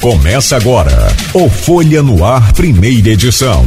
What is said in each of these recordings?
Começa agora o Folha no Ar, primeira edição.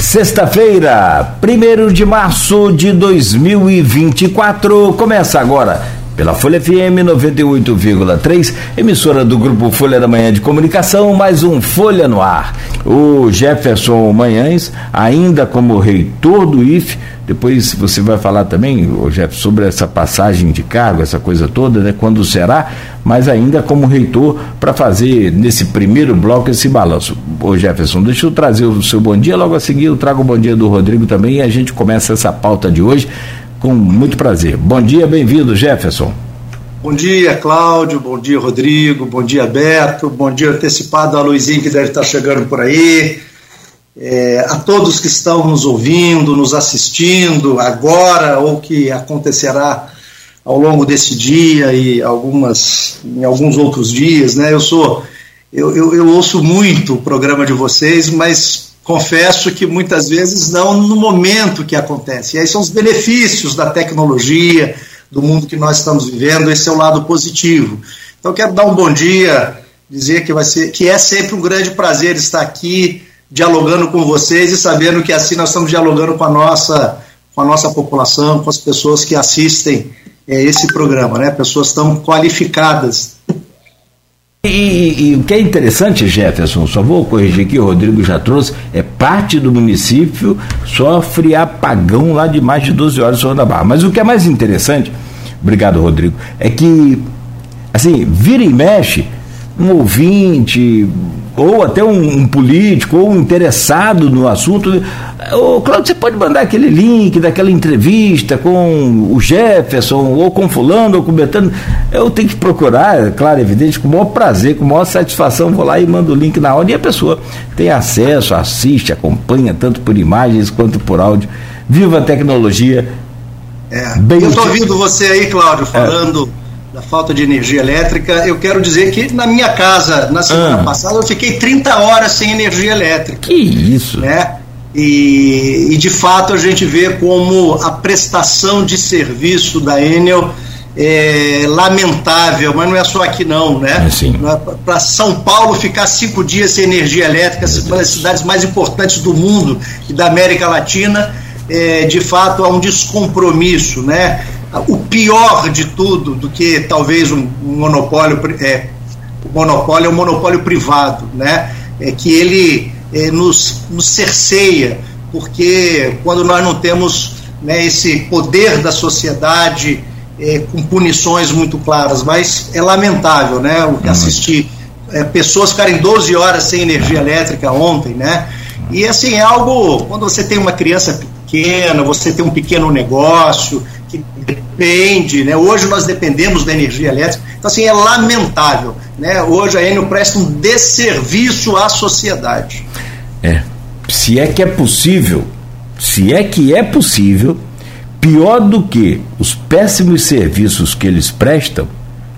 Sexta-feira, 1 de março de 2024, começa agora pela Folha FM 98,3, emissora do grupo Folha da Manhã de Comunicação, mais um Folha no Ar. O Jefferson Manhães, ainda como reitor do IFE, depois você vai falar também, Jefferson, sobre essa passagem de cargo, essa coisa toda, né? Quando será, mas ainda como reitor para fazer nesse primeiro bloco esse balanço. Ô Jefferson, deixa eu trazer o seu bom dia, logo a seguir eu trago o bom dia do Rodrigo também e a gente começa essa pauta de hoje com muito prazer. Bom dia, bem-vindo, Jefferson. Bom dia, Cláudio. Bom dia, Rodrigo. Bom dia, Beto. Bom dia antecipado a Luizinho, que deve estar chegando por aí. É, a todos que estão nos ouvindo, nos assistindo agora ou que acontecerá ao longo desse dia e algumas, em alguns outros dias, né? Eu sou, eu, eu, eu ouço muito o programa de vocês, mas confesso que muitas vezes não no momento que acontece. E aí são os benefícios da tecnologia, do mundo que nós estamos vivendo, esse é o lado positivo. Então quero dar um bom dia, dizer que vai ser que é sempre um grande prazer estar aqui dialogando com vocês e sabendo que assim nós estamos dialogando com a nossa com a nossa população, com as pessoas que assistem é, esse programa, né? Pessoas tão qualificadas e, o que é interessante, Jefferson, só vou corrigir aqui, o Rodrigo já trouxe, é parte do município sofre apagão lá de mais de 12 horas sobre da barra. Mas o que é mais interessante, obrigado, Rodrigo, é que, assim, vira e mexe, um ouvinte, ou até um, um, político, ou um interessado no assunto, ô Claudio, você pode mandar aquele link daquela entrevista com o Jefferson, ou com fulano, ou com o Betano. Eu tenho que procurar, claro, evidente, com o maior prazer, com a maior satisfação, vou lá e mando o link na hora, e a pessoa tem acesso, assiste, acompanha, tanto por imagens quanto por áudio. Viva a tecnologia! É. eu estou ouvindo você aí, Cláudio, falando... É da falta de energia elétrica, eu quero dizer que na minha casa, na semana ah. passada, eu fiquei 30 horas sem energia elétrica. Que isso? Né? E, e, de fato a gente vê como a prestação de serviço da Enel é lamentável, mas não é só aqui não, né? É Para São Paulo ficar cinco dias sem energia elétrica, uma das cidades mais importantes do mundo e da América Latina, é, de fato há um descompromisso, né? O pior de tudo do que talvez um, um monopólio é, o monopólio é um monopólio privado, né? É que ele é, nos, nos cerceia, porque quando nós não temos né, esse poder da sociedade é, com punições muito claras, mas é lamentável, né? O que uhum. assisti é, pessoas ficarem 12 horas sem energia elétrica ontem, né? E assim, é algo, quando você tem uma criança pequena, você tem um pequeno negócio, que depende, né? Hoje nós dependemos da energia elétrica, então assim é lamentável, né? Hoje a Enel presta um desserviço à sociedade. É, se é que é possível, se é que é possível, pior do que os péssimos serviços que eles prestam,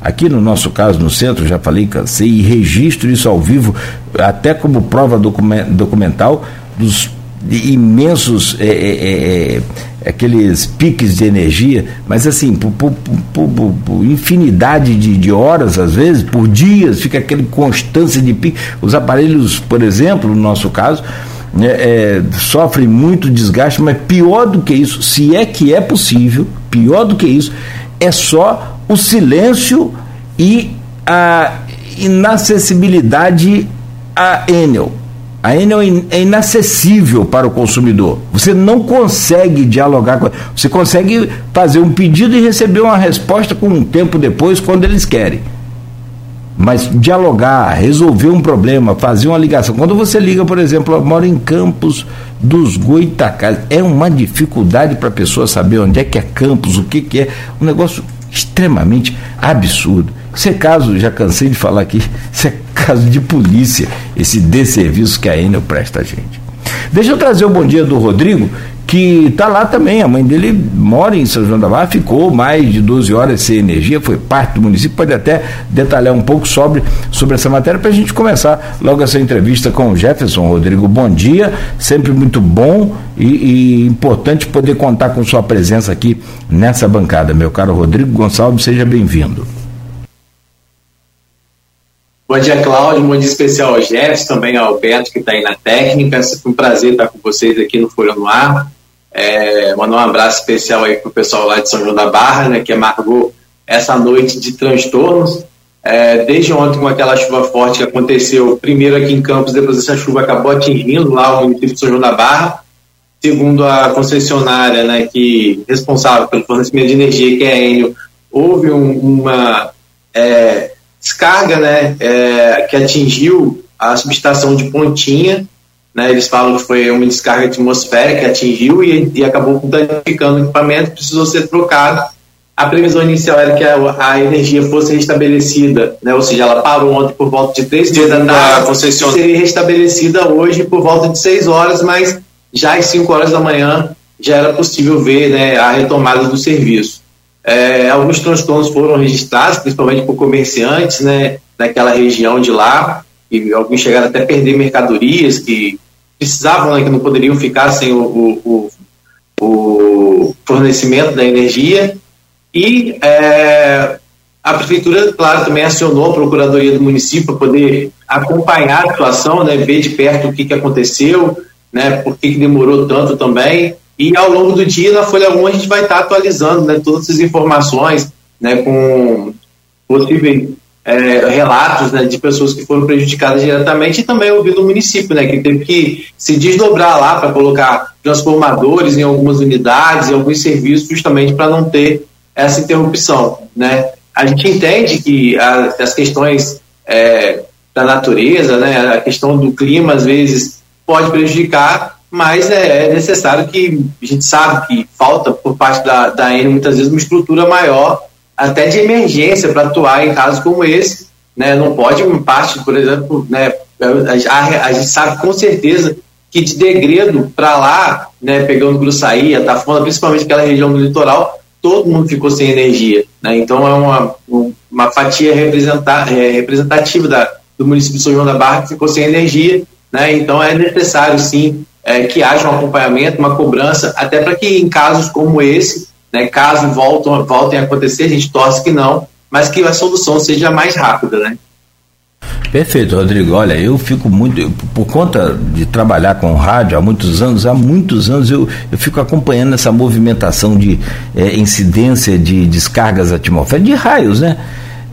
aqui no nosso caso no centro, já falei, cansei e registro isso ao vivo, até como prova documental dos imensos é, é, é, aqueles piques de energia, mas assim, por, por, por, por infinidade de, de, horas, às vezes, por dias, fica aquela constância de pique. Os aparelhos, por exemplo, no nosso caso, né, é, sofrem muito desgaste, mas pior do que isso, se é que é possível, pior do que isso, é só o silêncio e a inacessibilidade a Enel a Enel é inacessível para o consumidor. Você não consegue dialogar com. Você consegue fazer um pedido e receber uma resposta com um tempo depois, quando eles querem. Mas dialogar, resolver um problema, fazer uma ligação. Quando você liga, por exemplo, eu moro em Campos dos Goitacás, é uma dificuldade para a pessoa saber onde é que é Campos, o que, que é. Um negócio extremamente absurdo. Isso é caso, já cansei de falar aqui, isso é caso de polícia, esse desserviço que a Enel presta a gente. Deixa eu trazer o bom dia do Rodrigo, que está lá também. A mãe dele mora em São João da Barra, ficou mais de 12 horas sem energia, foi parte do município. Pode até detalhar um pouco sobre, sobre essa matéria para a gente começar logo essa entrevista com o Jefferson. Rodrigo, bom dia, sempre muito bom e, e importante poder contar com sua presença aqui nessa bancada. Meu caro Rodrigo Gonçalves, seja bem-vindo. Bom dia, Cláudio. Bom dia especial ao Jefferson, também ao Alberto, que está aí na técnica. Foi um prazer estar com vocês aqui no Folha no Ar. É, mandar um abraço especial aí para o pessoal lá de São João da Barra, né, que amargou essa noite de transtornos. É, desde ontem, com aquela chuva forte que aconteceu, primeiro aqui em Campos, depois essa chuva acabou atingindo lá o município de São João da Barra. Segundo a concessionária, né, que responsável pelo fornecimento de energia, que é a Enio, houve um, uma é, descarga né, é, que atingiu a subestação de Pontinha. Né, eles falam que foi uma descarga atmosférica que atingiu e, e acabou danificando o equipamento, precisou ser trocado. A previsão inicial era que a, a, energia fosse restabelecida, né, ou seja, ela parou ontem por volta de três dias da tarde, concessionária seria restabelecida hoje por volta de seis horas, mas já às cinco horas da manhã já era possível ver né, a retomada do serviço. É, alguns transtornos foram registrados, principalmente por comerciantes né, daquela região de lá, e alguns chegaram até a perder mercadorias que precisavam, né, que não poderiam ficar sem o, o, o fornecimento da energia. E é, a prefeitura, claro, também acionou a procuradoria do município para poder acompanhar a situação, né, ver de perto o que, que aconteceu, né, por que, que demorou tanto também. E ao longo do dia, na Folha 1, a gente vai estar atualizando né, todas essas informações né, com possíveis é, relatos né, de pessoas que foram prejudicadas diretamente e também ouvindo o município, né, que teve que se desdobrar lá para colocar transformadores em algumas unidades, em alguns serviços, justamente para não ter essa interrupção. Né. A gente entende que a, as questões é, da natureza, né, a questão do clima, às vezes, pode prejudicar, mas é, é necessário que a gente sabe que falta por parte da, da AN muitas vezes uma estrutura maior, até de emergência, para atuar em casos como esse. Né? Não pode, uma parte, por exemplo, né, a, a, gente sabe com certeza que de degredo para lá, né, pegando Gruçaí, Atafona, principalmente aquela região do litoral, todo mundo ficou sem energia. Né? Então é uma, uma fatia é, representativa da, do município de São João da Barra que ficou sem energia. Né? Então é necessário sim é, que haja um acompanhamento, uma cobrança, até para que em casos como esse, né, caso voltam, voltem a acontecer, a gente torce que não, mas que a solução seja mais rápida, né? Perfeito, Rodrigo. Olha, eu fico muito, por conta de trabalhar com rádio há muitos anos, há muitos anos eu, eu fico acompanhando essa movimentação de é, incidência de descargas atmosféricas, de raios, né?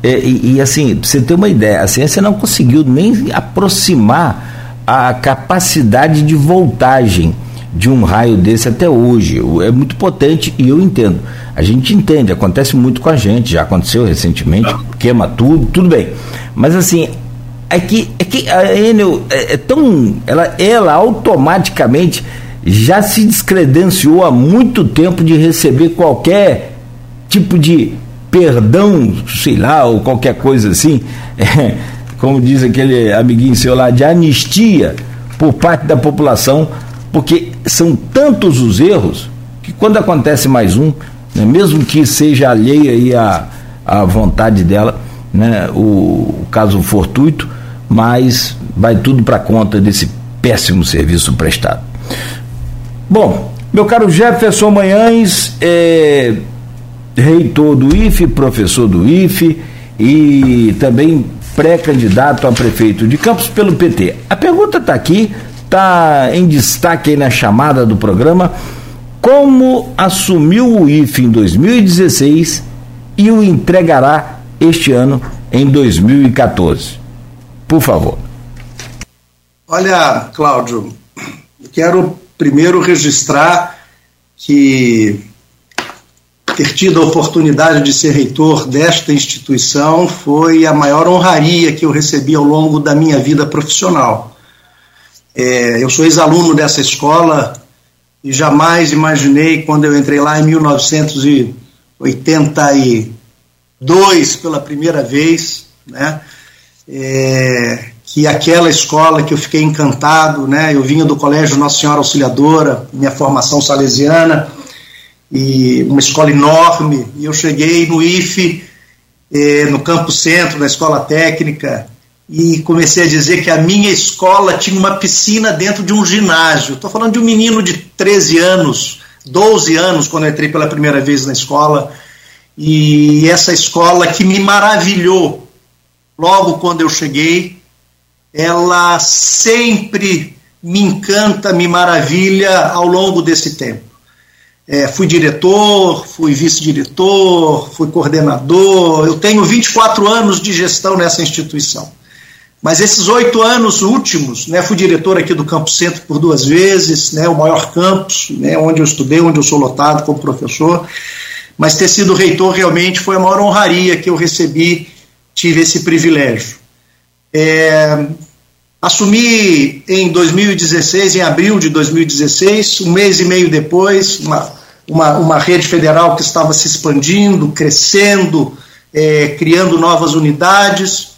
É, e, e, assim, pra você ter uma ideia, a ciência não conseguiu nem aproximar a capacidade de voltagem de um raio desse até hoje. É muito potente e eu entendo. A gente entende, acontece muito com a gente, já aconteceu recentemente, queima tudo, tudo bem. Mas assim, é que, é que a Enel é, é tão. Ela, ela automaticamente já se descredenciou há muito tempo de receber qualquer tipo de perdão, sei lá, ou qualquer coisa assim. É, como diz aquele amiguinho seu lá, de anistia por parte da população, porque são tantos os erros que quando acontece mais um, né, mesmo que seja alheia aí à, à vontade dela, né, o, o caso fortuito, mas vai tudo para conta desse péssimo serviço prestado. Bom, meu caro Jefferson Manhães, é, reitor do IFE, professor do IFE e também pré-candidato a prefeito de Campos pelo PT. A pergunta está aqui, está em destaque aí na chamada do programa. Como assumiu o IFE em 2016 e o entregará este ano em 2014? Por favor. Olha, Cláudio, quero primeiro registrar que ter tido a oportunidade de ser reitor desta instituição foi a maior honraria que eu recebi ao longo da minha vida profissional. É, eu sou ex-aluno dessa escola e jamais imaginei, quando eu entrei lá em 1982 pela primeira vez, né, é, que aquela escola que eu fiquei encantado, né, eu vinha do Colégio Nossa Senhora Auxiliadora, minha formação salesiana, e uma escola enorme. E eu cheguei no IFE, eh, no Campo Centro, na escola técnica, e comecei a dizer que a minha escola tinha uma piscina dentro de um ginásio. Estou falando de um menino de 13 anos, 12 anos, quando entrei pela primeira vez na escola. E essa escola que me maravilhou logo quando eu cheguei, ela sempre me encanta, me maravilha ao longo desse tempo. É, fui diretor, fui vice-diretor, fui coordenador. Eu tenho 24 anos de gestão nessa instituição. Mas esses oito anos últimos, né, fui diretor aqui do Campo Centro por duas vezes, né, o maior campus, né, onde eu estudei, onde eu sou lotado como professor. Mas ter sido reitor realmente foi a maior honraria que eu recebi, tive esse privilégio. É, assumi em 2016, em abril de 2016, um mês e meio depois, uma, uma, uma rede federal que estava se expandindo, crescendo, é, criando novas unidades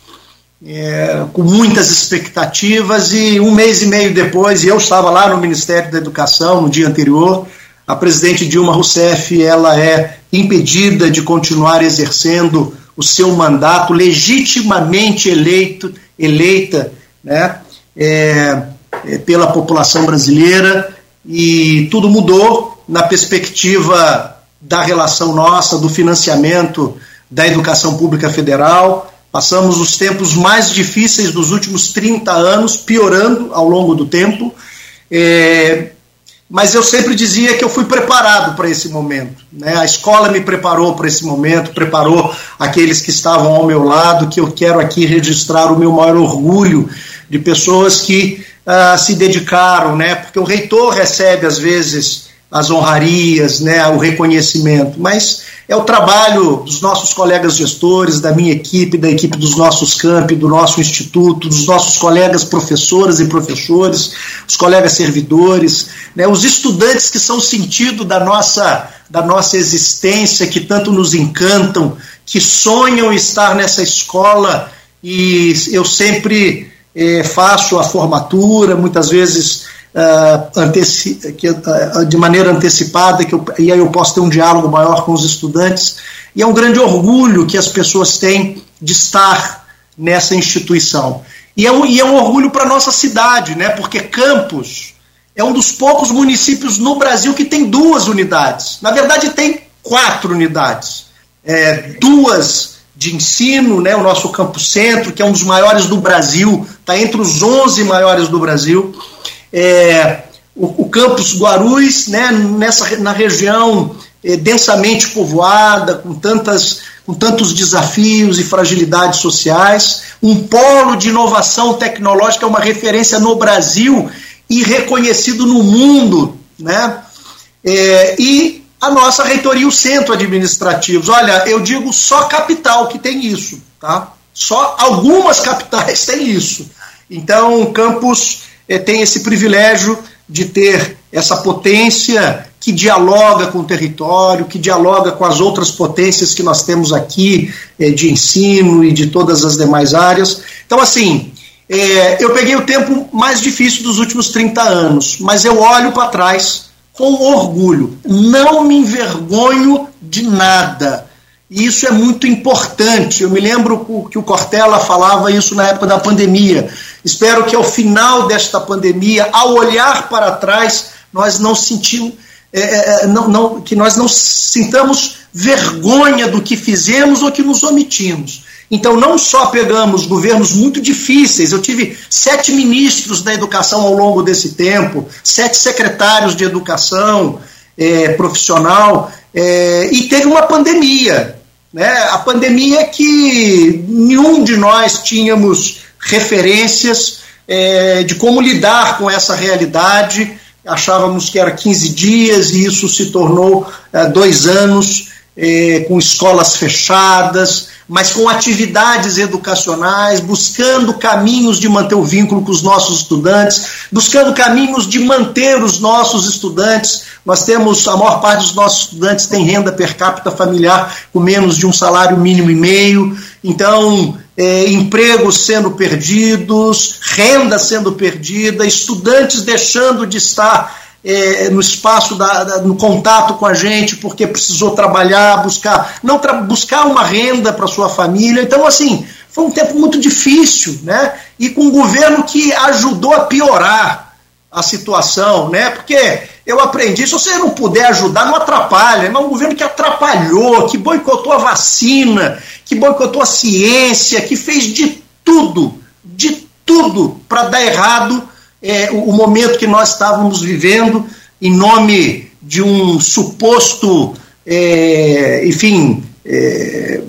é, com muitas expectativas, e um mês e meio depois, e eu estava lá no Ministério da Educação no dia anterior, a presidente Dilma Rousseff ela é impedida de continuar exercendo o seu mandato legitimamente eleito, eleita né, é, é, pela população brasileira e tudo mudou na perspectiva da relação nossa, do financiamento da educação pública federal, Passamos os tempos mais difíceis dos últimos 30 anos, piorando ao longo do tempo. É, mas eu sempre dizia que eu fui preparado para esse momento. Né? A escola me preparou para esse momento, preparou aqueles que estavam ao meu lado, que eu quero aqui registrar o meu maior orgulho de pessoas que uh, se dedicaram, né? porque o reitor recebe, às vezes, as honrarias, né, o reconhecimento, mas é o trabalho dos nossos colegas gestores, da minha equipe, da equipe dos nossos campi, do nosso instituto, dos nossos colegas professoras e professores, os colegas servidores, né, os estudantes que são sentido da nossa, da nossa existência, que tanto nos encantam, que sonham estar nessa escola. E eu sempre eh, faço a formatura, muitas vezes uh, que, uh, de maneira antecipada, que eu, e aí eu posso ter um diálogo maior com os estudantes. E é um grande orgulho que as pessoas têm de estar nessa instituição. E é um, e é um orgulho para a nossa cidade, né? porque Campos é um dos poucos municípios no Brasil que tem duas unidades. Na verdade, tem quatro unidades. É, duas de ensino, né, o nosso Campo Centro, que é um dos maiores do Brasil, está entre os 11 maiores do Brasil, é, o, o, campus Guarulhos, né, nessa, na região é, densamente povoada, com, tantas, com tantos desafios e fragilidades sociais, um polo de inovação tecnológica, uma referência no Brasil e reconhecido no mundo, né? É, e a nossa reitoria, o centro administrativos. Olha, eu digo só capital que tem isso, tá? Só algumas capitais têm isso. Então, campus é, tem esse privilégio de ter essa potência que dialoga com o território, que dialoga com as outras potências que nós temos aqui, é, de ensino e de todas as demais áreas. Então, assim, é, eu peguei o tempo mais difícil dos últimos 30 anos, mas eu olho para trás com orgulho. Não me envergonho de nada. E isso é muito importante. Eu me lembro que o Cortella falava isso na época da pandemia. Espero que ao final desta pandemia, ao olhar para trás, nós não sentimos, é, é, é, não, não, que nós não sintamos vergonha do que fizemos ou que nos omitimos. Então, não só pegamos governos muito difíceis, eu tive sete ministros da educação ao longo desse tempo, sete secretários de educação é, profissional, é, e teve uma pandemia. Né? A pandemia que nenhum de nós tínhamos referências é, de como lidar com essa realidade. Achávamos que era 15 dias e isso se tornou é, dois anos, é, com escolas fechadas, mas com atividades educacionais, buscando caminhos de manter o vínculo com os nossos estudantes, buscando caminhos de manter os nossos estudantes. Nós temos, a maior parte dos nossos estudantes tem renda per capita familiar com menos de um salário mínimo e meio, então, é, empregos sendo perdidos, renda sendo perdida, estudantes deixando de estar é, no espaço, da, da, no contato com a gente, porque precisou trabalhar, buscar, não tra buscar uma renda para sua família. Então, assim, foi um tempo muito difícil, né? E com um governo que ajudou a piorar a situação, né? Porque eu aprendi, se você não puder ajudar, não atrapalha. É um governo que atrapalhou, que boicotou a vacina, que boicotou a ciência, que fez de tudo, de tudo para dar errado é, o, momento que nós estávamos vivendo em nome de um suposto, é, enfim, é,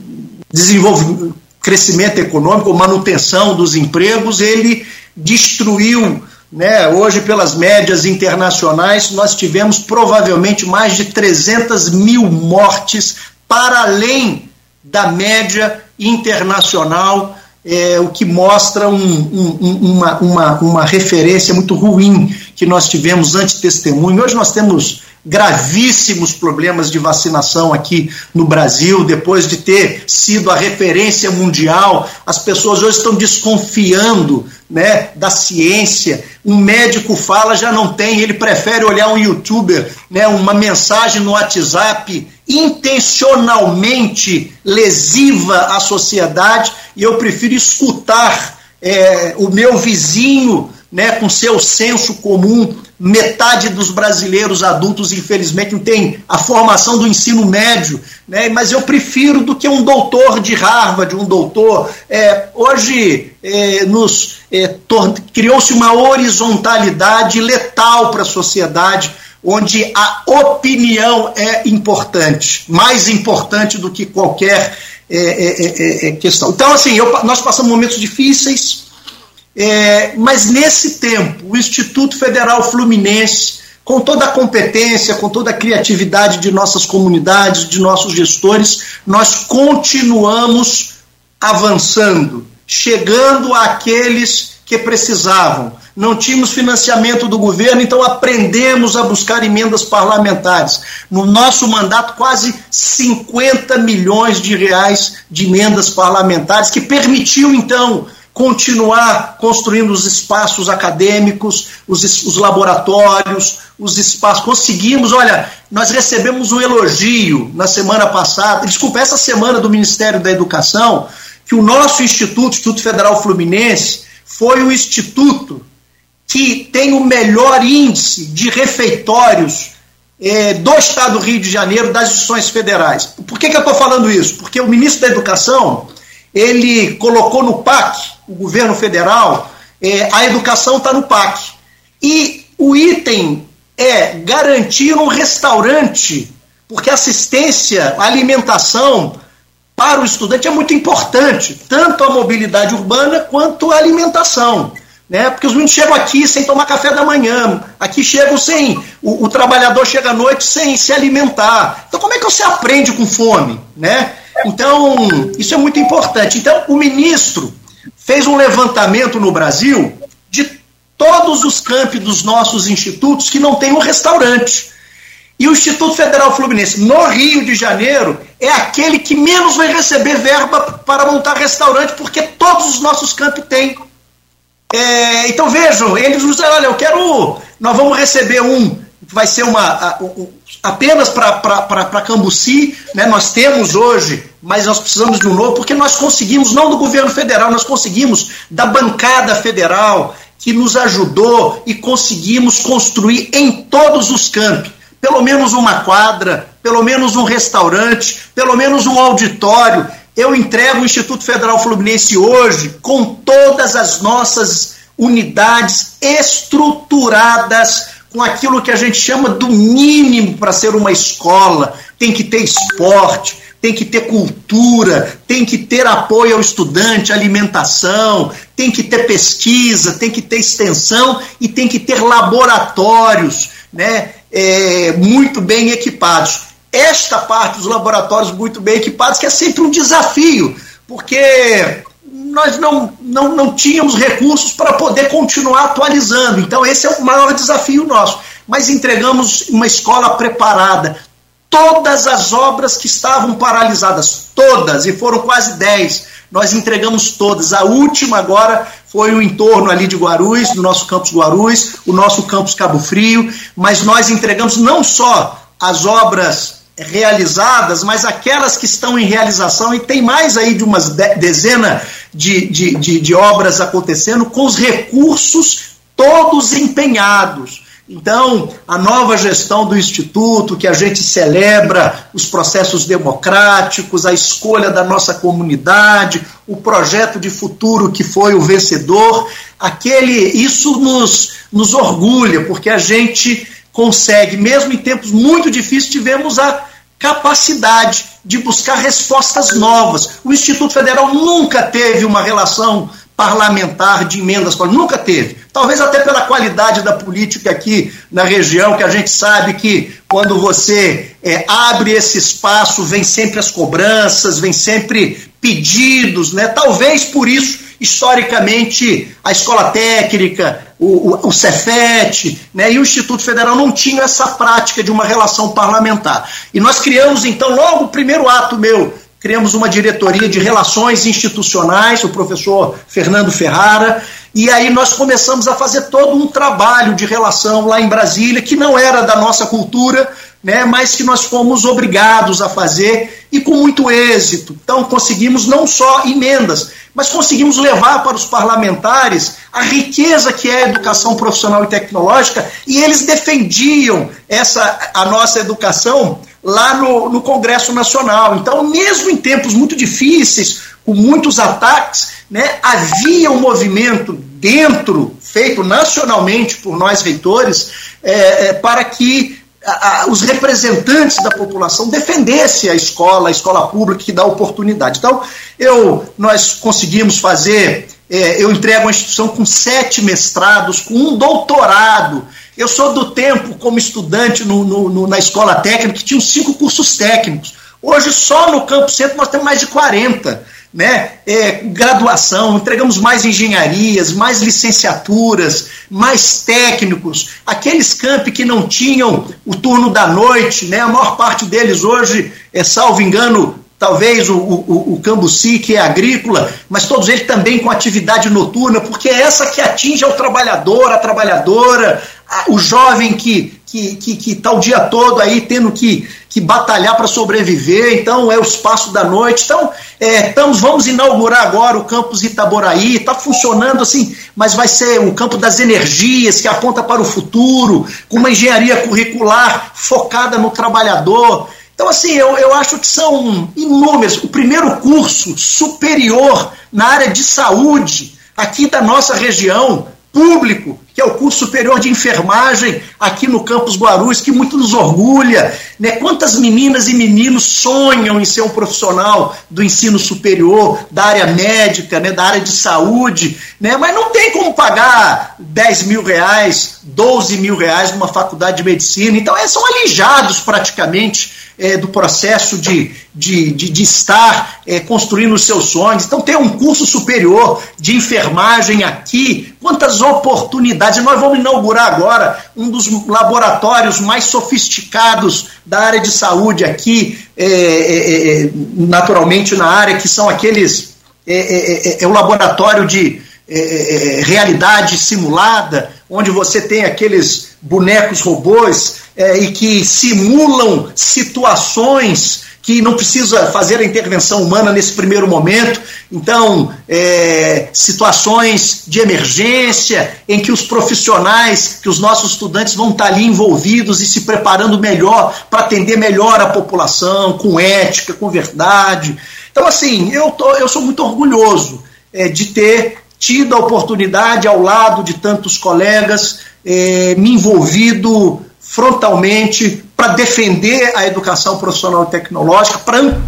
desenvolvimento, crescimento econômico, manutenção dos empregos, ele destruiu né, hoje, pelas médias internacionais, nós tivemos provavelmente mais de 300 mil mortes para além da média internacional, é, o que mostra um, um, uma, uma, uma referência muito ruim que nós tivemos antes testemunho. Hoje nós temos gravíssimos problemas de vacinação aqui no Brasil, depois de ter sido a referência mundial. As pessoas hoje estão desconfiando né, da ciência. Um médico fala, já não tem, ele prefere olhar um youtuber, né, uma mensagem no WhatsApp intencionalmente lesiva à sociedade, e eu prefiro escutar é, o meu vizinho né, com seu senso comum metade dos brasileiros adultos, infelizmente, não tem a formação do ensino médio, né? mas eu prefiro do que um doutor de Harvard, um doutor. É, hoje é, é, criou-se uma horizontalidade letal para a sociedade, onde a opinião é importante, mais importante do que qualquer é, é, é, questão. Então, assim, eu, nós passamos momentos difíceis, é, mas nesse tempo, o Instituto Federal Fluminense, com toda a competência, com toda a criatividade de nossas comunidades, de nossos gestores, nós continuamos avançando, chegando àqueles que precisavam. Não tínhamos financiamento do governo, então aprendemos a buscar emendas parlamentares. No nosso mandato, quase 50 milhões de reais de emendas parlamentares, que permitiu, então, continuar construindo os espaços acadêmicos, os, os laboratórios, os espaços. Conseguimos, olha, nós recebemos um elogio na semana passada, desculpa, essa semana do Ministério da Educação, que o nosso instituto, Instituto Federal Fluminense, foi o instituto que tem o melhor índice de refeitórios é, do Estado do Rio de Janeiro das instituições federais. Por que, que eu estou falando isso? Porque o ministro da Educação ele colocou no PAC o governo federal, é, a educação está no PAC. E o item é garantir um restaurante, porque assistência, alimentação para o estudante é muito importante, tanto a mobilidade urbana quanto a alimentação. Né? Porque os meninos chegam aqui sem tomar café da manhã, aqui chegam sem. O, o trabalhador chega à noite sem se alimentar. Então, como é que você aprende com fome? Né? Então, isso é muito importante. Então, o ministro fez um levantamento no Brasil de todos os campi dos nossos institutos que não tem um restaurante. E o Instituto Federal Fluminense, no Rio de Janeiro, é aquele que menos vai receber verba para montar restaurante, porque todos os nossos campi têm. É, então vejam, eles nos olha, eu quero. Nós vamos receber um vai ser uma apenas para Cambuci, né, nós temos hoje, mas nós precisamos de um novo, porque nós conseguimos, não do governo federal, nós conseguimos da bancada federal, que nos ajudou e conseguimos construir em todos os campos, pelo menos uma quadra, pelo menos um restaurante, pelo menos um auditório. Eu entrego o Instituto Federal Fluminense hoje com todas as nossas unidades estruturadas com aquilo que a gente chama do mínimo para ser uma escola. Tem que ter esporte, tem que ter cultura, tem que ter apoio ao estudante, alimentação, tem que ter pesquisa, tem que ter extensão e tem que ter laboratórios né, é, muito bem equipados. Esta parte dos laboratórios muito bem equipados, que é sempre um desafio, porque nós não, não, não tínhamos recursos para poder continuar atualizando. Então, esse é o maior desafio nosso. Mas entregamos uma escola preparada. Todas as obras que estavam paralisadas, todas, e foram quase 10, nós entregamos todas. A última agora foi o entorno ali de Guarulhos, do nosso campus Guarulhos, o nosso campus Cabo Frio, mas nós entregamos não só as obras realizadas, mas aquelas que estão em realização, e tem mais aí de umas dezena de, de, de, de obras acontecendo, com os recursos todos empenhados. Então, a nova gestão do Instituto, que a gente celebra os processos democráticos, a escolha da nossa comunidade, o projeto de futuro que foi o vencedor, aquele, isso nos, nos orgulha, porque a gente consegue, mesmo em tempos muito difíceis, tivemos a capacidade de buscar respostas novas. O Instituto Federal nunca teve uma relação parlamentar de emendas, nunca teve. Talvez até pela qualidade da política aqui na região, que a gente sabe que quando você é, abre esse espaço, vem sempre as cobranças, vem sempre pedidos, né? Talvez por isso, historicamente, a escola técnica, o, o, o Cefet né, e o Instituto Federal não tinham essa prática de uma relação parlamentar. E nós criamos, então, logo o primeiro ato meu criamos uma diretoria de relações institucionais, o professor Fernando Ferrara, e aí nós começamos a fazer todo um trabalho de relação lá em Brasília, que não era da nossa cultura, né, mas que nós fomos obrigados a fazer e com muito êxito. Então conseguimos não só emendas, mas conseguimos levar para os parlamentares a riqueza que é a educação profissional e tecnológica, e eles defendiam essa a nossa educação lá no, no Congresso Nacional. Então, mesmo em tempos muito difíceis, com muitos ataques, né, havia um movimento dentro, feito nacionalmente por nós reitores, é, é, para que a, a, os representantes da população defendessem a escola, a escola pública que dá oportunidade. Então, eu, nós conseguimos fazer, é, eu entrego uma instituição com sete mestrados, com um doutorado eu sou do tempo, como estudante no, no, no, na escola técnica, que tinha cinco cursos técnicos. Hoje, só no Campo Centro, nós temos mais de 40. Né? É, graduação, entregamos mais engenharias, mais licenciaturas, mais técnicos. Aqueles campi que não tinham o turno da noite, né? a maior parte deles hoje, é, salvo engano, talvez o, o, o Cambuci, que é agrícola, mas todos eles também com atividade noturna, porque é essa que atinge ao trabalhador, a trabalhadora, o jovem que que que está o dia todo aí tendo que, que batalhar para sobreviver, então é o espaço da noite. Então, é, estamos, vamos inaugurar agora o campus Itaboraí, está funcionando assim, mas vai ser o campo das energias, que aponta para o futuro, com uma engenharia curricular focada no trabalhador. Então, assim, eu, eu acho que são inúmeros. O primeiro curso superior na área de saúde aqui da nossa região, público, que é o curso superior de enfermagem aqui no campus Guarulhos, que muito nos orgulha. Né? Quantas meninas e meninos sonham em ser um profissional do ensino superior, da área médica, né? da área de saúde, né? mas não tem como pagar 10 mil reais, 12 mil reais numa faculdade de medicina. Então, é, são alijados praticamente é, do processo de, de, de, de estar é, construindo os seus sonhos. Então, tem um curso superior de enfermagem aqui, quantas oportunidades. Nós vamos inaugurar agora um dos laboratórios mais sofisticados da área de saúde aqui, é, é, é naturalmente na área, que são aqueles. É, é, é o laboratório de realidade simulada, onde você tem aqueles bonecos robôs é, e que simulam situações que não precisa fazer a intervenção humana nesse primeiro momento. Então, é, situações de emergência em que os profissionais, que os nossos estudantes vão estar ali envolvidos e se preparando melhor para atender melhor a população, com ética, com verdade. Então, assim, eu, tô, eu sou muito orgulhoso é, de ter tido a oportunidade, ao lado de tantos colegas, é, me envolvido frontalmente para defender a educação profissional tecnológica,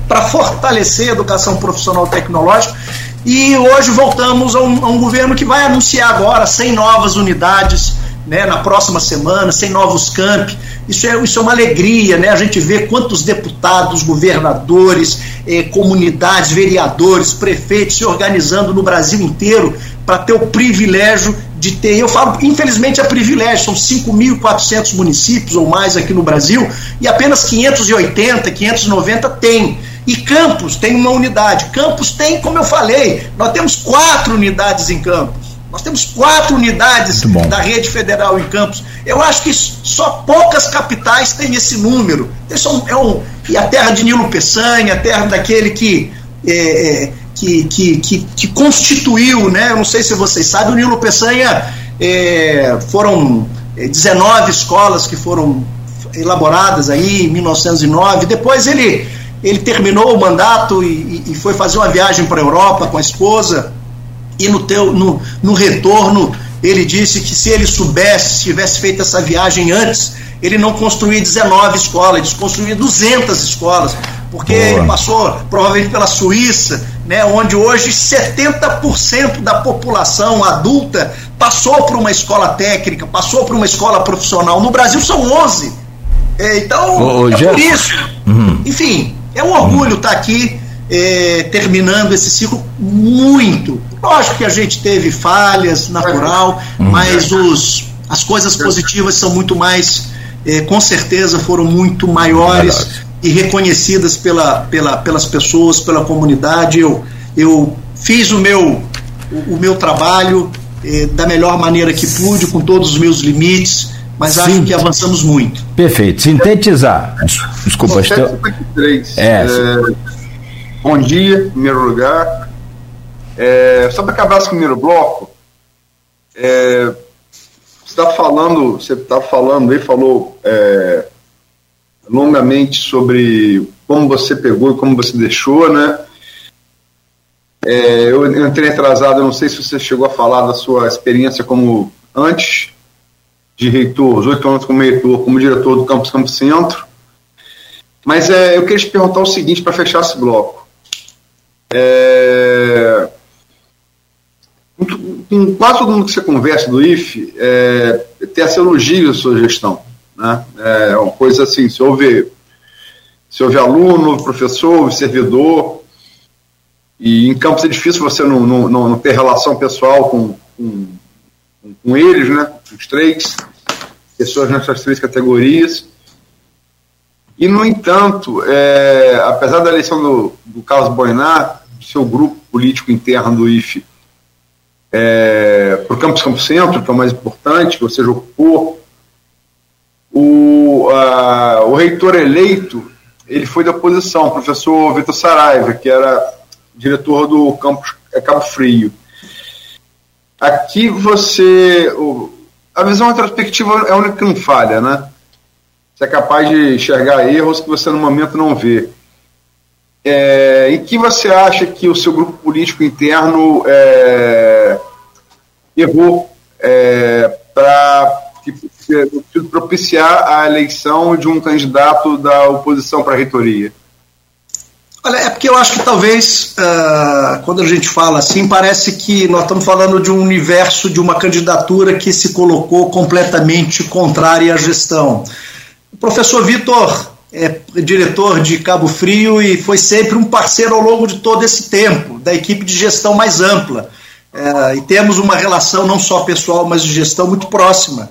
para fortalecer a educação profissional tecnológica. E hoje voltamos a um, a um, governo que vai anunciar agora 100 novas unidades né, na próxima semana, 100 novos campi. Isso é, isso é uma alegria, né? A gente vê quantos deputados, governadores, eh, comunidades, vereadores, prefeitos se organizando no Brasil inteiro para ter o privilégio de ter, eu falo, infelizmente é privilégio, são 5.400 municípios ou mais aqui no Brasil e apenas 580, 590 tem. E Campos tem uma unidade. Campos tem, como eu falei, nós temos quatro unidades em Campos. Nós temos quatro unidades da rede federal em Campos. Eu acho que só poucas capitais têm esse número. Esse é um, é um, e a terra de Nilo Peçanha, a terra daquele que é, é que, que, que, que, constituiu, né? Eu não sei se vocês sabem, o Nilo Peçanha é, foram 19 escolas que foram elaboradas aí em 1909. Depois ele, ele terminou o mandato e, e foi fazer uma viagem para a Europa com a esposa. E no, teu, no, no retorno, ele disse que se ele soubesse, se tivesse feito essa viagem antes, ele não construía 19 escolas, ele construía 200 escolas, porque Boa. ele passou provavelmente pela Suíça, né, onde hoje 70% da população adulta passou por uma escola técnica, passou por uma escola profissional. No Brasil são 11. É, então, Ô, é por isso. Uhum. Enfim, é um orgulho uhum. estar aqui é, terminando esse ciclo muito. Lógico que a gente teve falhas, natural, uhum. mas os, as coisas positivas são muito mais, é, com certeza foram muito maiores e reconhecidas pela, pela, pelas pessoas, pela comunidade. Eu, eu fiz o meu, o, o meu trabalho é, da melhor maneira que pude, com todos os meus limites mas Sim. acho que avançamos muito. Perfeito. Sintetizar. Desculpa, estou... é, é, bom dia, em primeiro lugar. É, só para acabar esse primeiro bloco, é, você está falando, você está falando aí, falou é, longamente sobre como você pegou e como você deixou, né? É, eu entrei atrasado, não sei se você chegou a falar da sua experiência como antes de reitor, os oito anos como reitor, como diretor do Campus Campo Centro. Mas é, eu queria te perguntar o seguinte para fechar esse bloco. É, com quase todo mundo que você conversa do IFE, é, tem essa elogio da sua gestão. Né? É uma coisa assim, se houve, se houve aluno, professor, servidor, e em campus é difícil você não, não, não ter relação pessoal com, com com eles, né, os três, pessoas nessas três categorias. E, no entanto, é, apesar da eleição do, do Carlos Boinar, do seu grupo político interno do IFE, é, para o Campus Campo Centro, que é o mais importante, que você ocupou, o, o reitor eleito ele foi da oposição, o professor Vitor Saraiva, que era diretor do campus é, Cabo Frio. Aqui você. A visão retrospectiva é a única que não falha, né? Você é capaz de enxergar erros que você no momento não vê. É, em que você acha que o seu grupo político interno é, errou é, para propiciar a eleição de um candidato da oposição para a reitoria? Olha, é porque eu acho que talvez, uh, quando a gente fala assim, parece que nós estamos falando de um universo, de uma candidatura que se colocou completamente contrária à gestão. O professor Vitor é diretor de Cabo Frio e foi sempre um parceiro ao longo de todo esse tempo, da equipe de gestão mais ampla. Uh, e temos uma relação não só pessoal, mas de gestão muito próxima.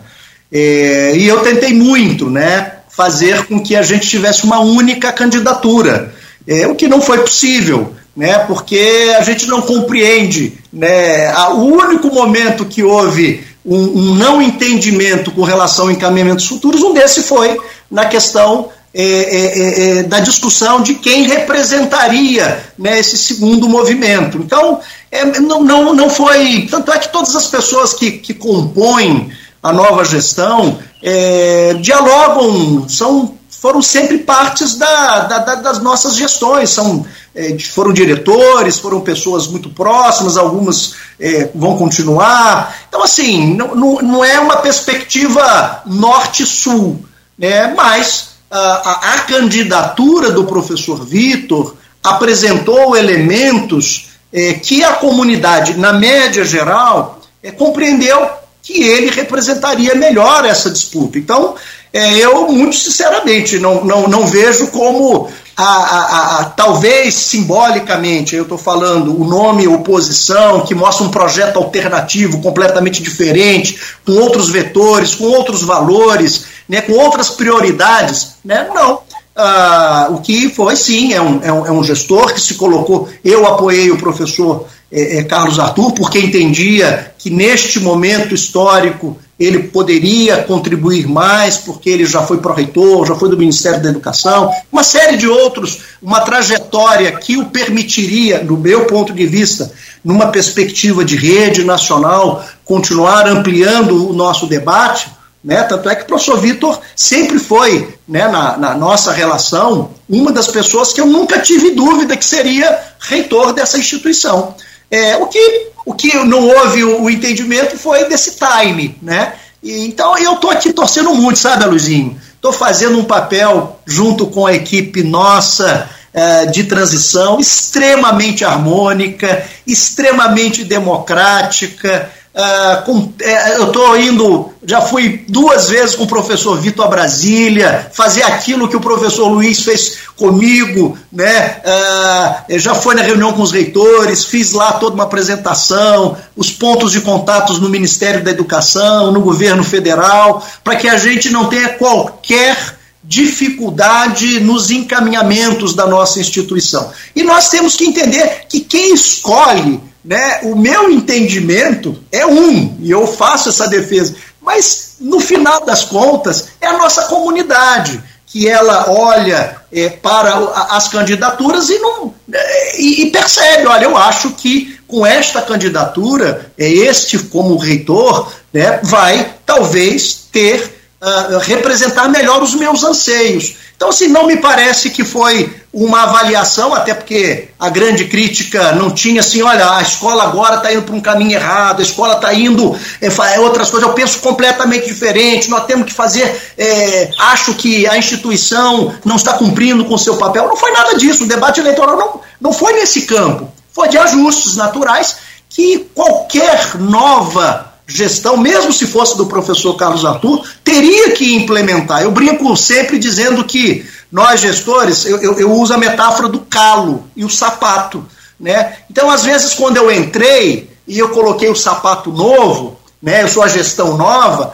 É, e eu tentei muito né, fazer com que a gente tivesse uma única candidatura é, o que não foi possível, né, porque a gente não compreende. Né, a, o único momento que houve um, um, não entendimento com relação a encaminhamentos futuros, um desse foi na questão é, é, é, é da discussão de quem representaria né, esse segundo movimento. Então, é, não, não, não foi. Tanto é que todas as pessoas que, que compõem a nova gestão é, dialogam, são foram sempre partes da, da, da, das nossas gestões, são, é, foram diretores, foram pessoas muito próximas, algumas é, vão continuar. Então, assim, não, não, é uma perspectiva norte-sul, né? mas a, a, a candidatura do professor Vitor apresentou elementos é, que a comunidade, na média geral, é, compreendeu que ele representaria melhor essa disputa. Então, é, eu, muito sinceramente, não, não, não vejo como a, a, a, talvez simbolicamente, eu estou falando o nome oposição, que mostra um projeto alternativo completamente diferente, com outros vetores, com outros valores, né, com outras prioridades. Né? Não. Ah, o que foi, sim, é um, é, um, é um gestor que se colocou. Eu apoiei o professor é, é, Carlos Arthur, porque entendia que neste momento histórico ele poderia contribuir mais, porque ele já foi pró-reitor, já foi do Ministério da Educação, uma série de outros, uma trajetória que o permitiria, do meu ponto de vista, numa perspectiva de rede nacional, continuar ampliando o nosso debate, Né? Tanto é que o professor Vitor sempre foi, né, na, na, nossa relação, uma das pessoas que eu nunca tive dúvida que seria reitor dessa instituição. É, o, que, o que não houve o, o entendimento foi desse time. Né? E, então eu estou aqui torcendo muito, sabe, Luizinho? Estou fazendo um papel junto com a equipe nossa é, de transição extremamente harmônica, extremamente democrática. Uh, com, é, eu estou indo, já fui duas vezes com o professor Vitor a Brasília, fazer aquilo que o professor Luiz fez comigo, né? Uh, já foi na reunião com os reitores, fiz lá toda uma apresentação, os pontos de contatos no Ministério da Educação, no governo federal, para que a gente não tenha qualquer dificuldade nos encaminhamentos da nossa instituição. E nós temos que entender que quem escolhe né, o meu entendimento é um, e eu faço essa defesa, mas no final das contas é a nossa comunidade que ela olha é, para as candidaturas e, não, é, e, percebe, olha, eu acho que com esta candidatura, é, este como reitor, né, vai talvez ter, uh, representar melhor os meus anseios. Então, assim, não me parece que foi uma avaliação, até porque a grande crítica não tinha assim, olha, a escola agora está indo para um caminho errado, a escola está indo é, é, outras coisas, eu penso completamente diferente, nós temos que fazer, é, acho que a instituição não está cumprindo com o seu papel. Não foi nada disso, o debate eleitoral não, não foi nesse campo, foi de ajustes naturais que qualquer nova gestão, mesmo se fosse do professor Carlos Arthur, teria que implementar. Eu brinco sempre dizendo que nós, gestores, eu, eu, eu uso a metáfora do calo e o sapato. Né? Então, às vezes, quando eu entrei e eu coloquei o sapato novo, né, eu sou a gestão nova,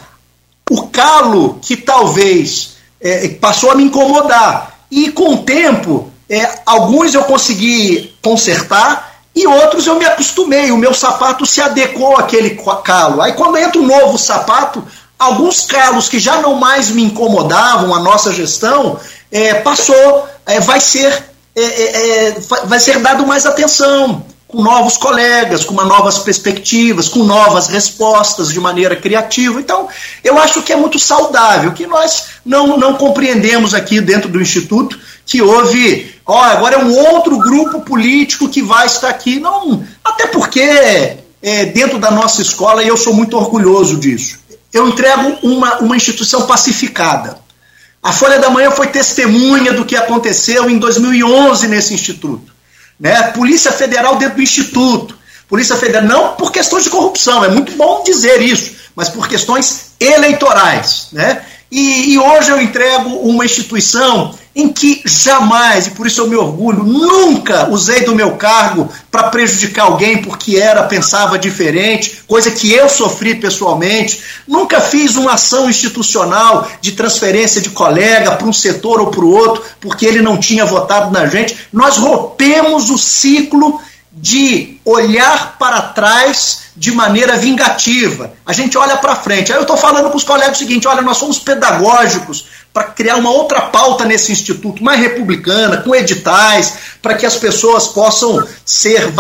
o calo que talvez é, passou a me incomodar. E com o tempo, é, alguns eu consegui consertar, e outros eu me acostumei, o meu sapato se adequou àquele calo. Aí quando entra um novo sapato, alguns calos que já não mais me incomodavam a nossa gestão, é, passou, é, vai ser é, é, vai ser dado mais atenção com novos colegas, com novas perspectivas, com novas respostas de maneira criativa. Então, eu acho que é muito saudável, que nós não, não compreendemos aqui dentro do Instituto que houve, ó, agora é um outro grupo político que vai estar aqui. Não, até porque é, dentro da nossa escola, e eu sou muito orgulhoso disso, eu entrego uma, uma instituição pacificada. A Folha da Manhã foi testemunha do que aconteceu em 2011 nesse instituto. Né? Polícia Federal dentro do instituto. Polícia Federal, não por questões de corrupção, é muito bom dizer isso, mas por questões eleitorais. Né? E, e hoje eu entrego uma instituição em que jamais, e por isso eu me orgulho, nunca usei do meu cargo para prejudicar alguém porque era, pensava diferente, coisa que eu sofri pessoalmente. Nunca fiz uma ação institucional de transferência de colega para um setor ou para o outro porque ele não tinha votado na gente. Nós rompemos o ciclo de olhar para trás de maneira vingativa. A gente olha para frente. Aí eu estou falando com os colegas o seguinte: olha, nós somos pedagógicos para criar uma outra pauta nesse instituto, mais republicana, com editais, para que as pessoas possam ser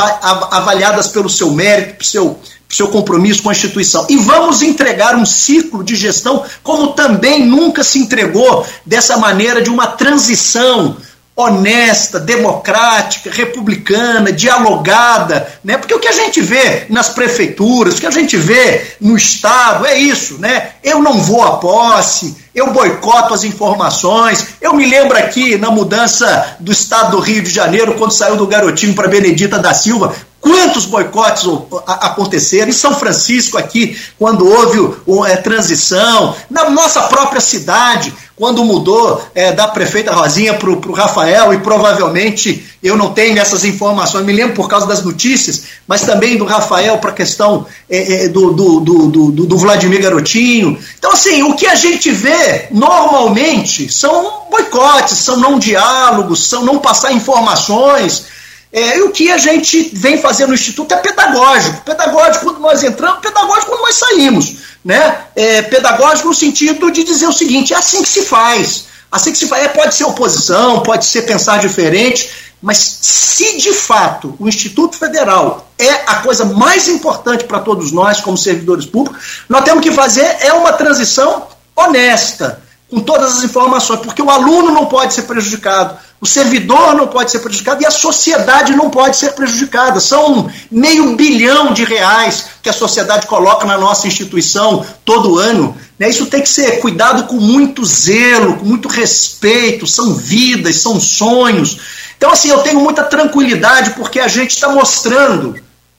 avaliadas pelo seu mérito, pelo seu, seu compromisso com a instituição. E vamos entregar um ciclo de gestão como também nunca se entregou dessa maneira de uma transição honesta, democrática, republicana, dialogada, né? Porque o que a gente vê nas prefeituras, o que a gente vê no estado é isso, né? Eu não vou à posse, eu boicoto as informações. Eu me lembro aqui na mudança do estado do Rio de Janeiro, quando saiu do Garotinho para Benedita da Silva, Quantos boicotes aconteceram em São Francisco aqui, quando houve é, transição, na nossa própria cidade, quando mudou é, da prefeita Rosinha para o Rafael, e provavelmente eu não tenho essas informações, me lembro por causa das notícias, mas também do Rafael para a questão é, é, do, do, do, do, Vladimir Garotinho. Então, assim, o que a gente vê normalmente são boicotes, são não diálogos, são não passar informações. É, e o que a gente vem fazendo no Instituto é pedagógico. Pedagógico quando nós entramos, pedagógico quando nós saímos. Né? É, pedagógico no sentido de dizer o seguinte: é assim que se faz. Assim que se faz. É, pode ser oposição, pode ser pensar diferente, mas se de fato o Instituto Federal é a coisa mais importante para todos nós, como servidores públicos, nós temos que fazer é uma transição honesta, com todas as informações, porque o aluno não pode ser prejudicado, o servidor não pode ser prejudicado e a sociedade não pode ser prejudicada. São meio bilhão de reais que a sociedade coloca na nossa instituição todo ano. Né? Isso tem que ser cuidado com muito zelo, com muito respeito. São vidas, são sonhos. Então, assim, eu tenho muita tranquilidade porque a gente está mostrando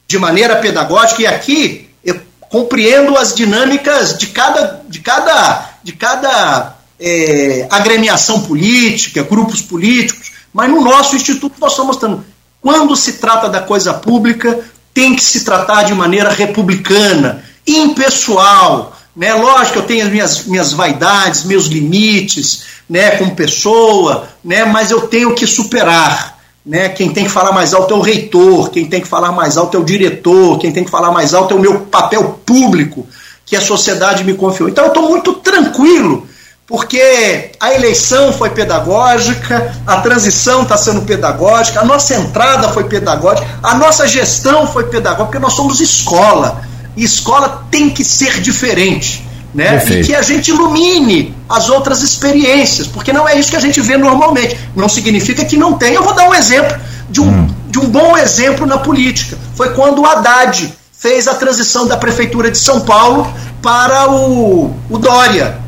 de maneira pedagógica e aqui eu compreendo as dinâmicas de cada, de cada, de cada é, agremiação política, grupos políticos, mas no nosso instituto nós estamos mostrando quando se trata da coisa pública, tem que se tratar de maneira republicana, impessoal. Né? Lógico, eu tenho as minhas, minhas vaidades, meus limites, né, como pessoa, né, mas eu tenho que superar. Né? Quem tem que falar mais alto é o reitor, quem tem que falar mais alto é o diretor, quem tem que falar mais alto é o meu papel público que a sociedade me confiou. Então eu estou muito tranquilo porque a eleição foi pedagógica, a transição está sendo pedagógica, a nossa entrada foi pedagógica, a nossa gestão foi pedagógica, porque nós somos escola. E escola tem que ser diferente. Né? E que a gente ilumine as outras experiências, porque não é isso que a gente vê normalmente. Não significa que não tem. Eu vou dar um exemplo de um, hum. de um bom exemplo na política. Foi quando o Haddad fez a transição da Prefeitura de São Paulo para o, o Dória.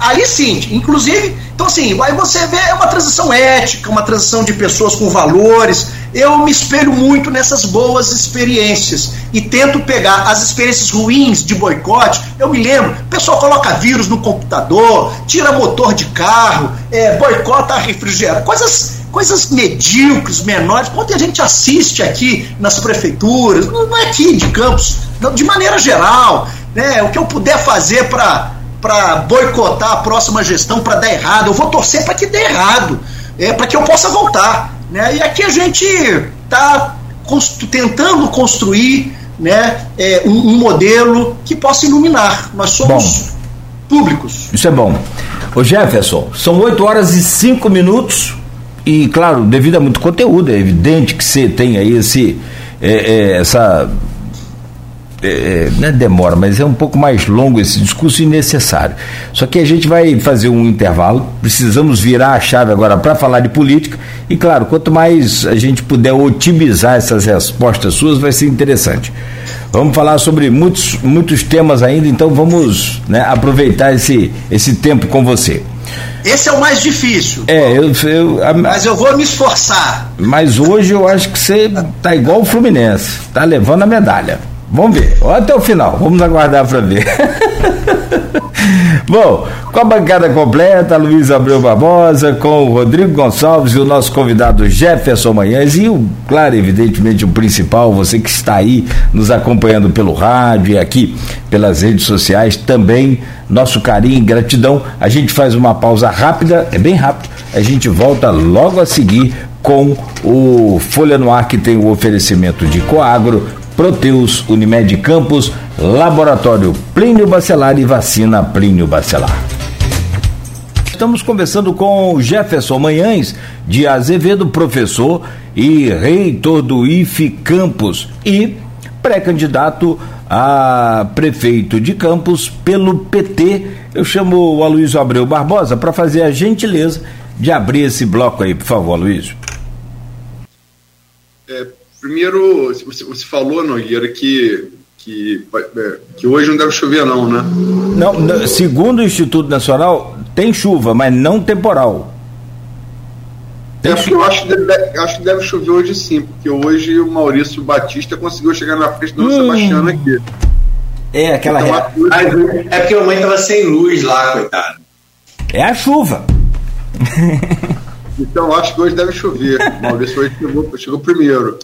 Aí sim, inclusive, então assim, aí você vê é uma transição ética, uma transição de pessoas com valores. Eu me espelho muito nessas boas experiências e tento pegar as experiências ruins de boicote. Eu me lembro, o pessoal coloca vírus no computador, tira motor de carro, é, boicota refrigerante, coisas coisas medíocres, menores, quanto a gente assiste aqui nas prefeituras, não é aqui de Campos, de maneira geral, né, o que eu puder fazer para para boicotar a próxima gestão para dar errado. Eu vou torcer para que dê errado, é, para que eu possa voltar. Né? E aqui a gente está constru tentando construir né, é, um, um, modelo que possa iluminar. Nós somos bom, públicos. Isso é bom. Ô Jefferson, são 8 horas e 5 minutos. E, claro, devido a muito conteúdo, é evidente que você tem aí esse, é, é, essa é, é, não é demora, mas é um pouco mais longo esse discurso necessário. Só que a gente vai fazer um intervalo, precisamos virar a chave agora para falar de política, e claro, quanto mais a gente puder otimizar essas respostas suas, vai ser interessante. Vamos falar sobre muitos, muitos temas ainda, então vamos né, aproveitar esse, esse tempo com você. Esse é o mais difícil. É, eu, eu a, mas eu vou me esforçar. Mas hoje eu acho que você tá igual o Fluminense, tá levando a medalha. Vamos ver, até o final, vamos aguardar para ver. Bom, com a bancada completa, Luiz Abreu Barbosa, com o Rodrigo Gonçalves e o nosso convidado Jefferson Manhães e, o, claro, evidentemente, o principal, você que está aí nos acompanhando pelo rádio e aqui pelas redes sociais, também nosso carinho e gratidão. A gente faz uma pausa rápida, é bem rápido, a gente volta logo a seguir com o Folha no Ar, que tem o oferecimento de Coagro, Proteus, Unimed Campos, Laboratório Plínio Bacelar e Vacina Plínio Bacelar. Estamos conversando com Jefferson Manhães de Azevedo, professor e reitor do IFE Campos e pré-candidato a prefeito de Campos pelo PT. Eu chamo o Aloysio Abreu Barbosa para fazer a gentileza de abrir esse bloco aí, por favor, Aloysio. É, Primeiro, você falou, Nogueira, que, que, é, que hoje não deve chover, não, né? Não, segundo o Instituto Nacional, tem chuva, mas não temporal. Tem é, eu acho que, deve, acho que deve chover hoje sim, porque hoje o Maurício Batista conseguiu chegar na frente do hum. Sebastião aqui. É, aquela então, É porque a mãe estava sem luz lá, coitado. É a chuva. Então acho que hoje deve chover. Maurício hoje chegou, chegou primeiro.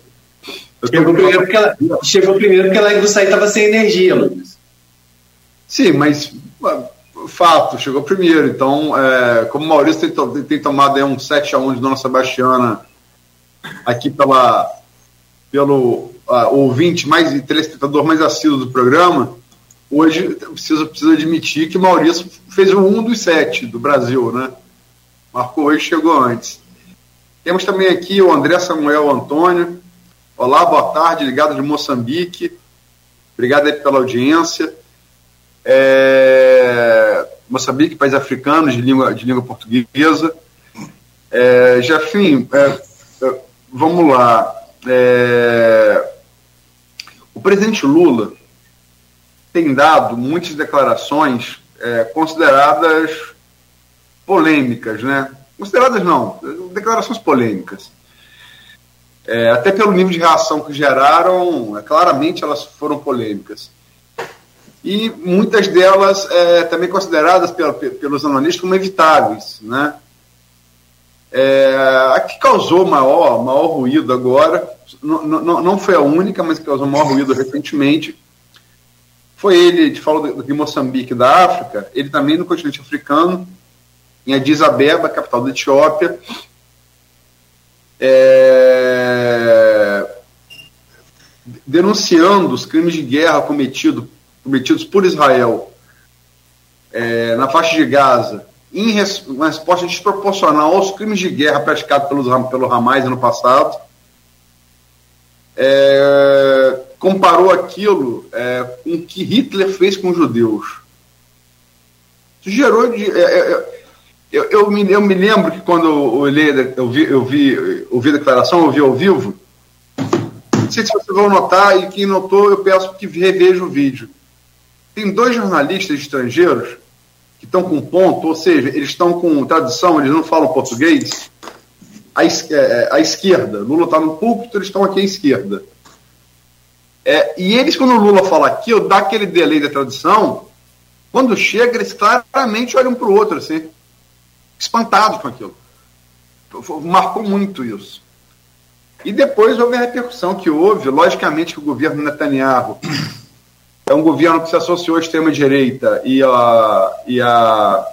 Chegou primeiro, porque ela, chegou primeiro porque ela estava sem energia, Luiz. Sim, mas fato, chegou primeiro. Então, é, como o Maurício tem, tem tomado um 7 a 1 de Dona Sebastiana aqui pela, pelo uh, ouvinte mais e telespectador mais assíduo do programa, hoje preciso, preciso admitir que o Maurício fez um 1 dos 7 do Brasil, né? Marcou hoje, chegou antes. Temos também aqui o André Samuel Antônio, Olá, boa tarde, ligado de Moçambique. Obrigado aí pela audiência. É... Moçambique, países africanos de língua, de língua portuguesa. É, Jafim, é, é, vamos lá. É, o presidente Lula tem dado muitas declarações é, consideradas polêmicas, né? Consideradas não, declarações polêmicas. É, até pelo nível de reação que geraram, é, claramente elas foram polêmicas. E muitas delas é, também consideradas pelo, pelos analistas como evitáveis. Né? É, a que causou maior, maior ruído agora, não, não, foi a única, mas causou maior ruído recentemente, foi ele, de falou de Moçambique da África, ele também no continente africano, em Addis Abeba, capital da Etiópia, é, denunciando os crimes de guerra cometido, cometidos por Israel é, na faixa de Gaza, em res, uma resposta desproporcional aos crimes de guerra praticados pelos, pelo Hamas no passado. É, comparou aquilo é, com o que Hitler fez com os judeus. Isso gerou. De, é, é, eu, eu, me, eu me lembro que quando eu, eu, eu, vi, eu vi, ouvi a declaração, eu vi ao vivo. Sei se vocês vão notar, e quem notou, eu peço que reveja o vídeo. Tem dois jornalistas estrangeiros que estão com ponto, ou seja, eles estão com tradução, eles não falam português, à, é, é, à esquerda. Lula está no púlpito, eles estão aqui à esquerda. É, e eles, quando o Lula fala aqui, eu dá aquele delay da tradução, quando chega, eles claramente olham para o outro, assim espantados com aquilo. Marcou muito isso. E depois houve a repercussão que houve, logicamente que o governo Netanyahu é um governo que se associou à extrema-direita e, a, e, a,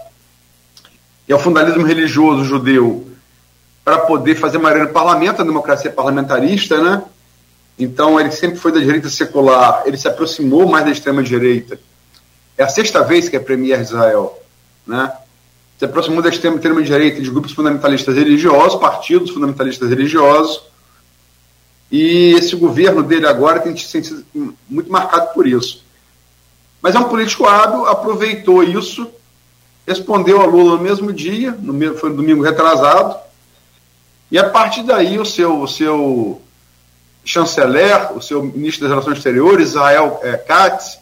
e ao fundamentalismo religioso judeu para poder fazer maioria no parlamento, a democracia parlamentarista, né? Então ele sempre foi da direita secular, ele se aproximou mais da extrema-direita. É a sexta vez que é premier Israel, né? se aproximou da extrema-direita de grupos fundamentalistas religiosos, partidos fundamentalistas religiosos, e esse governo dele agora tem sido muito marcado por isso. Mas é um político hábil, aproveitou isso, respondeu a Lula no mesmo dia, no, foi no domingo retrasado, e a partir daí o seu, o seu chanceler, o seu ministro das Relações Exteriores, Israel é, Katz,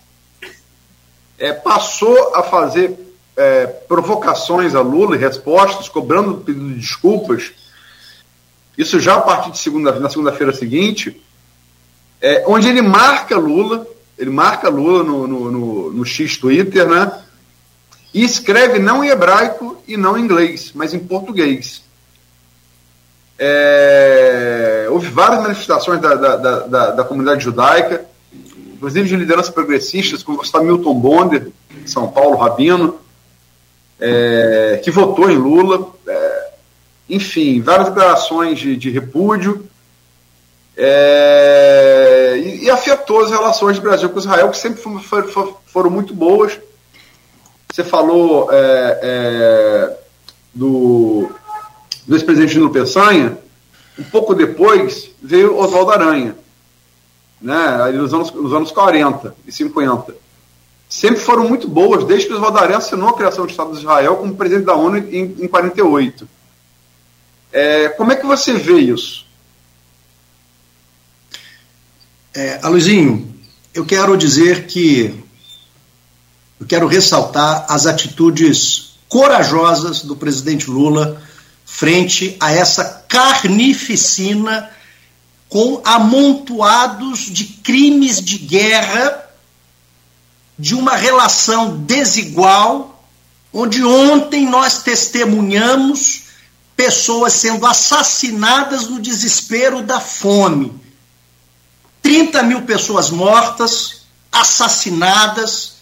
é, passou a fazer é, provocações a Lula e respostas, cobrando pedido de desculpas, isso já a partir de segunda, na segunda-feira seguinte, é, onde ele marca Lula, ele marca Lula no, no, no, no X Twitter, né? E escreve não em hebraico e não em inglês, mas em português. É, houve várias manifestações da, da, da, da, comunidade judaica, inclusive de lideranças progressistas, como o Milton Bonder, São Paulo, Rabino, é, que votou em Lula, é, enfim, várias declarações de, de repúdio, é, e, e, afetou as relações do Brasil com Israel, que sempre foram, muito boas. Você falou é, é, do, do ex-presidente Nuno Peçanha, um pouco depois veio Oswaldo Aranha, né, nos, anos, nos anos 40 e 50 sempre foram muito boas, desde que os Rodaré assinou a criação do Estado de Israel como presidente da ONU em, em 48. É, como é que você vê isso? É, Aluizinho, eu quero dizer que eu quero ressaltar as atitudes corajosas do presidente Lula frente a essa carnificina com amontoados de crimes de guerra de uma relação desigual, onde ontem nós testemunhamos pessoas sendo assassinadas no desespero da fome. 30 mil pessoas mortas, assassinadas,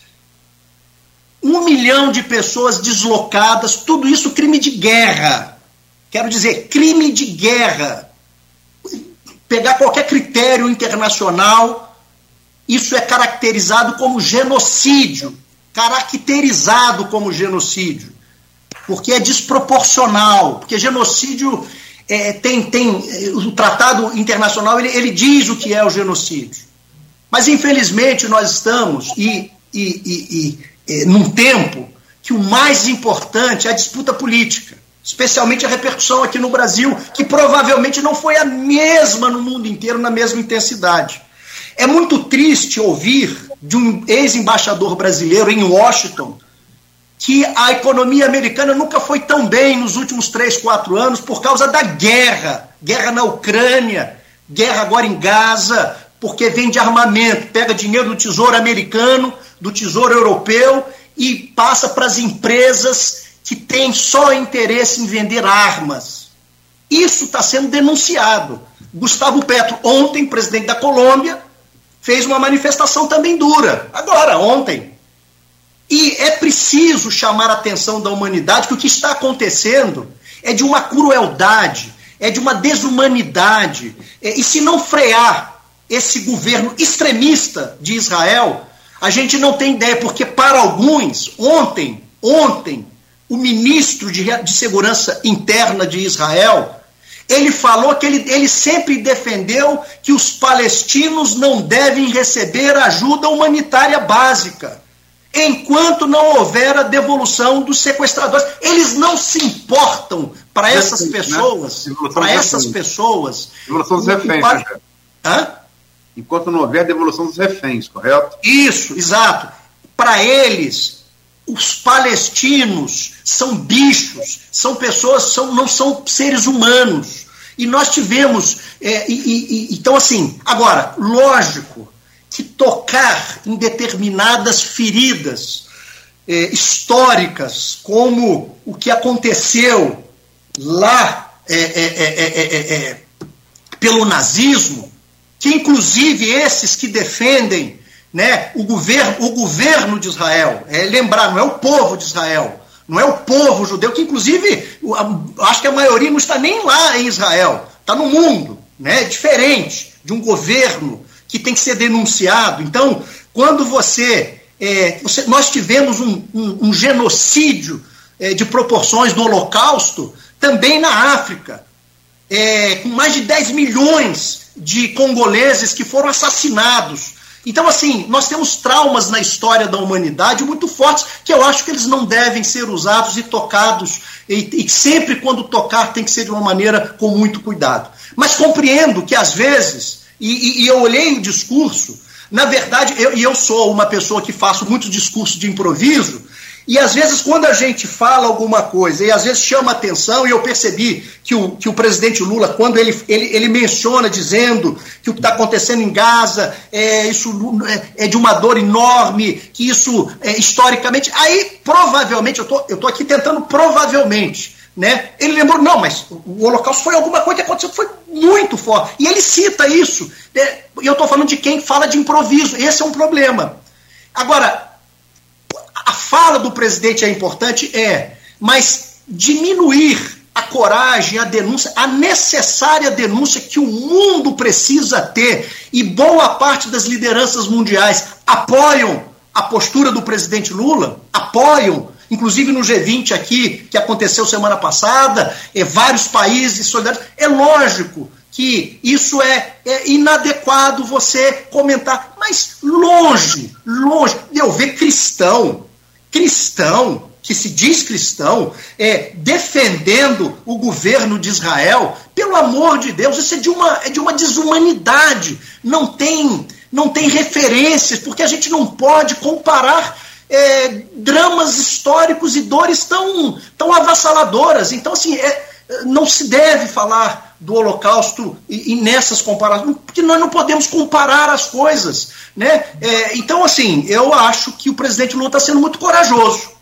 um milhão de pessoas deslocadas, tudo isso crime de guerra. Quero dizer, crime de guerra. Pegar qualquer critério internacional isso é caracterizado como genocídio, caracterizado como genocídio, porque é desproporcional, porque genocídio é, tem, tem o tratado internacional ele, ele diz o que é o genocídio, mas infelizmente nós estamos e, e, e, e num tempo que o mais importante é a disputa política, especialmente a repercussão aqui no Brasil, que provavelmente não foi a mesma no mundo inteiro, na mesma intensidade. É muito triste ouvir de um ex-embaixador brasileiro em Washington que a economia americana nunca foi tão bem nos últimos três, quatro anos por causa da guerra, guerra na Ucrânia, guerra agora em Gaza, porque vende armamento, pega dinheiro do Tesouro Americano, do Tesouro Europeu e passa para as empresas que têm só interesse em vender armas. Isso está sendo denunciado. Gustavo Petro, ontem, presidente da Colômbia, fez uma manifestação também dura. Agora, ontem. E é preciso chamar a atenção da humanidade que o que está acontecendo é de uma crueldade, é de uma desumanidade. É, e se não frear esse governo extremista de Israel, a gente não tem ideia, porque para alguns, ontem, ontem, o ministro de, de Segurança Interna de Israel, ele falou que ele, ele sempre defendeu que os palestinos não devem receber ajuda humanitária básica, enquanto não houver a devolução dos sequestradores. Eles não se importam para essas né? pessoas, né? para essas pessoas. Devolução dos reféns. Né? Hã? enquanto não houver devolução dos reféns, correto? Isso, exato. Para eles, os palestinos são bichos, são pessoas, são, não são seres humanos. E nós tivemos. É, e, e, então, assim, agora, lógico que tocar em determinadas feridas é, históricas, como o que aconteceu lá é, é pelo nazismo, que inclusive esses que defendem né, o, governo, o governo de Israel, é lembrar, não é o povo de Israel, não é o povo judeu, que inclusive acho que a maioria não está nem lá em Israel, está no mundo, né, diferente de um governo que tem que ser denunciado. Então, quando você. É, você nós tivemos um, um, um genocídio é, de proporções do Holocausto também na África, é, com mais de 10 milhões de congoleses que foram assassinados. Então, assim, nós temos traumas na história da humanidade muito fortes que eu acho que eles não devem ser usados e tocados, e, e sempre quando tocar tem que ser de uma maneira com muito cuidado. Mas compreendo que às vezes, e, e, e eu olhei o discurso, na verdade, e eu, eu sou uma pessoa que faço muito discurso de improviso, e às vezes, quando a gente fala alguma coisa e às vezes chama atenção, e eu percebi que o, que o presidente Lula, quando ele, ele, ele menciona dizendo que o que está acontecendo em Gaza é, isso, é, é, de uma dor enorme, que isso é, historicamente. Aí, provavelmente, eu tô, estou tô aqui tentando provavelmente. Né? Ele lembrou, não, mas o Holocausto foi alguma coisa que aconteceu, foi muito forte. E ele cita isso. Né? E eu estou falando de quem fala de improviso. Esse é um problema. Agora, a fala do presidente é importante? É. Mas diminuir a coragem, a denúncia, a necessária denúncia que o mundo precisa ter, e boa parte das lideranças mundiais apoiam a postura do presidente Lula, apoiam, inclusive no G20 aqui, que aconteceu semana passada, é, vários países solidários. É lógico que isso é, é, inadequado você comentar, mas longe, longe eu ver cristão cristão, que se diz cristão, é, defendendo o governo de Israel, pelo amor de Deus, isso é de uma, é de uma desumanidade. Não tem, não tem referências, porque a gente não pode comparar é, dramas históricos e dores tão, tão avassaladoras. Então, assim, é, não se deve falar do Holocausto e, e, nessas comparações, porque nós não podemos comparar as coisas. Né? É, então, assim, eu acho que o presidente Lula está sendo muito corajoso.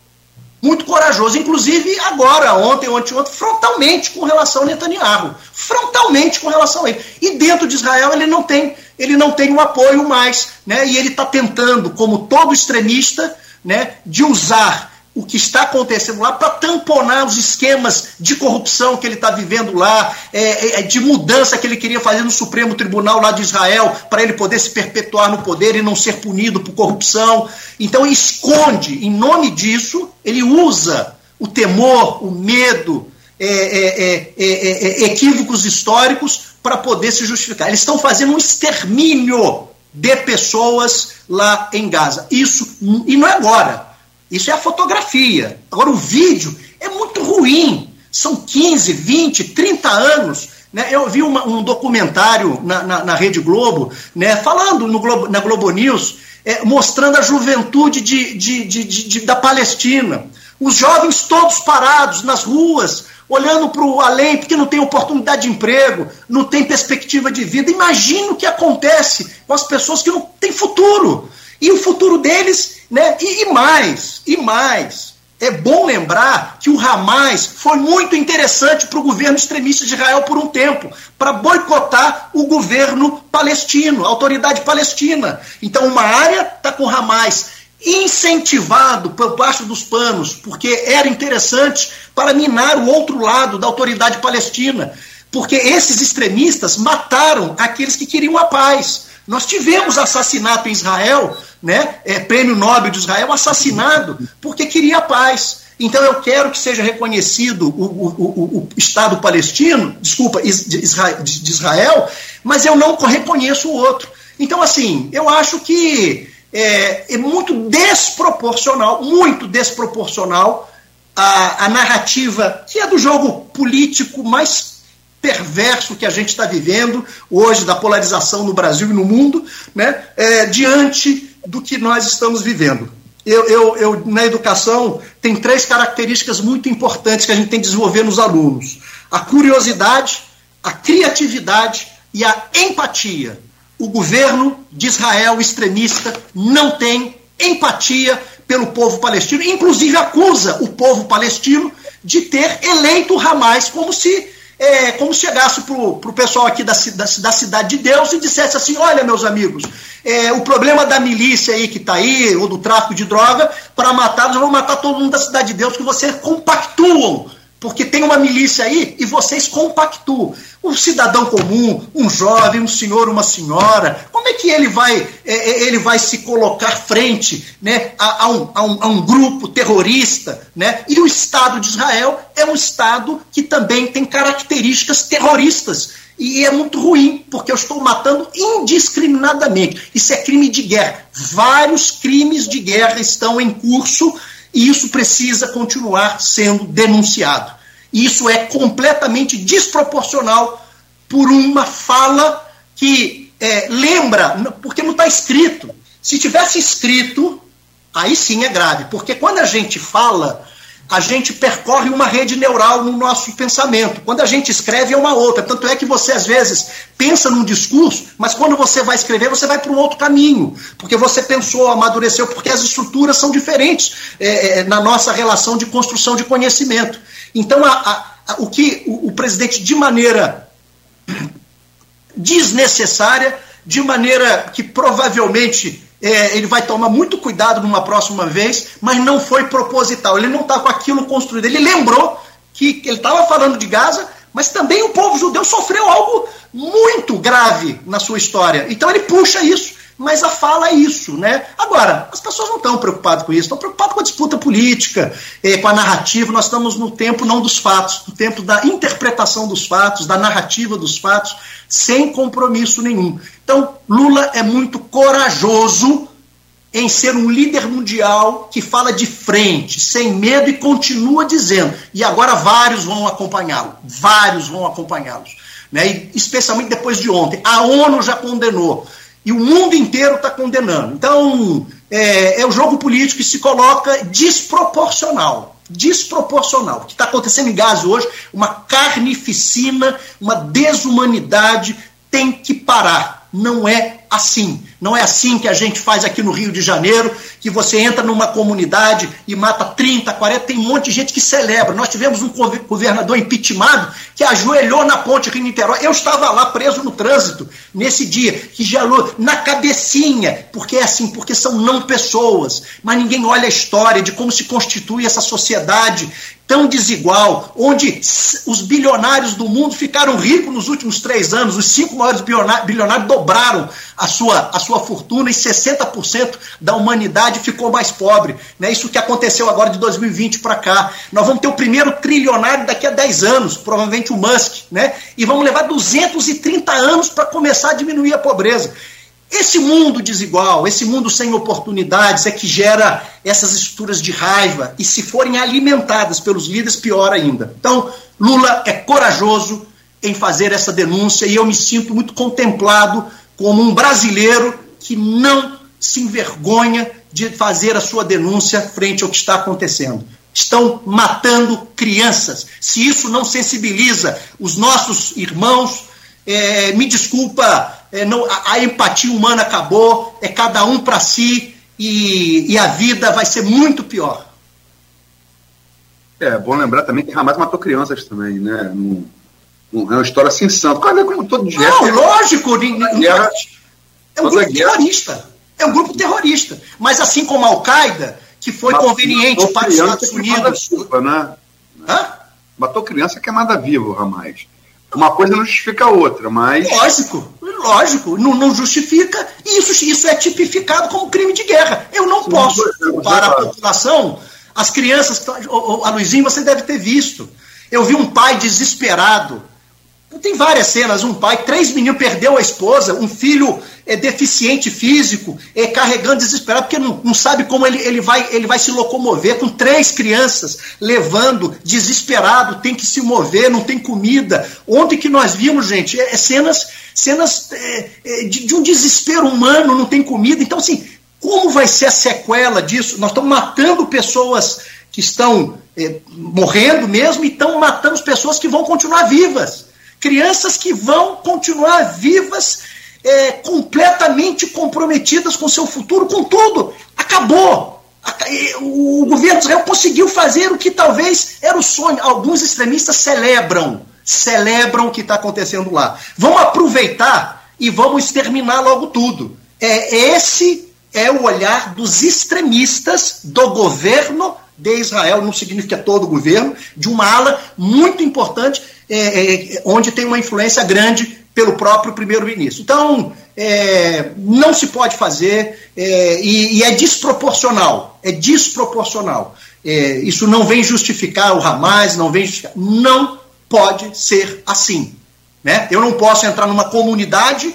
Muito corajoso, inclusive agora, ontem, ontem, ontem, frontalmente com relação a Netanyahu. Frontalmente com relação a ele. E dentro de Israel ele não tem, ele não tem um apoio mais. Né? E ele está tentando, como todo extremista, né, de usar o que está acontecendo lá para tamponar os esquemas de corrupção que ele está vivendo lá, é, é, é, de mudança que ele queria fazer no Supremo Tribunal lá de Israel, para ele poder se perpetuar no poder e não ser punido por corrupção. Então esconde, em nome disso, ele usa o temor, o medo, é, é, é, equívocos históricos para poder se justificar. Eles estão fazendo um extermínio de pessoas lá em Gaza. Isso, e não é agora Isso é a fotografia. Agora, o vídeo é muito ruim. São 15, 20, 30 anos. Né? Eu vi uma, um documentário na, na, na, Rede Globo, né, falando no Globo, na Globo News, é, mostrando a juventude de, de, de, de, da Palestina. Os jovens todos parados nas ruas, olhando para o além, porque não tem oportunidade de emprego, não tem perspectiva de vida. Imagina o que acontece com as pessoas que não têm futuro. E o futuro deles, né? E, e mais, e mais. É bom lembrar que o Hamas foi muito interessante para o governo extremista de Israel por um tempo, para boicotar o governo palestino, a autoridade palestina. Então, uma área está com o Hamas incentivado por baixo dos panos, porque era interessante para minar o outro lado da autoridade palestina, porque esses extremistas mataram aqueles que queriam a paz. Nós tivemos assassinato em Israel, né? É, prêmio Nobel de Israel assassinado porque queria a paz. Então eu quero que seja reconhecido o, o, o, o Estado palestino, desculpa, de Israel, de Israel, mas eu não reconheço o outro. Então, assim, eu acho que é, é muito desproporcional, muito desproporcional a, a narrativa que é do jogo político mais perverso que a gente está vivendo hoje, da polarização no Brasil e no mundo, né, é, diante do que nós estamos vivendo. Eu, eu, eu, na educação, tem três características muito importantes que a gente tem que desenvolver nos alunos: a curiosidade, a criatividade e a empatia o governo de Israel extremista não tem empatia pelo povo palestino, inclusive acusa o povo palestino de ter eleito Hamas como se é, como se chegasse para o pessoal aqui da, da, da, Cidade de Deus e dissesse assim: olha, meus amigos, é, o problema da milícia aí que está aí, ou do tráfico de droga, para matar, nós vamos matar todo mundo da Cidade de Deus, que vocês compactuam porque tem uma milícia aí e vocês compactuam. Um cidadão comum, um jovem, um senhor, uma senhora, como é que ele vai, é, é, ele vai se colocar frente né, a, a, um, a, um, a um grupo terrorista? Né? E o Estado de Israel é um Estado que também tem características terroristas. E é muito ruim, porque eu estou matando indiscriminadamente. Isso é crime de guerra. Vários crimes de guerra estão em curso e isso precisa continuar sendo denunciado. Isso é completamente desproporcional por uma fala que é, lembra, porque não está escrito. Se tivesse escrito, aí sim é grave, porque quando a gente fala a gente percorre uma rede neural no nosso pensamento. Quando a gente escreve é uma outra. Tanto é que você, às vezes, pensa num discurso, mas quando você vai escrever, você vai para um outro caminho. Porque você pensou, amadureceu, porque as estruturas são diferentes é, é, na nossa relação de construção de conhecimento. Então, a, a, a, o que o, o presidente, de maneira desnecessária, de maneira que provavelmente é, ele vai tomar muito cuidado numa próxima vez, mas não foi proposital. Ele não está com aquilo construído. Ele lembrou que ele estava falando de Gaza, mas também o povo judeu sofreu algo muito grave na sua história. Então ele puxa isso mas a fala é isso, né? Agora, as pessoas não estão preocupadas com isso, estão preocupadas com a disputa política, eh, com a narrativa. Nós estamos no tempo não dos fatos, no tempo da interpretação dos fatos, da narrativa dos fatos, sem compromisso nenhum. Então, Lula é muito corajoso em ser um líder mundial que fala de frente, sem medo e continua dizendo. E agora vários vão acompanhá-lo, vários vão acompanhá-los. Né? Especialmente depois de ontem. A ONU já condenou e o mundo inteiro está condenando. Então, é, é o jogo político que se coloca desproporcional. Desproporcional. O que está acontecendo em Gaza hoje, uma carnificina, uma desumanidade, tem que parar. Não é assim. Não é assim que a gente faz aqui no Rio de Janeiro, que você entra numa comunidade e mata 30, 40, tem um monte de gente que celebra. Nós tivemos um governador impeachmentado que ajoelhou na ponte Rio-Niterói. Eu estava lá preso no trânsito nesse dia, que gelou na cabecinha, porque é assim, porque são não pessoas, mas ninguém olha a história de como se constitui essa sociedade tão desigual, onde os bilionários do mundo ficaram ricos nos últimos três anos, os cinco maiores bilionários dobraram a sua, a sua fortuna e 60% da humanidade ficou mais pobre. Né? Isso que aconteceu agora de 2020 para cá. Nós vamos ter o primeiro trilionário daqui a 10 anos, provavelmente o Musk, né? e vamos levar 230 anos para começar a diminuir a pobreza. Esse mundo desigual, esse mundo sem oportunidades é que gera essas estruturas de raiva e se forem alimentadas pelos líderes, pior ainda. Então, Lula é corajoso em fazer essa denúncia e eu me sinto muito contemplado como um brasileiro que não se envergonha de fazer a sua denúncia frente ao que está acontecendo. Estão matando crianças. Se isso não sensibiliza os nossos irmãos, é, me desculpa, é, não, a, a, empatia humana acabou, é cada um para si e, e, a vida vai ser muito pior. É bom lembrar também que Hamas matou crianças também, né? É uma história assim santa. Claro, como todo dia. Não, lógico. Guerra, é um grupo terrorista. É um grupo terrorista. Mas assim como a Al-Qaeda, que foi matou, conveniente matou para os Estados Unidos. Viva, né? Hã? Matou criança queimada viva, Hamas. Uma coisa não justifica a outra, mas. Lógico, lógico, não, não justifica, e isso, isso é tipificado como crime de guerra. Eu não Sim, posso para a população, as crianças. A Luizinho, você deve ter visto. Eu vi um pai desesperado tem várias cenas, um pai, três meninos, perdeu a esposa, um filho é deficiente físico, é carregando desesperado, porque não, não sabe como ele, ele, vai, ele vai se locomover, com três crianças levando, desesperado, tem que se mover, não tem comida. Ontem que nós vimos, gente, é, é cenas, cenas é, é, de, de um desespero humano, não tem comida. Então, assim, como vai ser a sequela disso? Nós estamos matando pessoas que estão morrendo mesmo e estão matando pessoas que vão continuar vivas crianças que vão continuar vivas, é, completamente comprometidas com seu futuro, com tudo. Acabou. O governo de Israel conseguiu fazer o que talvez era o sonho. Alguns extremistas celebram, celebram o que está acontecendo lá. Vão aproveitar e vamos exterminar logo tudo. É, esse é o olhar dos extremistas do governo de Israel, não significa todo o governo, de uma ala muito importante é, é, onde tem uma influência grande pelo próprio primeiro-ministro. Então, é, não se pode fazer é, e, e, é desproporcional. É desproporcional. É, isso não vem justificar o Hamas, não vem justificar. Não pode ser assim. Né? Eu não posso entrar numa comunidade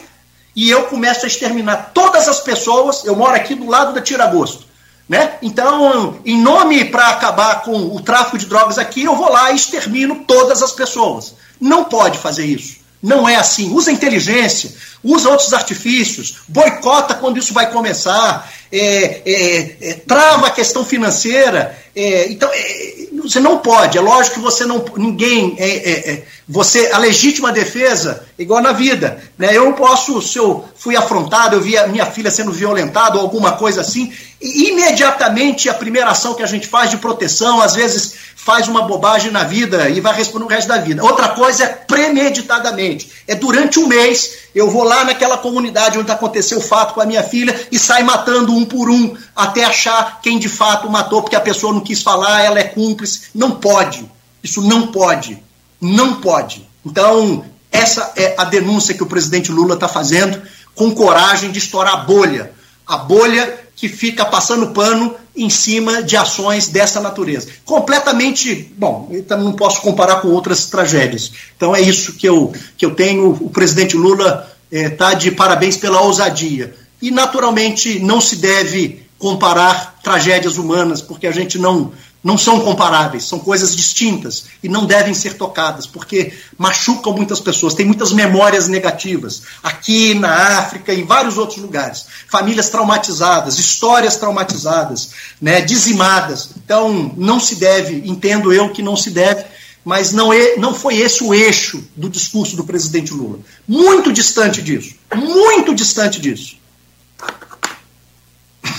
e eu começo a exterminar todas as pessoas. Eu moro aqui do lado da Tiragosto. Né? Então, em nome para acabar com o tráfico de drogas aqui, eu vou lá e extermino todas as pessoas. Não pode fazer isso. Não é assim. Usa inteligência, usa outros artifícios, boicota quando isso vai começar, é, é, é, trava a questão financeira. É, então, é, você não pode. É lógico que você não. Ninguém. É, você A legítima defesa, igual na vida. Né? Eu não posso, se eu fui afrontado, eu vi a minha filha sendo violentada ou alguma coisa assim, imediatamente a primeira ação que a gente faz de proteção, às vezes faz uma bobagem na vida e vai responder o resto da vida. Outra coisa é premeditadamente. É durante um mês, eu vou lá naquela comunidade onde aconteceu o fato com a minha filha e sai matando um por um até achar quem de fato matou, porque a pessoa não quis falar, ela é cúmplice. Não pode. Isso não pode. Não pode. Então, essa é a denúncia que o presidente Lula está fazendo, com coragem de estourar a bolha. A bolha que fica passando pano em cima de ações dessa natureza. Completamente, bom, então não posso comparar com outras tragédias. Então é isso que eu, que eu tenho. O presidente Lula está eh, de parabéns pela ousadia. E, naturalmente, não se deve comparar tragédias humanas, porque a gente não, não são comparáveis, são coisas distintas e não devem ser tocadas, porque machucam muitas pessoas, tem muitas memórias negativas, aqui na África em vários outros lugares. Famílias traumatizadas, histórias traumatizadas, né, dizimadas. Então, não se deve, entendo eu que não se deve, mas não, é, não foi esse o eixo do discurso do presidente Lula. Muito distante disso, muito distante disso.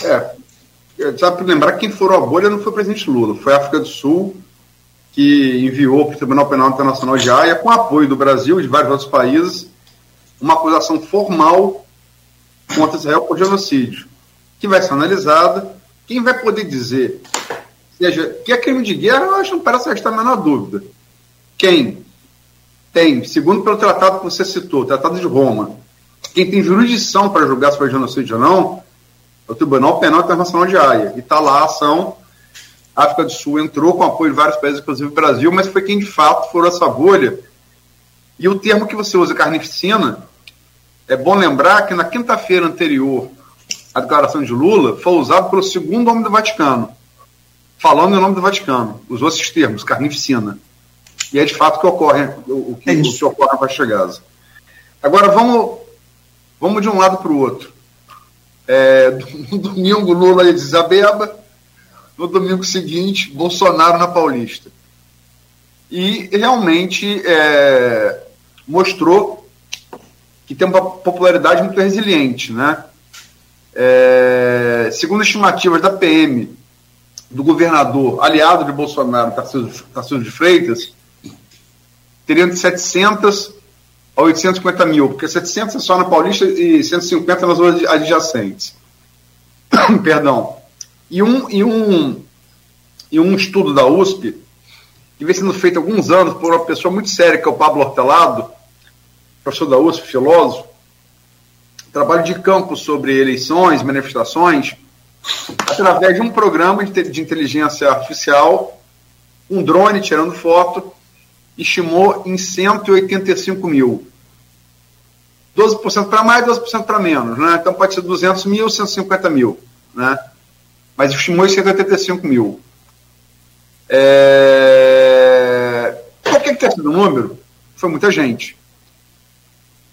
É, só para lembrar quem furou a bolha não foi o presidente Lula, foi a África do Sul, que enviou para o Tribunal Penal Internacional de Haia, com apoio do Brasil e de vários outros países, uma acusação formal contra Israel por genocídio, que vai ser analisada. Quem vai poder dizer seja, que é crime de guerra, eu acho que não parece restar a menor dúvida. Quem tem, segundo pelo tratado que você citou, o Tratado de Roma, quem tem jurisdição para julgar se foi genocídio ou não, o Tribunal Penal Internacional de Haia. E está lá a ação. A África do Sul entrou com apoio de vários países, inclusive o Brasil, mas foi quem de fato furou essa bolha. E o termo que você usa, carnificina, é bom lembrar que na quinta-feira anterior à declaração de Lula, foi usado pelo segundo homem do Vaticano, falando em nome do Vaticano. Usou esses termos, carnificina. E é de fato que ocorre, o, que, é o que ocorre na Faixa Gaza. Agora vamos, vamos de um lado para o outro. É, no domingo, Lula em Isabeba, no domingo seguinte, Bolsonaro na Paulista. E realmente é, mostrou que tem uma popularidade muito resiliente. Né? É, segundo estimativas da PM, do governador aliado de Bolsonaro, Tarcísio de Freitas, teriam de 700 a 850 mil, porque 700 é só na Paulista e 150 nas ruas adjacentes. Perdão. E um, e, um, e um estudo da USP, que vem sendo feito há alguns anos por uma pessoa muito séria, que é o Pablo Hortelado, professor da USP, filósofo, trabalho de campo sobre eleições, manifestações, através de um programa de inteligência artificial, um drone tirando foto, estimou em 185 mil. 12% para mais, 12% para menos. Né? Então pode ser 200 mil, 150 mil. Né? Mas estimou em 185 mil. É... Por que, que tem sido o número? Foi muita gente.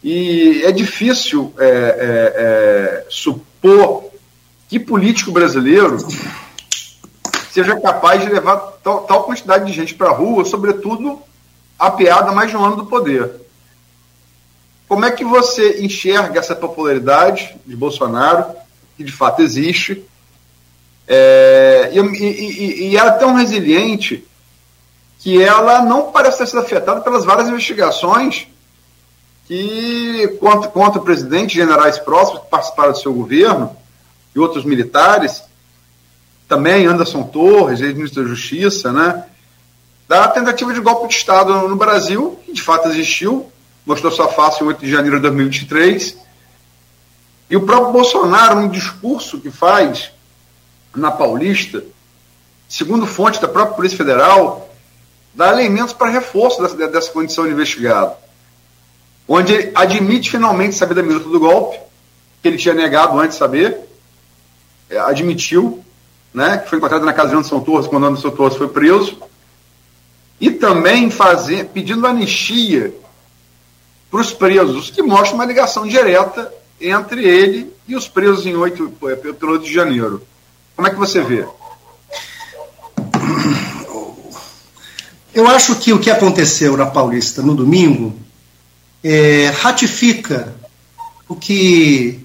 E é difícil é, é, é, supor que político brasileiro seja capaz de levar tal, quantidade de gente para a rua, sobretudo a mais de um ano do poder. Como é que você enxerga essa popularidade de Bolsonaro, que de fato existe, é, e, e, e, ela é tão resiliente que ela não parece ter sido afetada pelas várias investigações que contra, contra o presidente, generais próximos que participaram do seu governo e outros militares, também Anderson Torres, ex-ministro da Justiça, né? da tentativa de golpe de Estado no Brasil, que de fato existiu, mostrou sua face em 8 de janeiro de 2023. E o próprio Bolsonaro, no discurso que faz na Paulista, segundo fonte da própria Polícia Federal, dá elementos para reforço dessa, dessa condição de investigado. Onde ele admite finalmente saber da minuta do golpe, que ele tinha negado antes de saber, é, admitiu, né, que foi encontrado na casa de Anderson Torres, quando Anderson Torres foi preso, e também fazer, pedindo anistia para os presos, que mostra uma ligação direta entre ele e os presos em 8, pelo 8 de janeiro. Como é que você vê? Eu acho que o que aconteceu na Paulista no domingo é, ratifica o que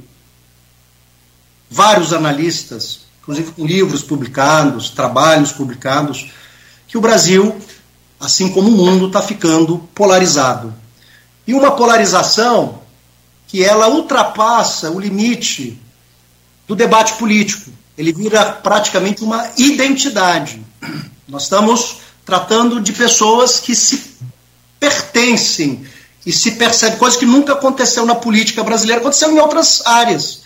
vários analistas, inclusive com livros publicados, trabalhos publicados, que o Brasil assim como o mundo está ficando polarizado. E uma polarização que ela ultrapassa o limite do debate político. Ele vira praticamente uma identidade. Nós estamos tratando de pessoas que se pertencem e se percebe coisa que nunca aconteceu na política brasileira, aconteceu em outras áreas,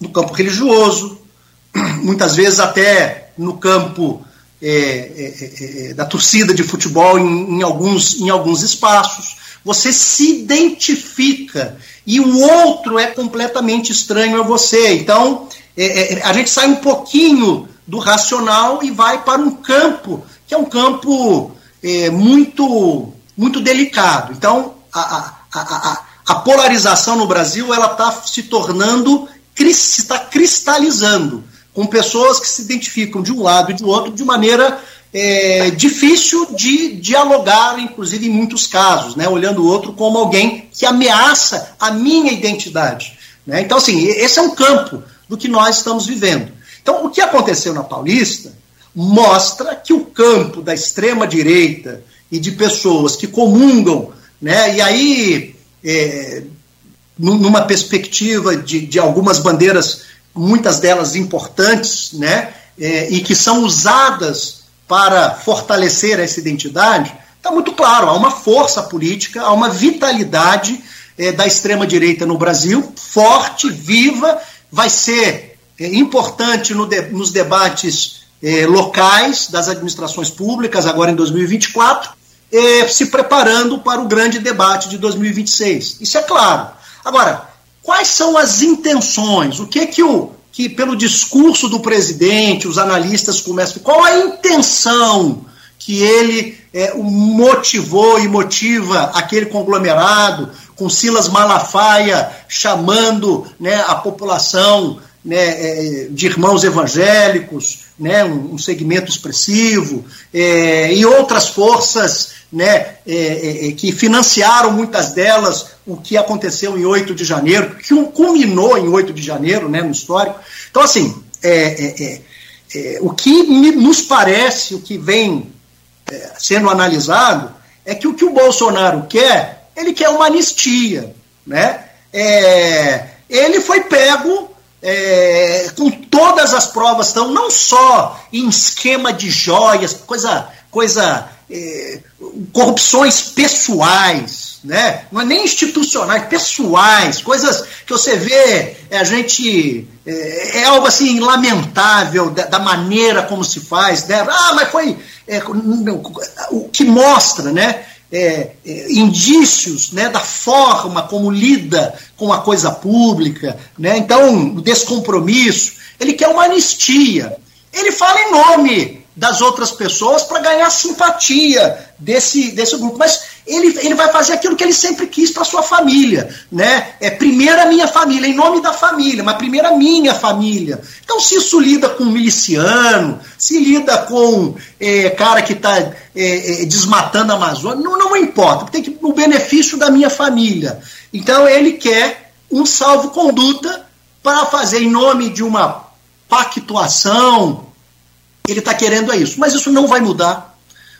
no campo religioso, muitas vezes até no campo é é, é, da torcida de futebol em, em, alguns, em alguns espaços. Você se identifica e o outro é completamente estranho a você. Então, é, a gente sai um pouquinho do racional e vai para um campo que é um campo muito, muito delicado. Então, a, a, a, a polarização no Brasil ela está se tornando, está cristalizando com pessoas que se identificam de um lado e do outro de maneira é, difícil de dialogar, inclusive em muitos casos, né, olhando o outro como alguém que ameaça a minha identidade. Né? Então, assim, esse é um campo do que nós estamos vivendo. Então, o que aconteceu na Paulista mostra que o campo da extrema-direita e de pessoas que comungam, né, e aí, é, numa perspectiva de, de algumas bandeiras muitas delas importantes, né, é, e que são usadas para fortalecer essa identidade, está muito claro, há uma força política, há uma vitalidade é, da extrema-direita no Brasil, forte, viva, vai ser é, importante no de, nos debates é, locais das administrações públicas, agora em 2024, é, se preparando para o grande debate de 2026. Isso é claro. Agora, quais são as intenções? O que que o que pelo discurso do presidente, os analistas começam, qual a intenção que ele é, motivou e motiva aquele conglomerado, com Silas Malafaia chamando né, a população né, é, de irmãos evangélicos, né, um, segmento expressivo, é, e outras forças né, é, é, que financiaram muitas delas o que aconteceu em 8 de janeiro, que culminou em 8 de janeiro, né, no histórico. Então, assim, é, o que nos parece, o que vem sendo analisado, é que o que o Bolsonaro quer, ele quer uma anistia. Né? ele foi pego é, com todas as provas, estão não só em esquema de joias, coisa, coisa é, corrupções pessoais, né? não é nem institucionais, pessoais, coisas que você vê, é, a gente é, é algo assim lamentável da, da, maneira como se faz, né? Ah, mas foi é, o que mostra, né? É, é, indícios né, da forma como lida com a coisa pública, né? então, o descompromisso. Ele quer uma anistia. Ele fala em nome das outras pessoas para ganhar simpatia desse, desse grupo. Mas ele, ele vai fazer aquilo que ele sempre quis para sua família. Né? É primeiro a minha família, em nome da família, mas primeiro a minha família. Então, se isso lida com miliciano, se lida com é, cara que está é, é, desmatando a Amazônia, não, não importa, tem que o benefício da minha família. Então, ele quer um salvo-conduta para fazer em nome de uma pactuação ele está querendo é isso. Mas isso não vai mudar.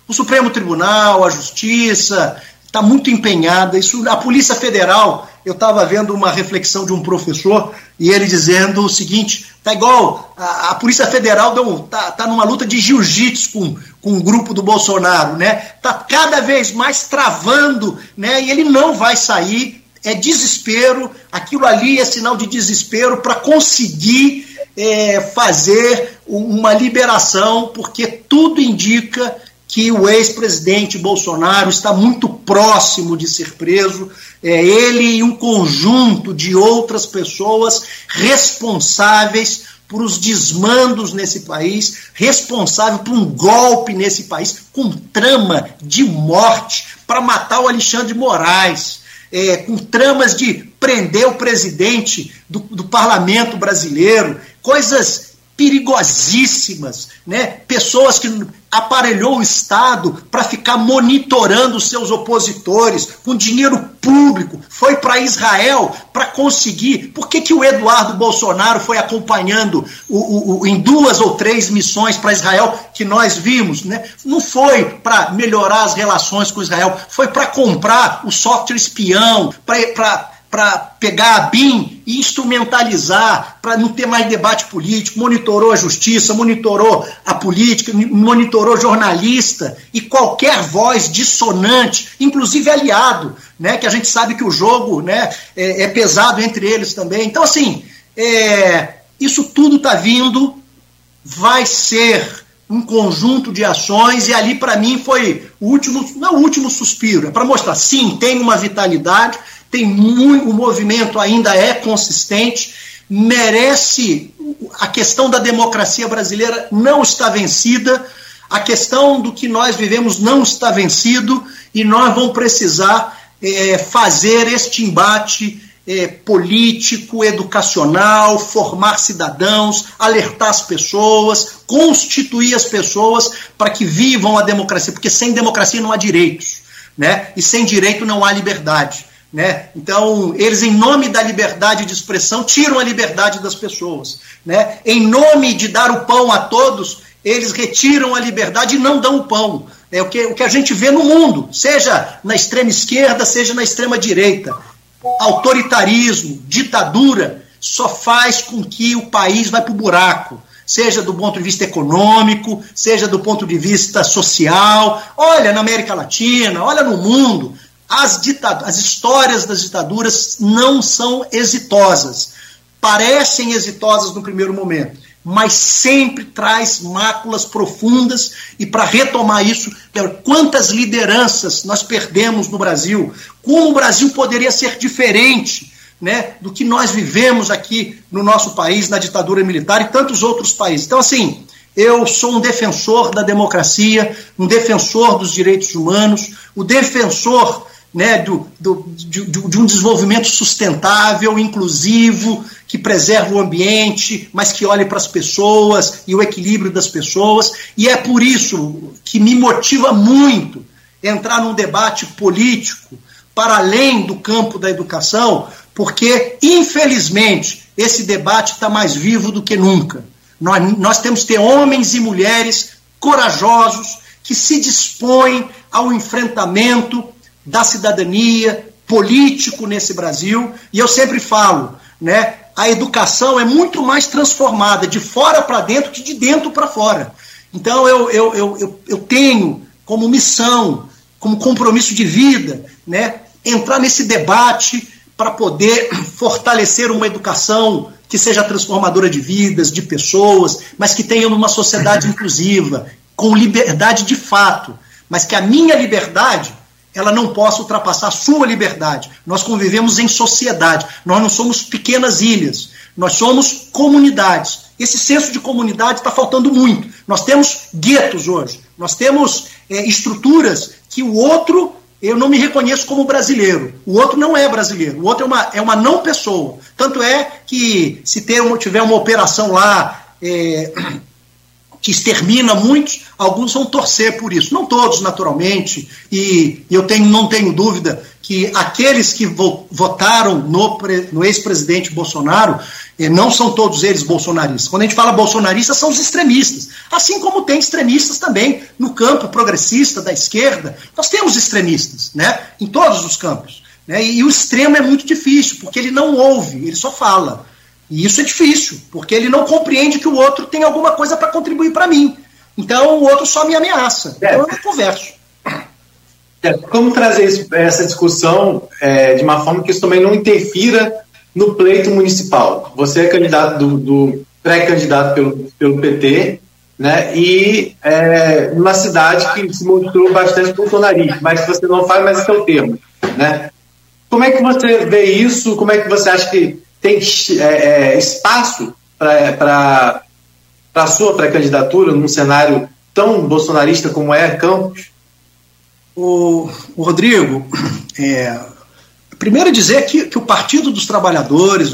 O Supremo Tribunal, a Justiça, está muito empenhada. Isso, a Polícia Federal, eu estava vendo uma reflexão de um professor e ele dizendo o seguinte: tá igual a, a Polícia Federal está tá numa luta de jiu-jitsu com, com o grupo do Bolsonaro, né? Tá cada vez mais travando, né? E ele não vai sair. É desespero, aquilo ali é sinal de desespero para conseguir é, fazer uma liberação, porque tudo indica que o ex-presidente Bolsonaro está muito próximo de ser preso. É, ele e um conjunto de outras pessoas responsáveis por os desmandos nesse país, responsável por um golpe nesse país, com trama de morte para matar o Alexandre Moraes, é, com tramas de prender o presidente do, do parlamento brasileiro, coisas perigosíssimas, né? Pessoas que aparelhou o Estado para ficar monitorando seus opositores com dinheiro público, foi para Israel para conseguir. Por que, que o Eduardo Bolsonaro foi acompanhando o, o, o em duas ou três missões para Israel que nós vimos? Né? Não foi para melhorar as relações com Israel, foi para comprar o software espião, para para pegar a BIM e instrumentalizar, para não ter mais debate político, monitorou a justiça, monitorou a política, monitorou jornalista e qualquer voz dissonante, inclusive aliado, né, que a gente sabe que o jogo né, é, é pesado entre eles também. Então, assim, é, isso tudo está vindo, vai ser um conjunto de ações e ali para mim foi o último, não o último suspiro, é para mostrar, sim, tem uma vitalidade, tem muito, o movimento ainda é consistente, merece a questão da democracia brasileira não está vencida, a questão do que nós vivemos não está vencido e nós vamos precisar é, fazer este embate é, político, educacional, formar cidadãos, alertar as pessoas, constituir as pessoas para que vivam a democracia, porque sem democracia não há direitos, né? E sem direito não há liberdade. Né? Então, eles, em nome da liberdade de expressão, tiram a liberdade das pessoas. Né? Em nome de dar o pão a todos, eles retiram a liberdade e não dão o pão. É o que, o que a gente vê no mundo, seja na extrema esquerda, seja na extrema direita. Autoritarismo, ditadura, só faz com que o país vá para o buraco seja do ponto de vista econômico, seja do ponto de vista social. Olha na América Latina, olha no mundo. As, as histórias das ditaduras não são exitosas. Parecem exitosas no primeiro momento, mas sempre traz máculas profundas e para retomar isso, quantas lideranças nós perdemos no Brasil? Como o Brasil poderia ser diferente né, do que nós vivemos aqui no nosso país, na ditadura militar e tantos outros países. Então, assim, eu sou um defensor da democracia, um defensor dos direitos humanos, o defensor né, do, do, de, de, um desenvolvimento sustentável, inclusivo, que preserva o ambiente, mas que olhe para as pessoas e o equilíbrio das pessoas. E é por isso que me motiva muito entrar num debate político para além do campo da educação, porque, infelizmente, esse debate está mais vivo do que nunca. Nós, nós temos que ter homens e mulheres corajosos que se dispõem ao enfrentamento da cidadania, político nesse Brasil, e eu sempre falo, né, a educação é muito mais transformada de fora para dentro que de dentro para fora. Então eu, eu, eu, eu, tenho como missão, como compromisso de vida, né, entrar nesse debate para poder fortalecer uma educação que seja transformadora de vidas, de pessoas, mas que tenha uma sociedade inclusiva, com liberdade de fato, mas que a minha liberdade ela não possa ultrapassar sua liberdade. Nós convivemos em sociedade, nós não somos pequenas ilhas, nós somos comunidades. Esse senso de comunidade está faltando muito. Nós temos guetos hoje, nós temos é, estruturas que o outro, eu não me reconheço como brasileiro. O outro não é brasileiro, o outro é uma, é uma não pessoa. Tanto é que se ter tiver uma operação lá. É, que extermina muitos, alguns vão torcer por isso. Não todos, naturalmente, e eu tenho, não tenho dúvida que aqueles que votaram no, no ex-presidente Bolsonaro eh, não são todos eles bolsonaristas. Quando a gente fala bolsonaristas, são os extremistas. Assim como tem extremistas também no campo progressista da esquerda. Nós temos extremistas né, em todos os campos. Né, e, e o extremo é muito difícil, porque ele não ouve, ele só fala. E isso é difícil, porque ele não compreende que o outro tem alguma coisa para contribuir para mim. Então o outro só me ameaça. Então eu não converso. Como trazer essa discussão é, de uma forma que isso também não interfira no pleito municipal? Você é candidato do, do pré-candidato pelo, pelo PT, né? E é, numa cidade que se mostrou bastante bolsonarista, mas que você não faz mais é o termo, né? Como é que você vê isso? Como é que você acha que tem é, é, espaço para a sua pré-candidatura num cenário tão bolsonarista como é Campos? O, o Rodrigo, é, primeiro dizer que, que o Partido dos Trabalhadores,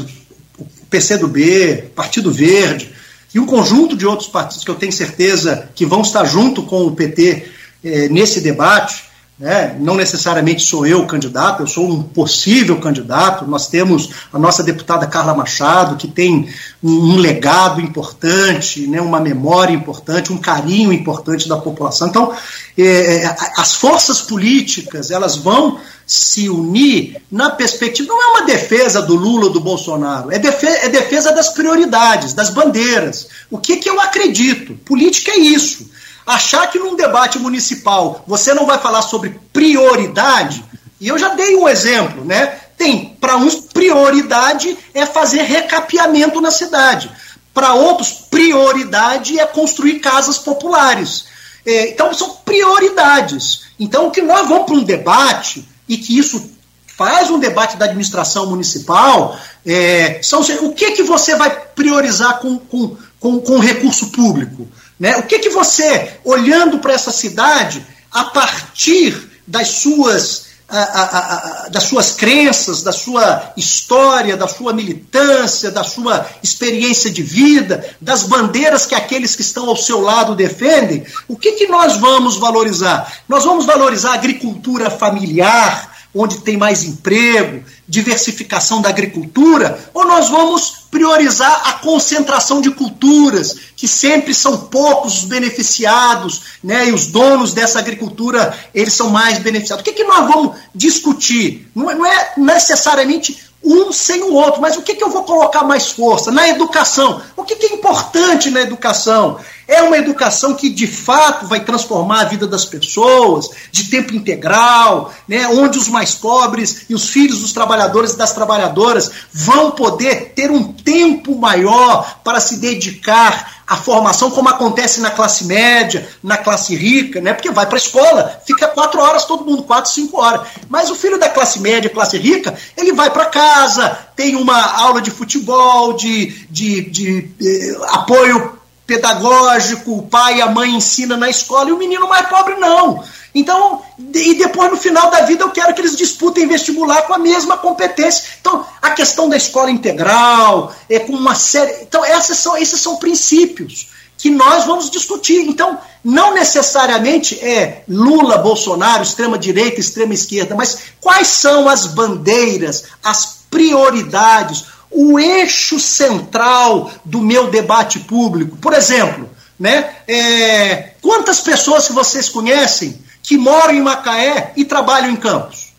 o PCdoB, Partido Verde e um conjunto de outros partidos que eu tenho certeza que vão estar junto com o PT é, nesse debate, né? Não necessariamente sou eu o candidato, eu sou um possível candidato. Nós temos a nossa deputada Carla Machado, que tem um, um legado importante, né? uma memória importante, um carinho importante da população. Então, é, é as forças políticas elas vão se unir na perspectiva. Não é uma defesa do Lula ou do Bolsonaro, é defesa, é defesa das prioridades, das bandeiras. O que, que eu acredito? Política é isso Achar que num debate municipal você não vai falar sobre prioridade, e eu já dei um exemplo, né? Tem, para uns, prioridade é fazer recapeamento na cidade. Para outros, prioridade é construir casas populares. É, então, são prioridades. Então, que nós vamos para um debate, e que isso faz um debate da administração municipal, é, são o que, que você vai priorizar com, com, com, com recurso público? Né? O que, que você, olhando para essa cidade, a partir das suas, a, a, a, das suas crenças, da sua história, da sua militância, da sua experiência de vida, das bandeiras que aqueles que estão ao seu lado defendem, o que, que nós vamos valorizar? Nós vamos valorizar a agricultura familiar, onde tem mais emprego, diversificação da agricultura, ou nós vamos priorizar a concentração de culturas, que sempre são poucos os beneficiados, né, e os donos dessa agricultura, eles são mais beneficiados. O que, que nós vamos discutir? Não é, não é necessariamente um sem o outro. Mas o que, que eu vou colocar mais força? Na educação. O que, que é importante na educação? É uma educação que de fato vai transformar a vida das pessoas, de tempo integral, né, onde os mais pobres e os filhos dos trabalhadores e das trabalhadoras vão poder ter um tempo maior para se dedicar a formação como acontece na classe média, na classe rica, né? Porque vai para a escola, fica quatro horas todo mundo, quatro, cinco horas. Mas o filho da classe média, classe rica, ele vai para casa, tem uma aula de futebol, de, de, de, de eh, apoio pedagógico, o pai e a mãe ensinam na escola, e o menino mais pobre não. Então, e depois no final da vida eu quero que eles disputem vestibular com a mesma competência. Então, a questão da escola integral, é com uma série. Então, essas são, esses são princípios que nós vamos discutir. Então, não necessariamente é Lula, Bolsonaro, extrema-direita, extrema-esquerda, mas quais são as bandeiras, as prioridades, o eixo central do meu debate público. Por exemplo, né, é, quantas pessoas que vocês conhecem que moram em Macaé e trabalham em Campos?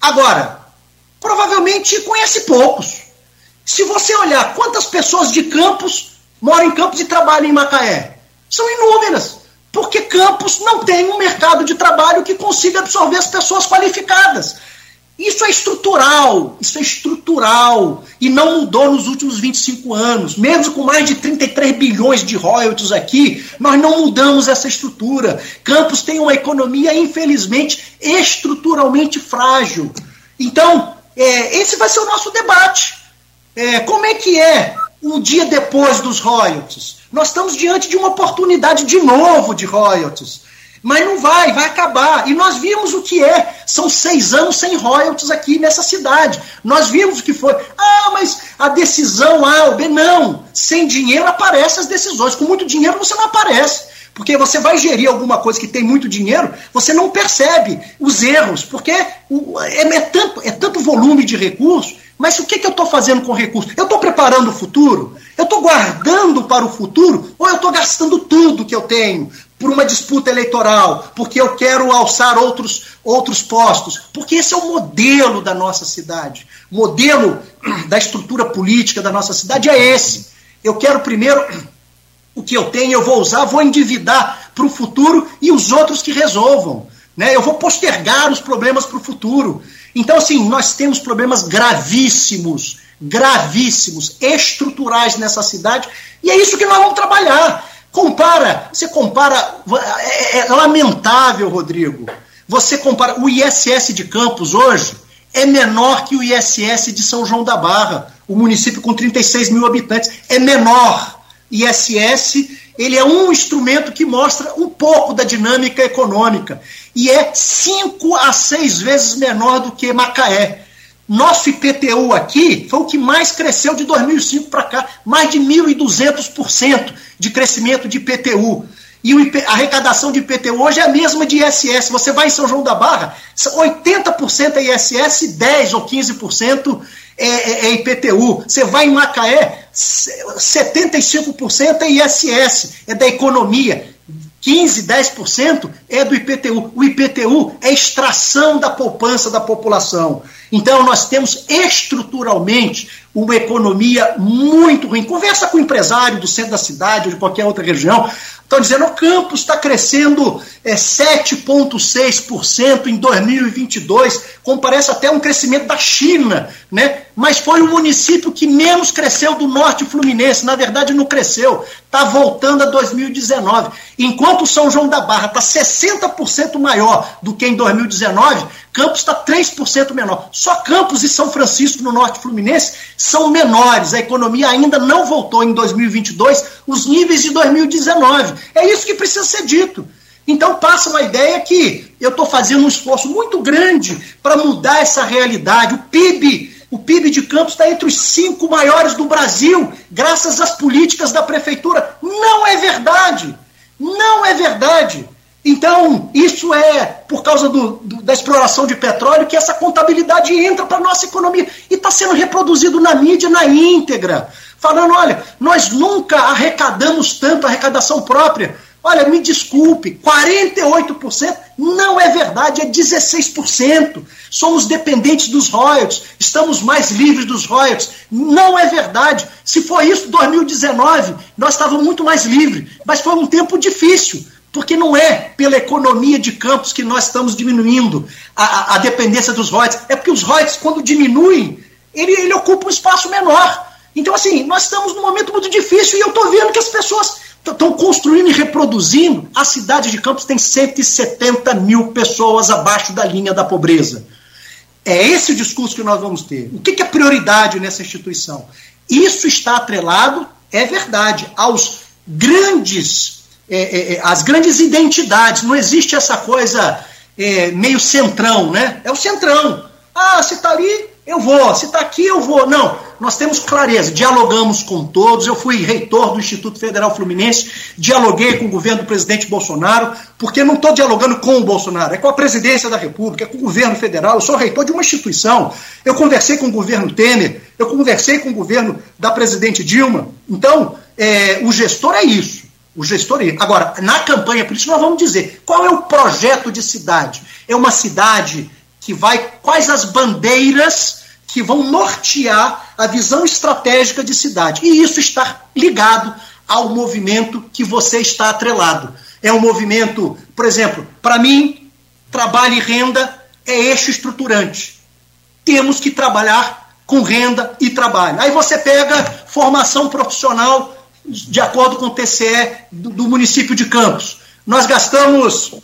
Agora, provavelmente conhece poucos. Se você olhar quantas pessoas de Campos moram em Campos e trabalham em Macaé, são inúmeras, porque Campos não tem um mercado de trabalho que consiga absorver as pessoas qualificadas. Isso é estrutural, isso é estrutural e não mudou nos últimos 25 anos. Mesmo com mais de 33 bilhões de royalties aqui, nós não mudamos essa estrutura. Campos tem uma economia, infelizmente, estruturalmente frágil. Então, é, esse vai ser o nosso debate. É, como é que é um dia depois dos royalties? Nós estamos diante de uma oportunidade de novo de royalties. Mas não vai, vai acabar. E nós vimos o que é. São seis anos sem royalties aqui nessa cidade. Nós vimos o que foi. Ah, mas a decisão A ou B, não. Sem dinheiro aparecem as decisões. Com muito dinheiro você não aparece. Porque você vai gerir alguma coisa que tem muito dinheiro, você não percebe os erros, porque é, é, tanto, é tanto volume de recursos, mas o que, que eu estou fazendo com o recurso? Eu estou preparando o futuro? Eu estou guardando para o futuro? Ou eu estou gastando tudo que eu tenho? Por uma disputa eleitoral, porque eu quero alçar outros, outros postos, porque esse é o modelo da nossa cidade. O modelo da estrutura política da nossa cidade é esse. Eu quero primeiro o que eu tenho, eu vou usar, vou endividar para o futuro e os outros que resolvam. Né? Eu vou postergar os problemas para o futuro. Então, assim, nós temos problemas gravíssimos, gravíssimos, estruturais nessa cidade, e é isso que nós vamos trabalhar. Compara, você compara, é, é, lamentável, Rodrigo. Você compara o ISS de Campos hoje é menor que o ISS de São João da Barra, o município com 36 mil habitantes, é menor. ISS ele é um instrumento que mostra um pouco da dinâmica econômica e é cinco a seis vezes menor do que Macaé. Nosso IPTU aqui foi o que mais cresceu de 2005 para cá, mais de 1.200% de crescimento de IPTU. E a arrecadação de IPTU hoje é a mesma de ISS. Você vai em São João da Barra, 80% é ISS, 10% ou 15% é, é, é IPTU. Você vai em Macaé, 75% é ISS, é da economia. 15, 10% é do IPTU. O IPTU é extração da poupança da população. Então, nós temos estruturalmente uma economia muito ruim. Conversa com o empresário do centro da cidade ou de qualquer outra região. Estão dizendo o campus está crescendo é, 7,6% em 2022, como parece até um crescimento da China, né? mas foi o município que menos cresceu do norte fluminense. Na verdade, não cresceu, está voltando a 2019. Enquanto São João da Barra está 60% maior do que em 2019, Campos está 3% menor. Só Campos e São Francisco, no norte fluminense, são menores. A economia ainda não voltou em 2022 os níveis de 2019. É isso que precisa ser dito. Então passa uma ideia que eu estou fazendo um esforço muito grande para mudar essa realidade. O PIB, o PIB de Campos está entre os cinco maiores do Brasil, graças às políticas da prefeitura. Não é verdade. Não é verdade. Então, isso é por causa do, do, da exploração de petróleo que essa contabilidade entra para a nossa economia. E está sendo reproduzido na mídia na íntegra. Falando, olha, nós nunca arrecadamos tanto arrecadação própria. Olha, me desculpe, 48% não é verdade, é 16%. Somos dependentes dos royalties, estamos mais livres dos royalties. Não é verdade. Se for isso, 2019, nós estávamos muito mais livres. Mas foi um tempo difícil. Porque não é pela economia de campos que nós estamos diminuindo a, a, dependência dos royalties. É porque os royalties, quando diminuem, ele, ele ocupa um espaço menor. Então, assim, nós estamos num momento muito difícil e eu estou vendo que as pessoas estão construindo e reproduzindo. A cidade de Campos tem 170 mil pessoas abaixo da linha da pobreza. É esse o discurso que nós vamos ter. O que é prioridade nessa instituição? Isso está atrelado, é verdade, aos grandes, é, é, é as grandes identidades. Não existe essa coisa é, meio centrão, né? É o centrão. Ah, se está ali, eu vou. Se está aqui, eu vou. Não, nós temos clareza. Dialogamos com todos. Eu fui reitor do Instituto Federal Fluminense, dialoguei com o governo do presidente Bolsonaro, porque não estou dialogando com o Bolsonaro, é com a presidência da República, é com o governo federal. Eu sou reitor de uma instituição. Eu conversei com o governo Temer, eu conversei com o governo da presidente Dilma. Então, é, o gestor é isso. O gestor isso. Agora, na campanha, por isso nós vamos dizer qual é o projeto de cidade. É uma cidade que vai. Quais as bandeiras que vão nortear a visão estratégica de cidade. E isso está ligado ao movimento que você está atrelado. É um movimento, por exemplo, para mim, trabalho e renda é eixo estruturante. Temos que trabalhar com renda e trabalho. Aí você pega formação profissional de acordo com o TCE do, do município de Campos. Nós gastamos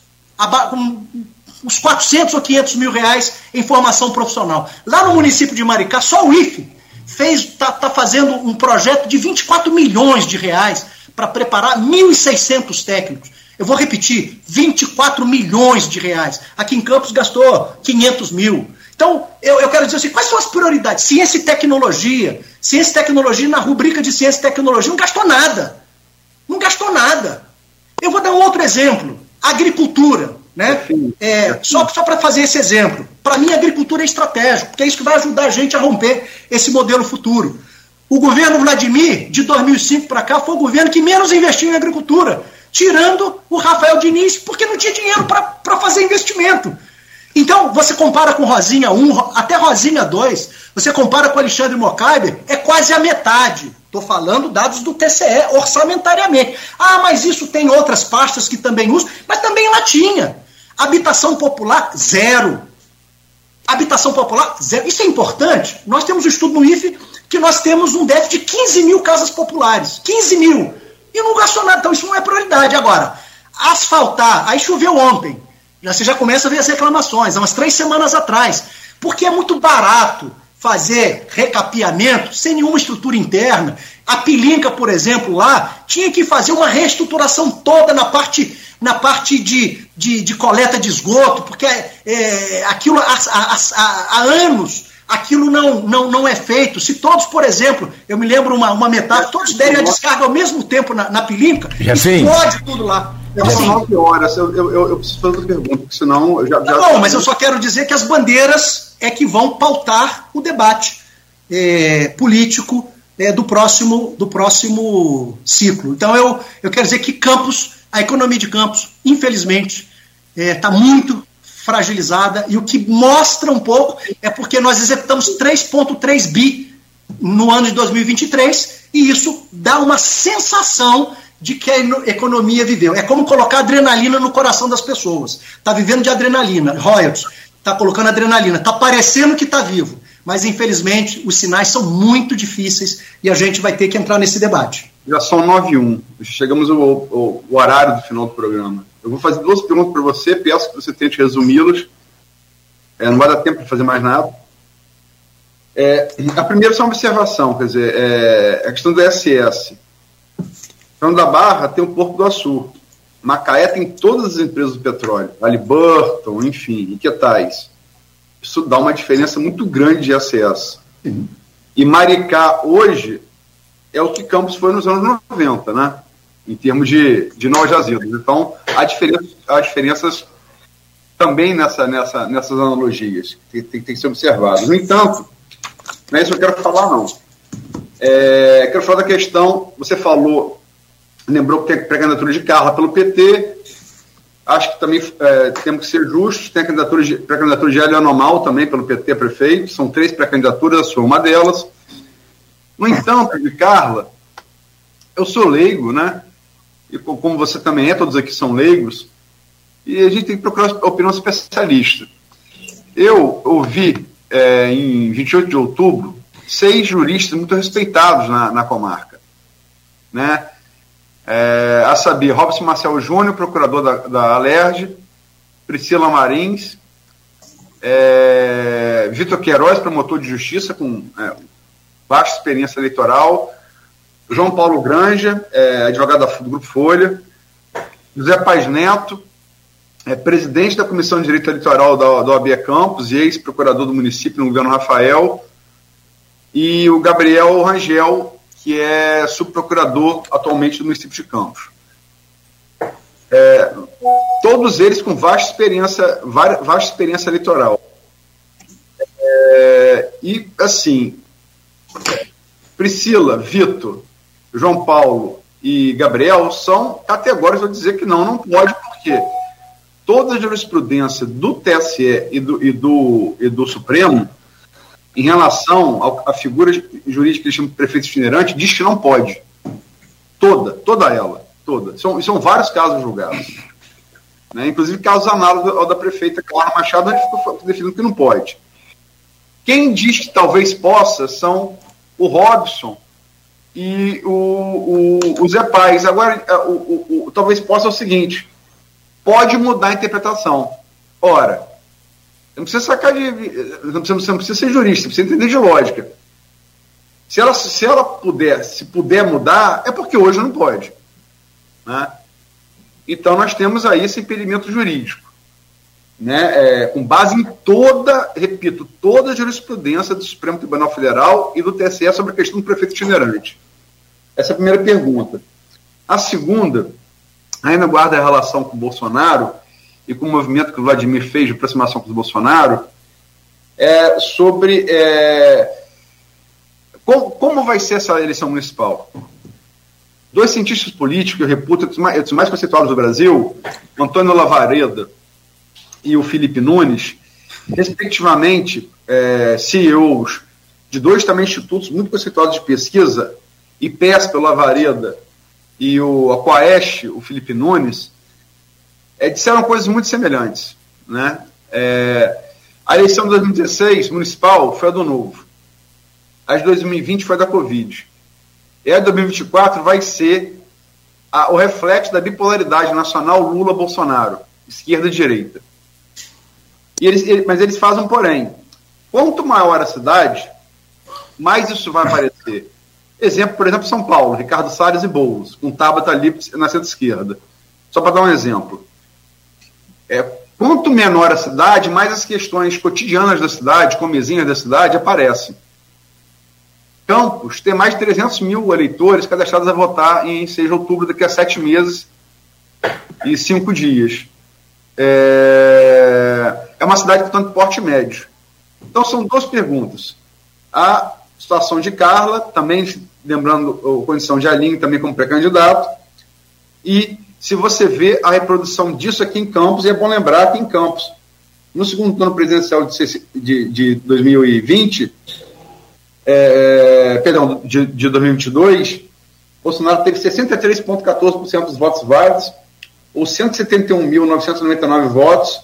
uns 400 ou 500 mil reais em formação profissional. Lá no município de Maricá, só o IFE está tá fazendo um projeto de 24 milhões de reais para preparar 1.600 técnicos. Eu vou repetir, 24 milhões de reais. Aqui em Campos gastou 500 mil. Então, eu, eu quero dizer assim, quais são as prioridades? Ciência e tecnologia. Ciência e tecnologia, na rubrica de ciência e tecnologia, não gastou nada. Não gastou nada. Eu vou dar um outro exemplo. Agricultura. Né? É, só só para fazer esse exemplo. Para mim, a agricultura é estratégica, porque é isso que vai ajudar a gente a romper esse modelo futuro. O governo Vladimir, de 2005 para cá, foi o governo que menos investiu em agricultura, tirando o Rafael Diniz, porque não tinha dinheiro para fazer investimento. Então, você compara com Rosinha 1, até Rosinha 2, você compara com Alexandre Mocaibe, é quase a metade. Estou falando dados do TCE, orçamentariamente. Ah, mas isso tem outras pastas que também usam, mas também lá tinha. Habitação popular, zero. Habitação popular, zero. Isso é importante. Nós temos um estudo no IFE que nós temos um déficit de 15 mil casas populares. 15 mil. E não gastou nada. Então isso não é prioridade. Agora, asfaltar. Aí choveu ontem. Já, você já começa a ver as reclamações, há umas três semanas atrás. Porque é muito barato fazer recapeamento sem nenhuma estrutura interna. A Pilinca, por exemplo, lá, tinha que fazer uma reestruturação toda na parte na parte de, de, de coleta de esgoto, porque é, aquilo há, há, há, anos aquilo não, não, não é feito. Se todos, por exemplo, eu me lembro uma, uma metáfora, todos derem a descarga ao mesmo tempo na, na pilinca, explode tudo lá. Assim, 9 horas, eu, eu, eu, preciso fazer outra pergunta, porque senão. Eu já, já... Não, mas eu só quero dizer que as bandeiras é que vão pautar o debate é, político é, do, próximo, do próximo ciclo. Então eu, eu quero dizer que Campos a economia de campos, infelizmente, está é, muito fragilizada e o que mostra um pouco é porque nós executamos 3,3 bi no ano de 2023 e isso dá uma sensação de que a economia viveu. É como colocar adrenalina no coração das pessoas. Está vivendo de adrenalina, royalties, está colocando adrenalina, está parecendo que está vivo, mas infelizmente os sinais são muito difíceis e a gente vai ter que entrar nesse debate. Já são 9 e 1. Chegamos ao, ao, ao horário do final do programa. Eu vou fazer duas perguntas para você, peço que você tente resumi-las. É, não vai dar tempo de fazer mais nada. É, a primeira é uma observação, quer dizer, é, a questão do SS. Então, da Barra tem o Porto do Açu. Macaé tem todas as empresas do petróleo, Burton, enfim, e que tais. Isso dá uma diferença muito grande de acesso. E Maricá, hoje, é o que Campos foi nos anos 90, né? Em termos de, de novos jazidas. Então, há, diferença, há diferenças também nessa, nessa, nessas analogias que tem, tem que ser observadas. No entanto, não é isso que eu quero falar, não. É, quero falar da questão, você falou, lembrou que tem pré-candidatura de Carla pelo PT, acho que também é, temos que ser justos, tem a candidatura de, pré-candidatura de Hélio também pelo PT prefeito, são três pré-candidaturas, a sua uma delas. No entanto, de Carla, eu sou leigo, né? E como você também é, todos aqui são leigos, e a gente tem que procurar a opinião especialista. Eu ouvi é, em 28 de outubro seis juristas muito respeitados na, na comarca. Né? É, a saber, Robson Marcel Júnior, procurador da, da Alerj, Priscila Marins, é, Vitor Queiroz, promotor de justiça, com é, baixa experiência eleitoral, João Paulo Granja, é, advogado do Grupo Folha, José Paz Neto, é, presidente da Comissão de Direito Eleitoral da, da OAB Campos e ex-procurador do município no governo Rafael, e o Gabriel Rangel, que é subprocurador atualmente do município de Campos. É, todos eles com vasta experiência, vasta experiência eleitoral. É, e, assim, Priscila, Vitor, João Paulo e Gabriel são categóricos a dizer que não, não pode, porque toda a jurisprudência do TSE e do, e do, e do Supremo em relação à figura jurídica que eles chamam de prefeito itinerante diz que não pode. Toda, toda ela, toda. São, são vários casos julgados. Né? Inclusive casos análogos ao da prefeita Clara Machado, onde ficou definido que não pode. Quem diz que talvez possa são o Robson e o, o, o Zé Paz. Agora, é, o, o, o, talvez possa é o seguinte: pode mudar a interpretação. Ora, não precisa sacar de. Não precisa, não precisa ser jurista, precisa entender de lógica. Se ela, se ela puder, se puder mudar, é porque hoje não pode. Né? Então nós temos aí esse impedimento jurídico. Né, é, com base em toda, repito, toda a jurisprudência do Supremo Tribunal Federal e do TSE sobre a questão do prefeito itinerante. Essa é a primeira pergunta. A segunda, ainda guarda a relação com o Bolsonaro e com o movimento que o Vladimir fez de aproximação com o Bolsonaro, é sobre é, como, como vai ser essa eleição municipal. Dois cientistas políticos, eu reputo, os mais, mais conceituados do Brasil, Antônio Lavareda e o Felipe Nunes, respectivamente, é, CEOs de dois também institutos muito conceituados de pesquisa, IPESP, o Lavareda, e o Aquaeste, o Felipe Nunes, é, disseram coisas muito semelhantes. Né? É, a eleição de 2016, municipal, foi a do Novo. A de 2020 foi a da Covid. E a de 2024 vai ser a, o reflexo da bipolaridade nacional Lula-Bolsonaro, esquerda e direita. E eles, ele, mas eles fazem um porém. Quanto maior a cidade, mais isso vai aparecer. Exemplo, por exemplo, São Paulo, Ricardo Salles e Boulos, com Tabata Lips na centro-esquerda. Só para dar um exemplo. É, quanto menor a cidade, mais as questões cotidianas da cidade, comezinhas da cidade, aparecem. Campos tem mais de 300 mil eleitores cadastrados a votar em 6 de outubro, daqui a sete meses e cinco dias. É, é uma cidade, portanto, porte médio. Então, são duas perguntas. A situação de Carla, também lembrando a condição de Aline também como pré-candidato, e se você vê a reprodução disso aqui em Campos, e é bom lembrar que em Campos, no segundo turno presidencial de, de, de 2020, é, perdão, de, de 2022, Bolsonaro teve 63,14% dos votos válidos, ou 171.999 votos,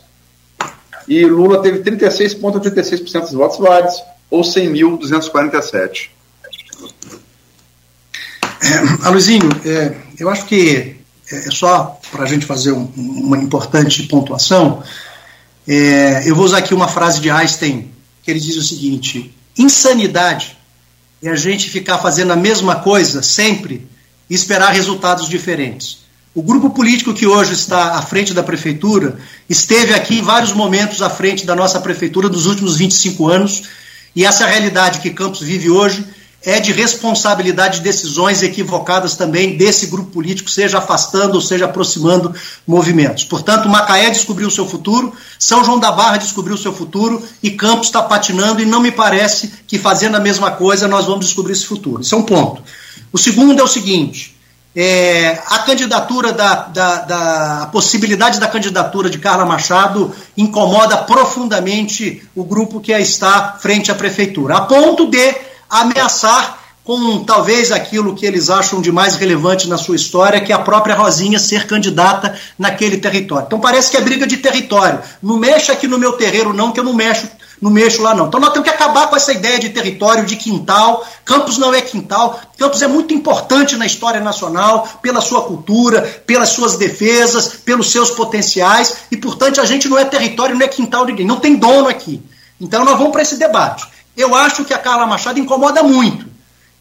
e Lula teve 36,86% dos votos válidos, ou 100.247. É, Aluzinho, é, eu acho que é, é só para a gente fazer um, uma importante pontuação. É, eu vou usar aqui uma frase de Einstein, que ele diz o seguinte: insanidade é a gente ficar fazendo a mesma coisa sempre e esperar resultados diferentes. O grupo político que hoje está à frente da prefeitura esteve aqui em vários momentos à frente da nossa prefeitura nos últimos 25 anos e essa realidade que Campos vive hoje é de responsabilidade de decisões equivocadas também desse grupo político, seja afastando ou seja aproximando movimentos. Portanto, Macaé descobriu o seu futuro, São João da Barra descobriu o seu futuro e Campos está patinando e não me parece que fazendo a mesma coisa nós vamos descobrir esse futuro. Isso é um ponto. O segundo é o seguinte: é, a candidatura da, da, da a possibilidade da candidatura de Carla Machado incomoda profundamente o grupo que está frente à prefeitura, a ponto de ameaçar com talvez aquilo que eles acham de mais relevante na sua história, que é a própria Rosinha ser candidata naquele território. Então parece que é briga de território. Não mexa aqui no meu terreiro, não, que eu não mexo não mexo lá não. Então nós temos que acabar com essa ideia de território, de quintal. Campos não é quintal. Campos é muito importante na história nacional, pela sua cultura, pelas suas defesas, pelos seus potenciais, e portanto a gente não é território, não é quintal de ninguém. Não tem dono aqui. Então nós vamos para esse debate. Eu acho que a Carla Machado incomoda muito.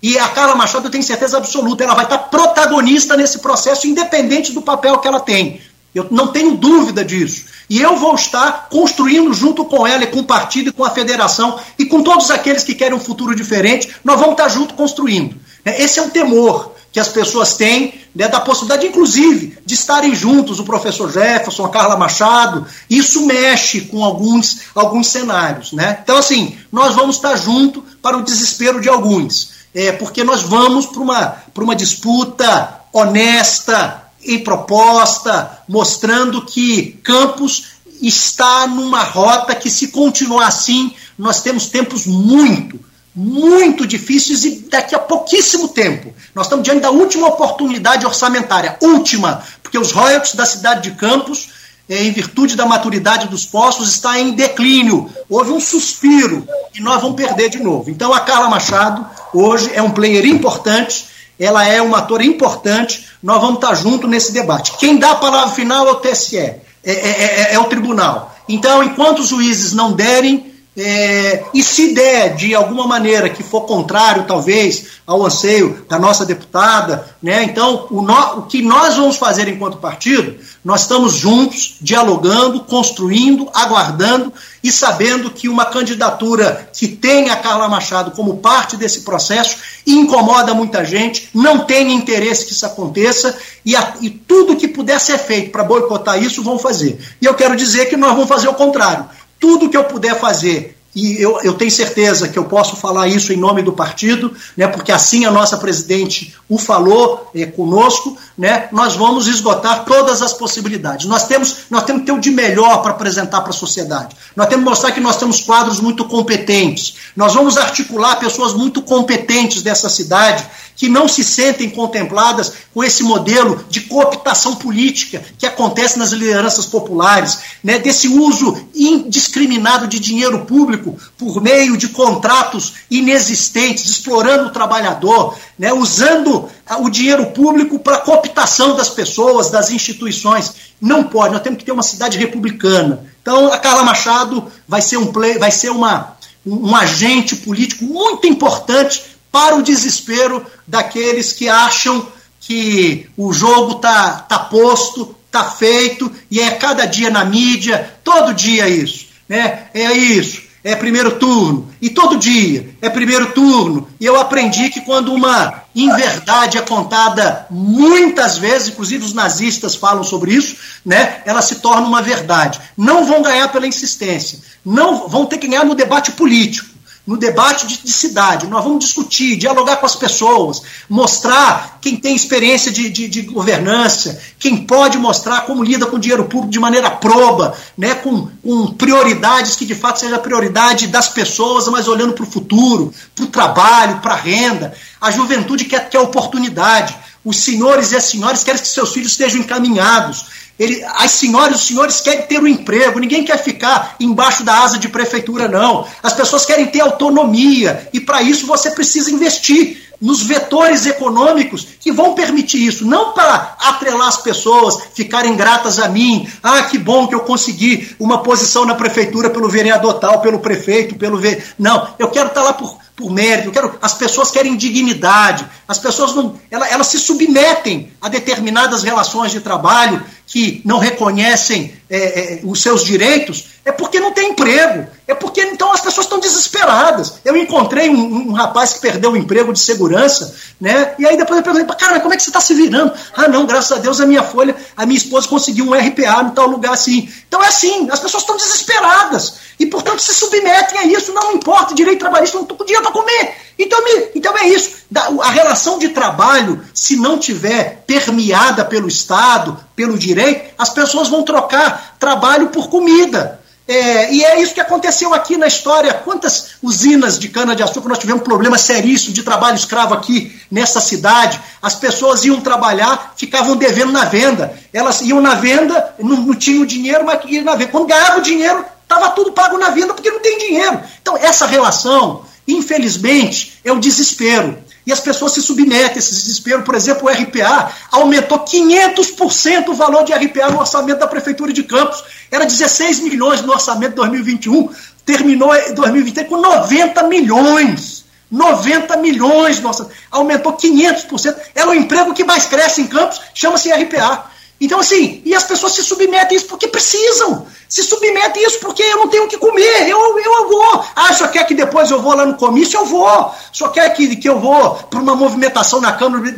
E a Carla Machado, eu tenho certeza absoluta, ela vai estar protagonista nesse processo, independente do papel que ela tem. Eu não tenho dúvida disso. E eu vou estar construindo junto com ela e com o partido e com a federação e com todos aqueles que querem um futuro diferente, nós vamos estar junto construindo. Esse é um temor que as pessoas têm né, da possibilidade, inclusive, de estarem juntos, o professor Jefferson, a Carla Machado. Isso mexe com alguns, alguns cenários. Né? Então, assim, nós vamos estar juntos para o desespero de alguns. É, porque nós vamos para uma, uma disputa honesta, em proposta, mostrando que Campos está numa rota que, se continuar assim, nós temos tempos muito, muito difíceis e daqui a pouquíssimo tempo. Nós estamos diante da última oportunidade orçamentária, última, porque os royalties da cidade de Campos, eh, em virtude da maturidade dos postos, está em declínio. Houve um suspiro e nós vamos perder de novo. Então a Carla Machado hoje é um player importante, ela é uma ator importante, nós vamos estar juntos nesse debate. Quem dá a palavra final é o TSE, é, é, é, é o tribunal. Então, enquanto os juízes não derem é, e se der de alguma maneira que for contrário, talvez, ao anseio da nossa deputada, né, então o, no, o, que nós vamos fazer enquanto partido, nós estamos juntos, dialogando, construindo, aguardando e sabendo que uma candidatura que tem a Carla Machado como parte desse processo incomoda muita gente, não tem interesse que isso aconteça e, a, e tudo que puder ser feito para boicotar isso, vão fazer. E eu quero dizer que nós vamos fazer o contrário tudo que eu puder fazer e eu, eu, tenho certeza que eu posso falar isso em nome do partido, né, porque assim a nossa presidente o falou é, conosco, né, nós vamos esgotar todas as possibilidades. Nós temos, nós temos que ter o de melhor para apresentar para a sociedade. Nós temos que mostrar que nós temos quadros muito competentes. Nós vamos articular pessoas muito competentes dessa cidade que não se sentem contempladas com esse modelo de cooptação política que acontece nas lideranças populares, né, desse uso indiscriminado de dinheiro público por meio de contratos inexistentes, explorando o trabalhador, né, usando o dinheiro público para cooptação das pessoas, das instituições. Não pode, nós temos que ter uma cidade republicana. Então, a Carla Machado vai ser um play, vai ser uma, um agente político muito importante para o desespero daqueles que acham que o jogo tá, tá posto, tá feito e é cada dia na mídia, todo dia isso, né? É isso, é primeiro turno e todo dia é primeiro turno. E eu aprendi que quando uma inverdade é contada muitas vezes, inclusive os nazistas falam sobre isso, né? Ela se torna uma verdade. Não vão ganhar pela insistência, não vão ter que ganhar no debate político no debate de, de, cidade. Nós vamos discutir, dialogar com as pessoas, mostrar quem tem experiência de, de, de, governança, quem pode mostrar como lida com dinheiro público de maneira proba, né, com, com prioridades que de fato seja a prioridade das pessoas, mas olhando para o futuro, para o trabalho, para a renda. A juventude quer, quer oportunidade. Os senhores e as senhoras querem que seus filhos estejam encaminhados. Ele, as senhoras, os senhores querem ter um emprego, ninguém quer ficar embaixo da asa de prefeitura, não. As pessoas querem ter autonomia e para isso você precisa investir nos vetores econômicos que vão permitir isso, não para atrelar as pessoas, ficarem gratas a mim. Ah, que bom que eu consegui uma posição na prefeitura pelo vereador tal, pelo prefeito, pelo ve... não. Eu quero estar lá por por mérito, eu quero, as pessoas querem dignidade, as pessoas não, elas, elas se submetem a determinadas relações de trabalho que não reconhecem é, é, os seus direitos, é porque não tem emprego, é porque então as pessoas estão desesperadas. Eu encontrei um, um rapaz que perdeu o emprego de segurança, né? E aí depois eu perguntei, cara, como é que você está se virando? Ah, não, graças a Deus a minha folha, a minha esposa conseguiu um RPA no tal lugar assim. Então é assim, as pessoas estão desesperadas e portanto se submetem a isso, não importa, direito trabalhista, não estou com dinheiro para comer. Então, me, então é isso. A relação de trabalho, se não tiver permeada pelo Estado, pelo direito, as pessoas vão trocar trabalho por comida. É, e é isso que aconteceu aqui na história. Quantas usinas de cana-de-açúcar nós tivemos problema seríssimo de trabalho escravo aqui nessa cidade? As pessoas iam trabalhar, ficavam devendo na venda. Elas iam na venda, não, não tinham dinheiro, mas iam na venda. Quando ganhavam dinheiro, Estava tudo pago na venda porque não tem dinheiro. Então, essa relação, infelizmente, é o desespero. E as pessoas se submetem a esse desespero. Por exemplo, o RPA aumentou 500% o valor de RPA no orçamento da Prefeitura de Campos. Era 16 milhões no orçamento de 2021, terminou em 2023 com 90 milhões. 90 milhões, nossa, aumentou 500%. É o emprego que mais cresce em Campos, chama-se RPA. Então, assim, e as pessoas se submetem a isso porque precisam. Se submetem a isso porque eu não tenho o que comer. Eu, eu vou. Ah, só quer que depois eu vou lá no comício? Eu vou. Só quer que, que eu vou para uma movimentação na Câmara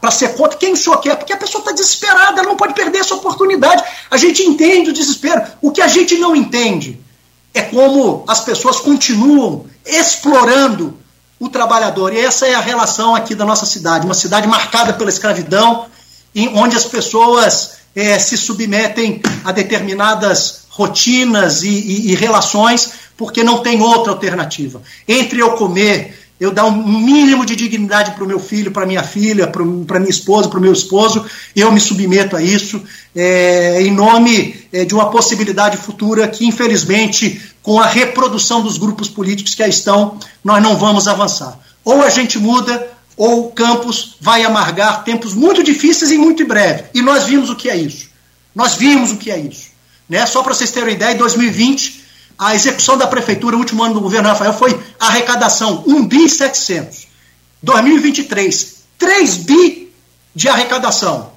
para ser contra? Quem só quer? Porque a pessoa está desesperada, ela não pode perder essa oportunidade. A gente entende o desespero. O que a gente não entende é como as pessoas continuam explorando o trabalhador. E essa é a relação aqui da nossa cidade, uma cidade marcada pela escravidão, onde as pessoas é, se submetem a determinadas rotinas e, e, e, relações porque não tem outra alternativa. Entre eu comer, eu dar um mínimo de dignidade para o meu filho, para minha filha, para minha esposa, para o meu esposo, eu me submeto a isso é, em nome é, de uma possibilidade futura que, infelizmente, com a reprodução dos grupos políticos que aí estão, nós não vamos avançar. Ou a gente muda, ou o campus vai amargar tempos muito difíceis e muito em breve. E nós vimos o que é isso. Nós vimos o que é isso. Né? Só para vocês terem ideia, em 2020, a execução da prefeitura, o último ano do governo Rafael, foi arrecadação 1 bi 700. 2023, 3 bi de arrecadação.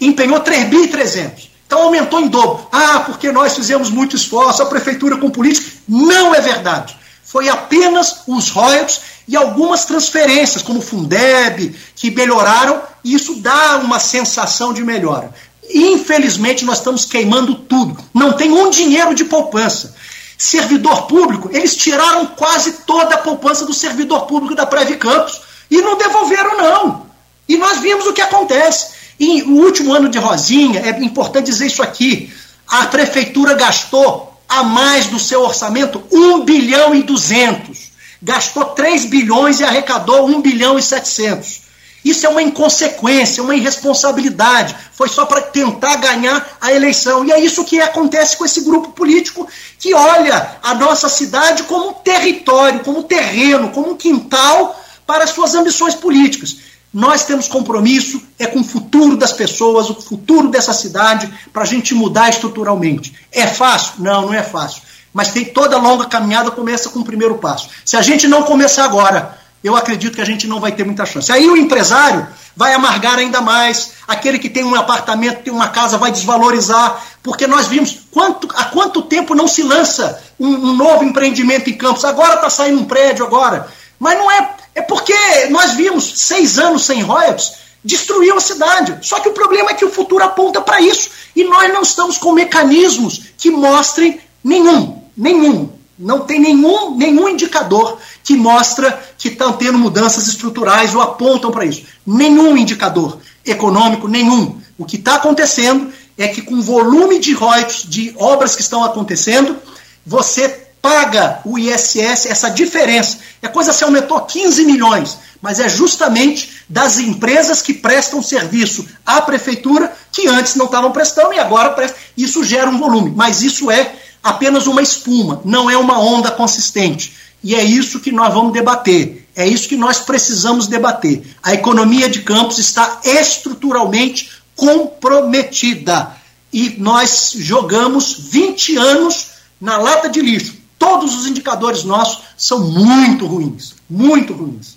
Empenhou 3 bi 300. Então aumentou em dobro. Ah, porque nós fizemos muito esforço, a prefeitura com política. Não é verdade. Foi apenas os royalties e algumas transferências, como o Fundeb, que melhoraram, e isso dá uma sensação de melhora. Infelizmente, nós estamos queimando tudo. Não tem um dinheiro de poupança. Servidor público, eles tiraram quase toda a poupança do servidor público da Preve Campos e não devolveram, não. E nós vimos o que acontece. E o último ano de Rosinha, é importante dizer isso aqui, a prefeitura gastou a mais do seu orçamento 1 bilhão e 200. Gastou 3 bilhões e arrecadou 1 bilhão e 700. Isso é uma inconsequência, uma irresponsabilidade. Foi só para tentar ganhar a eleição. E é isso que acontece com esse grupo político que olha a nossa cidade como um território, como um terreno, como um quintal para as suas ambições políticas. Nós temos compromisso é com o futuro das pessoas, o futuro dessa cidade, para a gente mudar estruturalmente. É fácil? Não, não é fácil. Mas tem toda longa caminhada começa com o primeiro passo. Se a gente não começar agora, eu acredito que a gente não vai ter muita chance. Aí o empresário vai amargar ainda mais, aquele que tem um apartamento, tem uma casa, vai desvalorizar, porque nós vimos quanto, há quanto tempo não se lança um, um novo empreendimento em Campos. Agora está saindo um prédio agora. Mas não é é porque nós vimos seis anos sem royalties, destruiu a cidade. Só que o problema é que o futuro aponta para isso. E nós não estamos com mecanismos que mostrem nenhum, nenhum. Não tem nenhum, nenhum indicador que mostra que estão tendo mudanças estruturais ou apontam para isso. Nenhum indicador econômico, nenhum. O que está acontecendo é que com o volume de royalties de obras que estão acontecendo, você paga o ISS, essa diferença. A coisa se aumentou 15 milhões, mas é justamente das empresas que prestam serviço à prefeitura que antes não estavam prestando e agora prestam. Isso gera um volume, mas isso é apenas uma espuma, não é uma onda consistente. E é isso que nós vamos debater. É isso que nós precisamos debater. A economia de campos está estruturalmente comprometida. E nós jogamos 20 anos na lata de lixo. Todos os indicadores nossos são muito ruins, muito ruins.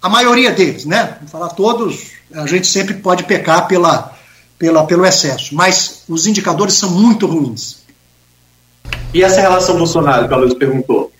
A maioria deles, né? Vou falar todos, a gente sempre pode pecar pela, pela, pelo excesso, mas os indicadores são muito ruins. E essa relação Bolsonaro que a Luiz perguntou?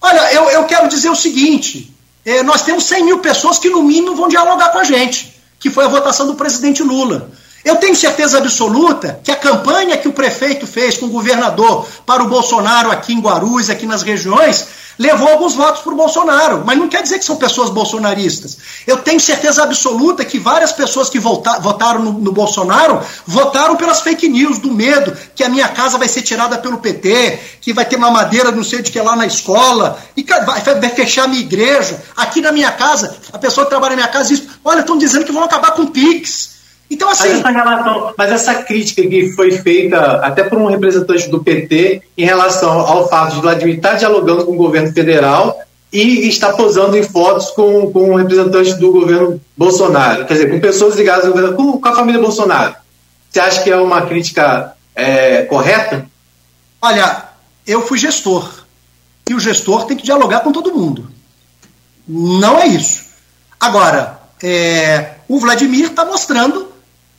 Olha, eu, eu quero dizer o seguinte: é, nós temos 100 mil pessoas que, no mínimo, vão dialogar com a gente, que foi a votação do presidente Lula. Eu tenho certeza absoluta que a campanha que o prefeito fez com o governador para o Bolsonaro aqui em Guarulhos, aqui nas regiões, levou alguns votos para o Bolsonaro, mas não quer dizer que são pessoas bolsonaristas. Eu tenho certeza absoluta que várias pessoas que vota, votaram no, no, Bolsonaro votaram pelas fake news, do medo que a minha casa vai ser tirada pelo PT, que vai ter uma madeira não sei de que lá na escola, e vai, vai fechar a minha igreja. Aqui na minha casa, a pessoa que trabalha na minha casa diz: olha, estão dizendo que vão acabar com o Pix Então, assim. Mas essa, relação, mas essa crítica que foi feita até por um representante do PT em relação ao fato de Vladimir estar dialogando com o governo federal e está posando em fotos com, com representantes do governo Bolsonaro, quer dizer, com pessoas ligadas ao governo, com, com a família Bolsonaro. Você acha que é uma crítica é, correta? Olha, eu fui gestor. E o gestor tem que dialogar com todo mundo. Não é isso. Agora, é, o Vladimir está mostrando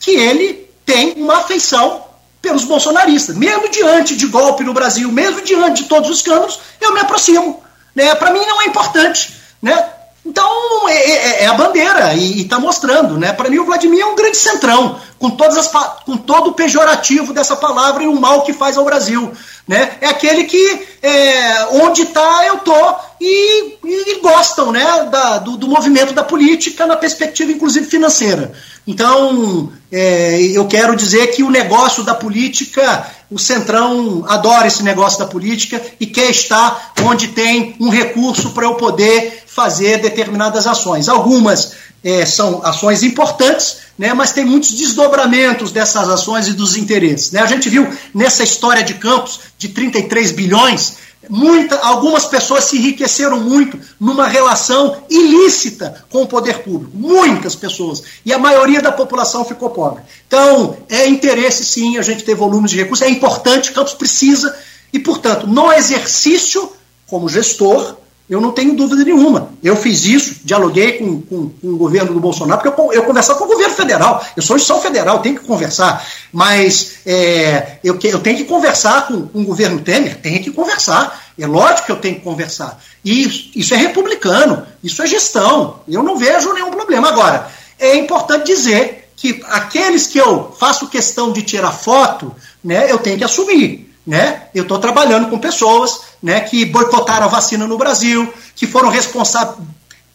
que ele tem uma afeição pelos bolsonaristas. Mesmo diante de golpe no Brasil, mesmo diante de todos os escândalos, eu me aproximo. Né? Para mim não é importante. Né? Então é, é, é a bandeira e está mostrando. Né? Para mim o Vladimir é um grande centrão, com, todas as, com todo o pejorativo dessa palavra e o mal que faz ao Brasil. Né? É aquele que é, onde está eu tô e, e, gostam né, da, do, do, movimento da política na perspectiva inclusive financeira. Então é, eu quero dizer que o negócio da política, o Centrão adora esse negócio da política e quer estar onde tem um recurso para eu poder fazer determinadas ações. Algumas é, são ações importantes, né, mas tem muitos desdobramentos dessas ações e dos interesses. Né? A gente viu nessa história de campos de 33 bilhões, muita, algumas pessoas se enriqueceram muito numa relação ilícita com o poder público. Muitas pessoas. E a maioria da população ficou pobre. Então, é interesse sim a gente ter volumes de recursos, é importante, Campos precisa, e, portanto, no exercício, como gestor, eu não tenho dúvida nenhuma. Eu fiz isso, dialoguei com, com, com o governo do Bolsonaro, porque eu, eu conversava com o governo federal. Eu sou instituição federal, tenho que conversar. Mas é, eu, eu tenho que conversar com, com o governo Temer, tenho que conversar. É lógico que eu tenho que conversar. E isso, é republicano, isso é gestão. Eu não vejo nenhum problema. Agora, é importante dizer que aqueles que eu faço questão de tirar foto, né, eu tenho que assumir. Né? Eu estou trabalhando com pessoas né, que boicotaram a vacina no Brasil, que foram responsáveis.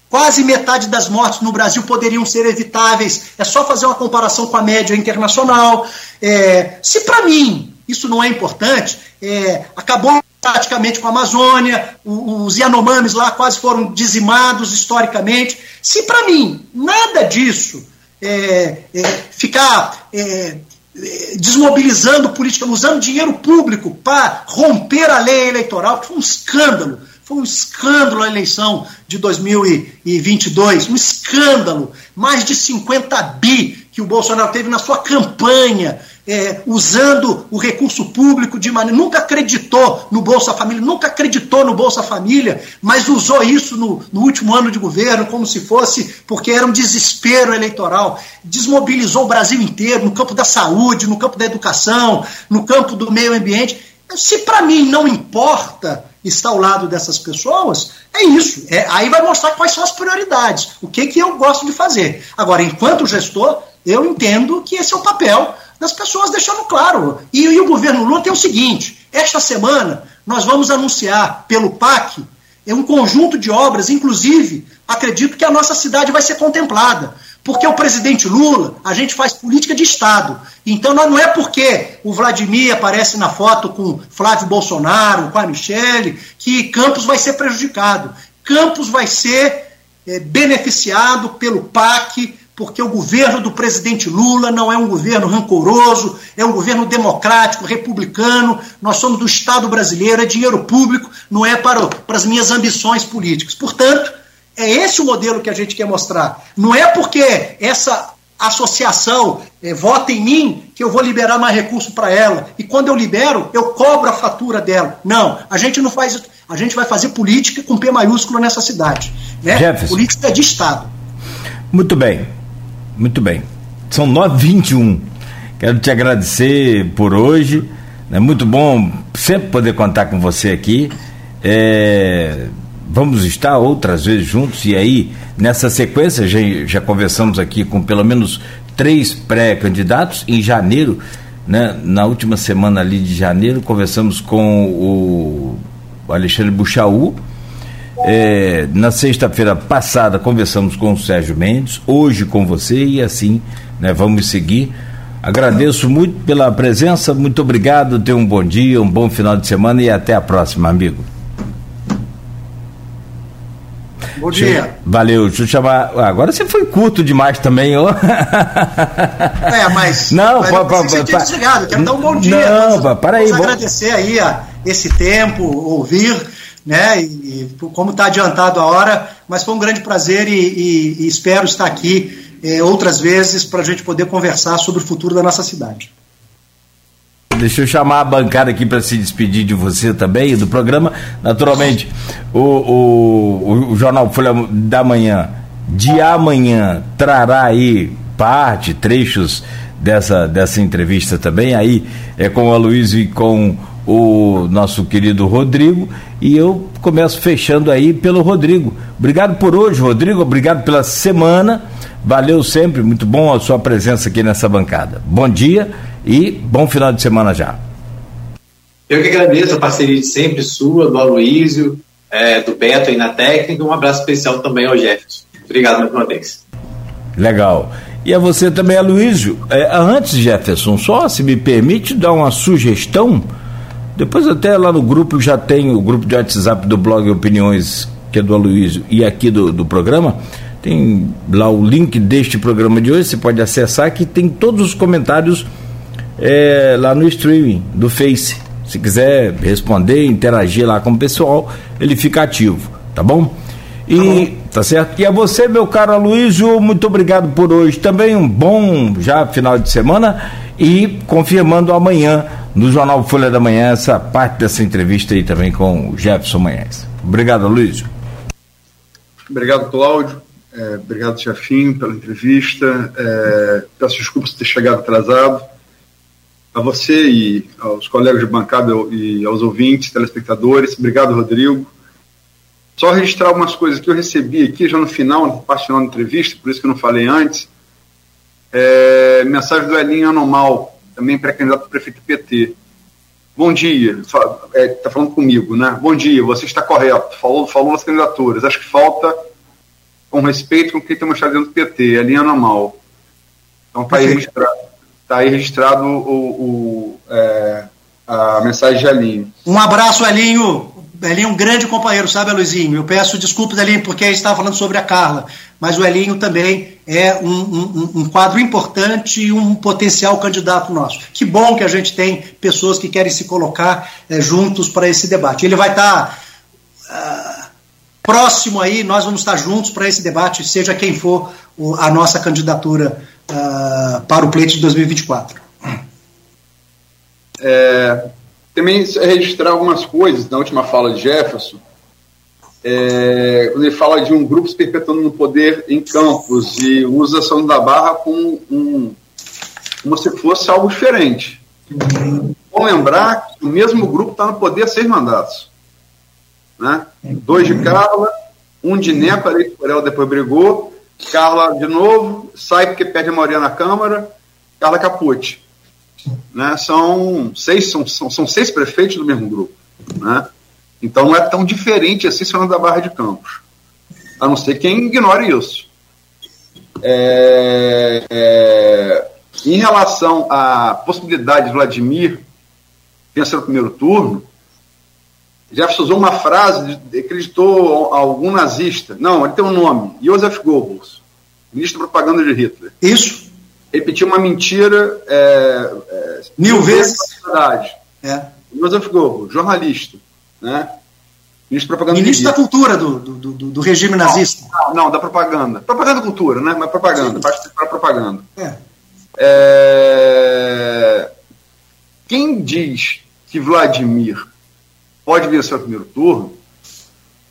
Quase metade das mortes no Brasil poderiam ser evitáveis. É só fazer uma comparação com a média internacional. É, se para mim isso não é importante, é, acabou praticamente com a Amazônia, os Yanomamis lá quase foram dizimados historicamente. Se para mim nada disso é, é, ficar é, desmobilizando política, usando dinheiro público para romper a lei eleitoral, que foi um escândalo. Foi um escândalo a eleição de 2022, um escândalo. Mais de 50 bi que o Bolsonaro teve na sua campanha é, usando o recurso público de maneira. Nunca acreditou no Bolsa Família, nunca acreditou no Bolsa Família, mas usou isso no, no último ano de governo como se fosse porque era um desespero eleitoral. Desmobilizou o Brasil inteiro, no campo da saúde, no campo da educação, no campo do meio ambiente. Se para mim não importa estar ao lado dessas pessoas, é isso. É, aí vai mostrar quais são as prioridades, o que, que eu gosto de fazer. Agora, enquanto gestor, eu entendo que esse é o papel das pessoas deixando claro. E, e o governo Lula tem o seguinte: esta semana nós vamos anunciar pelo PAC um conjunto de obras, inclusive, acredito que a nossa cidade vai ser contemplada. Porque o presidente Lula, a gente faz política de Estado. Então não é porque o Vladimir aparece na foto com Flávio Bolsonaro, com a Michele, que Campos vai ser prejudicado. Campos vai ser é, beneficiado pelo PAC, porque o governo do presidente Lula não é um governo rancoroso, é um governo democrático, republicano. Nós somos do Estado brasileiro, é dinheiro público, não é para, para as minhas ambições políticas. Portanto, é esse o modelo que a gente quer mostrar. Não é porque essa associação é, vota em mim que eu vou liberar mais recurso para ela. E quando eu libero, eu cobro a fatura dela. Não, a gente não faz isso. A gente vai fazer política com P maiúsculo nessa cidade. Né? Política de Estado. Muito bem. Muito bem. São 9h21. Quero te agradecer por hoje. É muito bom sempre poder contar com você aqui. É, vamos estar outras vezes juntos e aí, nessa sequência, já, já conversamos aqui com pelo menos três pré-candidatos. Em janeiro, né, na última semana ali de janeiro, conversamos com o Alexandre Buchaú é, na sexta-feira passada conversamos com o Sérgio Mendes, hoje com você e assim né, vamos seguir. Agradeço muito pela presença, muito obrigado, tenha um bom dia, um bom final de semana e até a próxima, amigo. Bom dia. Valeu, deixa eu chamar. Agora você foi curto demais também, ó. É, mas. Não, mas pá, desligado. Quero dar um bom dia. Não, para aí. Vamos agradecer aí a, esse tempo, ouvir, né? E, e como está adiantado a hora, mas foi um grande prazer e, e, e espero estar aqui eh, outras vezes para a gente poder conversar sobre o futuro da nossa cidade. Deixa eu chamar a bancada aqui para se despedir de você também, do programa. Naturalmente, o, o, o Jornal Folha da Manhã, de amanhã, trará aí parte, trechos dessa, dessa entrevista também. Aí é com a Luiz e com o nosso querido Rodrigo. E eu começo fechando aí pelo Rodrigo. Obrigado por hoje, Rodrigo. Obrigado pela semana. Valeu sempre, muito bom a sua presença aqui nessa bancada. Bom dia e bom final de semana já. Eu que agradeço a parceria de sempre sua, do Aloísio, é, do Beto aí na técnica. Um abraço especial também ao Jefferson. Obrigado mais uma vez. Legal. E a você também, Aloísio. É, antes, Jefferson, só se me permite dar uma sugestão. Depois até lá no grupo já tem o grupo de WhatsApp do blog Opiniões, que é do Aloísio, e aqui do, do programa. Tem lá o link deste programa de hoje, você pode acessar que tem todos os comentários é, lá no streaming do Face. Se quiser responder, interagir lá com o pessoal, ele fica ativo, tá bom? E tá, tá certo? E a você, meu caro Aloysio, muito obrigado por hoje. Também um bom já final de semana e confirmando amanhã no Jornal Folha da Manhã essa parte dessa entrevista aí também com o Jefferson Manhães. Obrigado, Aloysio. Obrigado, Cláudio. É, obrigado, Chefinho, pela entrevista. É, peço desculpas por ter chegado atrasado a você e aos colegas de bancada e aos ouvintes, telespectadores. Obrigado, Rodrigo. Só registrar algumas coisas que eu recebi aqui já no final, na parte final da entrevista, por isso que eu não falei antes. É, mensagem do Elinho Anomal, também pré-candidato prefeito PT. Bom dia, está é, tá falando comigo, né? Bom dia, você está correto, falou, falou nas candidaturas. Acho que falta com respeito com quem tem mostrado dentro do PT, Elinho Anomal. Então está aí registrado está aí registrado o, o é, a mensagem de Elinho. Um abraço, Elinho. Elinho é um grande companheiro, sabe, Luizinho? Eu peço desculpas, Elinho, porque a gente estava falando sobre a Carla, mas o Elinho também é um, um, um, quadro importante e um potencial candidato nosso. Que bom que a gente tem pessoas que querem se colocar é, juntos para esse debate. Ele vai estar tá, uh, próximo aí, nós vamos estar juntos para esse debate, seja quem for o, a nossa candidatura uh, para o pleito de 2024. É, também registrar algumas coisas na última fala de Jefferson, é, quando ele fala de um grupo se perpetuando no poder em campos e usa a da Barra como, um, como se fosse algo diferente. Vamos lembrar que o mesmo grupo está no poder seis mandatos. Né? Dois de Carla, um de Neto, eleito por ela, depois brigou, Carla de novo, sai porque perde a maioria na Câmara, Carla Capucci. Né? São, seis, são, são, são seis prefeitos do mesmo grupo. Né? Então não é tão diferente assim falando da Barra de Campos. A não ser quem ignore isso. É, é, em relação à possibilidade de Vladimir vencer o primeiro turno, Jefferson usou uma frase, acreditou a algum nazista. Não, ele tem um nome, Joseph Goebbels, ministro da propaganda de Hitler. Isso. Repetiu uma mentira é, é, mil vezes. É. Joseph Goebbels, jornalista, né? Ministro da propaganda. Ministro da cultura do, do, do, do regime não, nazista. Não, não, da propaganda. Propaganda cultura, né? Mas propaganda, parte para propaganda. É. É... Quem diz que Vladimir pode vencer o primeiro turno,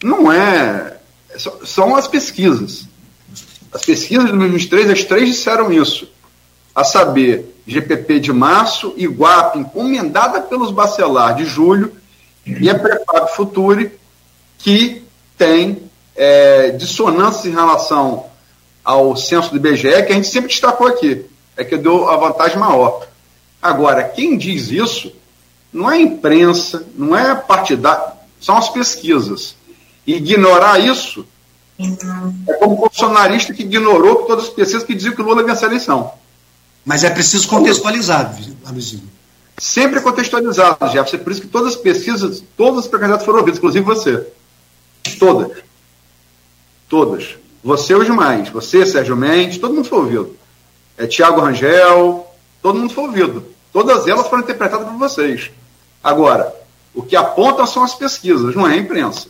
não é. São as pesquisas. As pesquisas de 2023, as três disseram isso. A saber, GPP de março, Iguape, encomendada pelos Bacelar de julho, e a Preparo Future, que tem é, dissonância em relação ao censo do IBGE, que a gente sempre destacou aqui, é que deu a vantagem maior. Agora, quem diz isso não é imprensa, não é partidário, são as pesquisas. E ignorar isso é como o bolsonarista que ignorou todas as pesquisas que diziam que Lula vence a eleição. Mas é preciso contextualizar, Luizinho. Sempre contextualizado, Jefferson. É por isso que todas as pesquisas, todos os pré-candidatos foram ouvidos, inclusive você. Todas. Todas. Você os demais. Você, Sérgio Mendes, todo mundo foi ouvido. É, Tiago Rangel, todo mundo foi ouvido. Todas elas foram interpretadas por vocês. Agora, o que apontam são as pesquisas, não é a imprensa.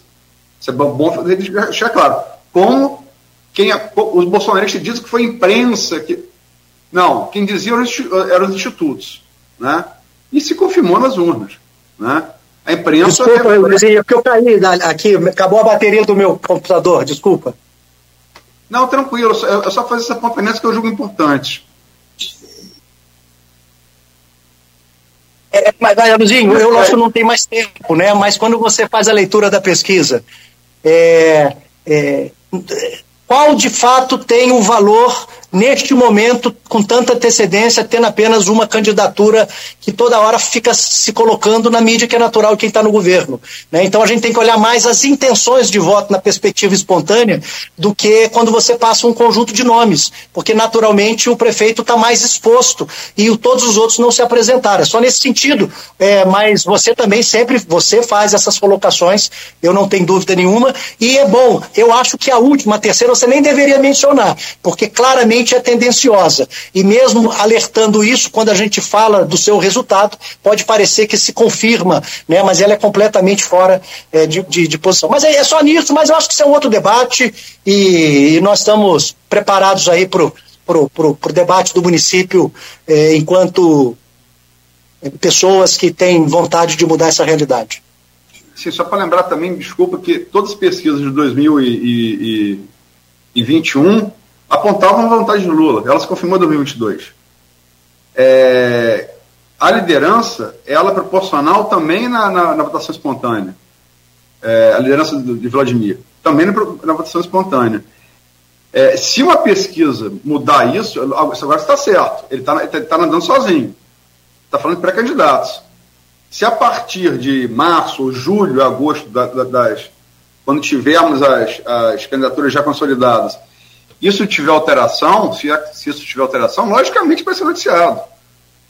Isso é bom deixar claro. Como quem, os bolsonaristas dizem que foi a imprensa que. Não, quem dizia eram os institutos. Né? E se confirmou nas urnas. Né? A imprensa. Desculpa, eu, porque eu caí aqui, acabou a bateria do meu computador, desculpa. Não, tranquilo, eu só fazer essa apontamento que eu julgo importante. É, mas, Luzinho, eu acho que não tem mais tempo, né? Mas quando você faz a leitura da pesquisa, é, é, qual de fato tem o valor neste momento, com tanta antecedência, tendo apenas uma candidatura que toda hora fica se colocando na mídia, que é natural quem está no governo. Né? Então a gente tem que olhar mais as intenções de voto na perspectiva espontânea do que quando você passa um conjunto de nomes, porque naturalmente o prefeito está mais exposto e todos os outros não se apresentaram. É só nesse sentido, é, mas você também sempre você faz essas colocações, eu não tenho dúvida nenhuma, e é bom, eu acho que a última, a terceira, você nem deveria mencionar, porque claramente é tendenciosa. E mesmo alertando isso, quando a gente fala do seu resultado, pode parecer que se confirma, né? mas ela é completamente fora é, de, de, de, posição. Mas é, é, só nisso, mas eu acho que isso é um outro debate e, e nós estamos preparados aí para o debate do município é, enquanto é, pessoas que têm vontade de mudar essa realidade. Sim, só para lembrar também, desculpa, que todas as pesquisas de 2021 apontavam a vantagem do Lula. Ela se confirmou em 2022. É, a liderança, ela é proporcional também na, na, na votação espontânea. É, a liderança de Vladimir, também na, na votação espontânea. É, se uma pesquisa mudar isso, agora está certo, ele está tá, tá nadando sozinho. Está falando de pré-candidatos. Se a partir de março, julho, agosto, da, da, das, quando tivermos as, as candidaturas já consolidadas, isso tiver alteração, se, se isso tiver alteração, logicamente vai ser noticiado.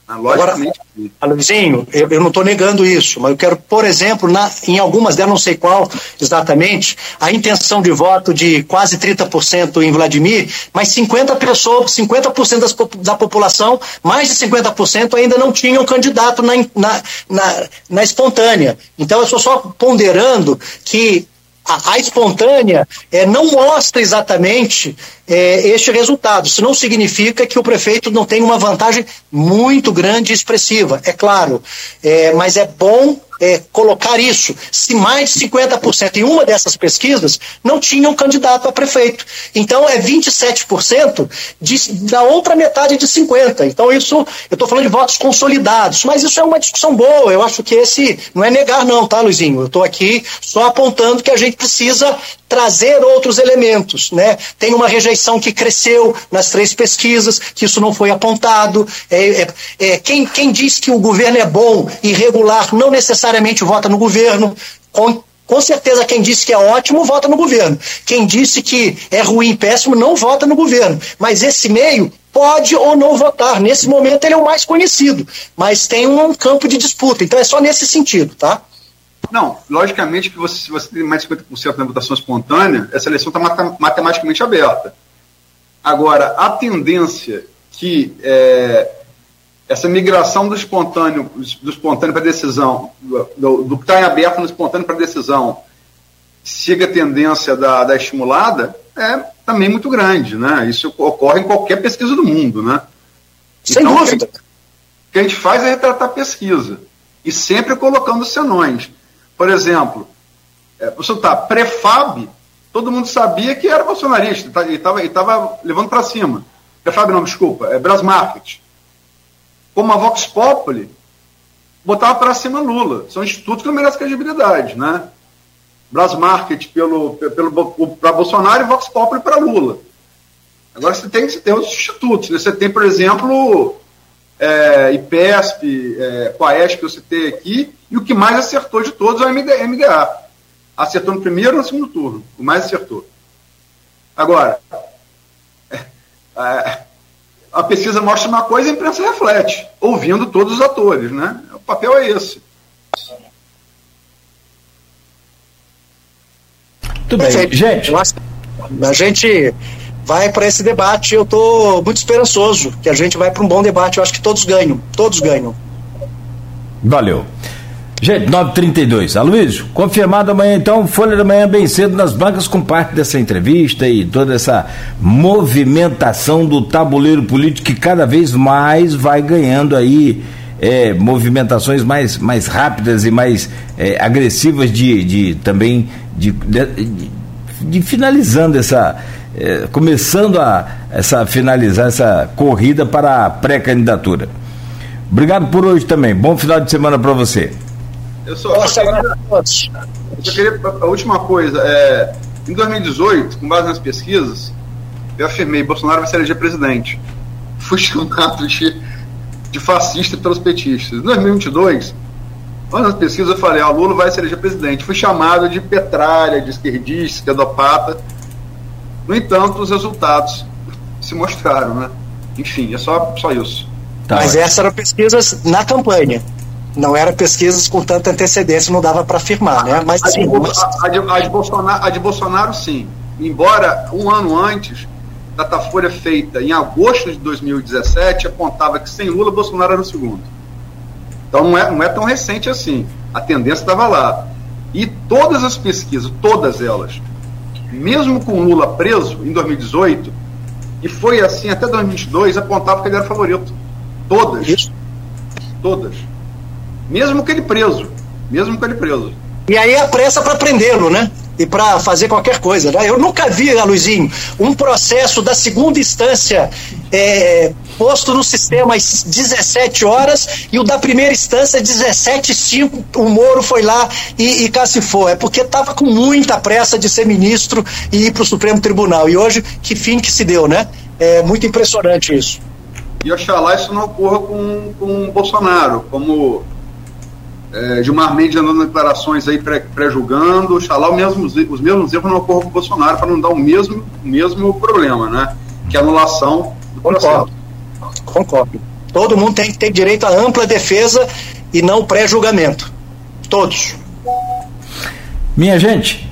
Né? Logicamente. Agora, Luizinho, eu, eu não estou negando isso, mas eu quero, por exemplo, na, em algumas delas, não sei qual exatamente, a intenção de voto de quase 30% em Vladimir, mas 50 pessoas, 50% das, da população, mais de 50% ainda não tinham candidato na, na, na, na espontânea. Então eu estou só ponderando que a, a espontânea é, não mostra exatamente é, este resultado. Isso não significa que o prefeito não tem uma vantagem muito grande e expressiva, é claro. É, mas é bom é, colocar isso. Se mais de 50% em uma dessas pesquisas não tinham candidato a prefeito. Então é 27% de, da outra metade de 50%. Então isso, eu estou falando de votos consolidados, mas isso é uma discussão boa. Eu acho que esse não é negar, não, tá, Luizinho? Eu estou aqui só apontando que a gente precisa trazer outros elementos, né? Tem uma rejeição que cresceu nas três pesquisas, que isso não foi apontado. É, é, é, quem, quem diz que o governo é bom e regular não necessariamente vota no governo. Com, com certeza, quem disse que é ótimo, vota no governo. Quem disse que é ruim, péssimo, não vota no governo. Mas esse meio pode ou não votar. Nesse momento, ele é o mais conhecido. Mas tem um campo de disputa. Então, é só nesse sentido, tá? Não, logicamente que você, se você tem mais de 50% na votação espontânea, essa eleição está matematicamente aberta. Agora, a tendência que é, essa migração do espontâneo, do espontâneo para decisão, do, do que está em aberto no espontâneo para decisão, siga a tendência da, da estimulada, é também muito grande, né? Isso ocorre em qualquer pesquisa do mundo, né? Sem então, dúvida. O que a gente faz é retratar a pesquisa e sempre colocando senões. Por exemplo, é, você tá pré-FAB, todo mundo sabia que era bolsonarista, tá, e estava levando para cima. Prefab não, desculpa, é Brasmarket. Como a Vox Populi, botava para cima Lula. São institutos que não merecem credibilidade, né? Brasmarket pelo, pelo, para Bolsonaro e Vox Populi para Lula. Agora você tem, você tem outros institutos. Né? Você tem, por exemplo, é, IPESP, é, Coaesp que eu citei aqui, e o que mais acertou de todos é o MDA. Acertou no primeiro e no segundo turno. O mais acertou. Agora, é, é, a pesquisa mostra uma coisa e a imprensa reflete, ouvindo todos os atores. Né? O papel é esse. Tudo bem. Gente, A gente vai para esse debate. Eu estou muito esperançoso que a gente vai para um bom debate. Eu acho que todos ganham, todos ganham. Valeu. Gente, 9h32. Aloysio, confirmado amanhã então, Folha da Manhã bem cedo nas bancas com parte dessa entrevista e toda essa movimentação do tabuleiro político que cada vez mais vai ganhando aí é, movimentações mais, mais rápidas e mais é, agressivas de, de também de, de, de finalizando essa é, começando a essa finalizar essa corrida para a pré-candidatura. Obrigado por hoje também. Bom final de semana para você. Eu só, eu só, queria, eu só queria, a última coisa, é, em 2018, com base nas pesquisas, eu afirmei Bolsonaro vai se eleger presidente. Fui chamado de, de fascista pelos petistas. Em 2022, nas pesquisas eu falei, ó, Lula vai se eleger presidente. Fui chamado de petralha, de esquerdista, esquerdopata. No entanto, os resultados se mostraram, né? Enfim, é só, só isso. Tá, Mas essas eram pesquisas na campanha não era pesquisas com tanta antecedência, não dava para afirmar, né? Mas, a, sim, de, mas... A, de, a, de Bolsonaro, a de Bolsonaro, sim. Embora um ano antes, Datafolha feita em agosto de 2017 apontava que sem Lula, Bolsonaro era o segundo. Então não é, não é tão recente assim. A tendência estava lá. E todas as pesquisas, todas elas, mesmo com Lula preso em 2018, e foi assim até 2022, apontavam que ele era favorito. Todas. Isso. Todas. Mesmo que ele preso. Mesmo que ele preso. E aí a pressa para prendê-lo, né? E para fazer qualquer coisa. Né? Eu nunca vi, Luizinho, um processo da segunda instância é, posto no sistema às 17 horas e o da primeira instância 17 5 o Moro foi lá e, e cacifou. É porque estava com muita pressa de ser ministro e ir para o Supremo Tribunal. E hoje, que fim que se deu, né? É muito impressionante isso. E oxalá isso não ocorra com, com o Bolsonaro, como é, Gilmar Mendes andando declarações aí pré-julgando, oxalá os mesmos, os mesmos erros não ocorram com o Bolsonaro para não dar o mesmo, o mesmo problema, né? Que é a anulação do processo. Concordo. Concordo. Todo mundo tem que ter direito à ampla defesa e não pré-julgamento. Todos. Minha gente,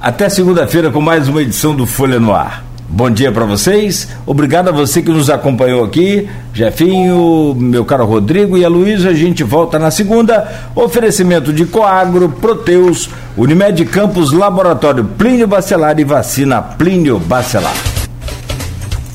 até segunda-feira com mais uma edição do Folha no Ar. Bom dia para vocês. Obrigado a você que nos acompanhou aqui. Jefinho, meu caro Rodrigo e a Luísa. A gente volta na segunda. Oferecimento de Coagro, Proteus, Unimed Campos, Laboratório Plínio Bacelar e Vacina Plínio Bacelar.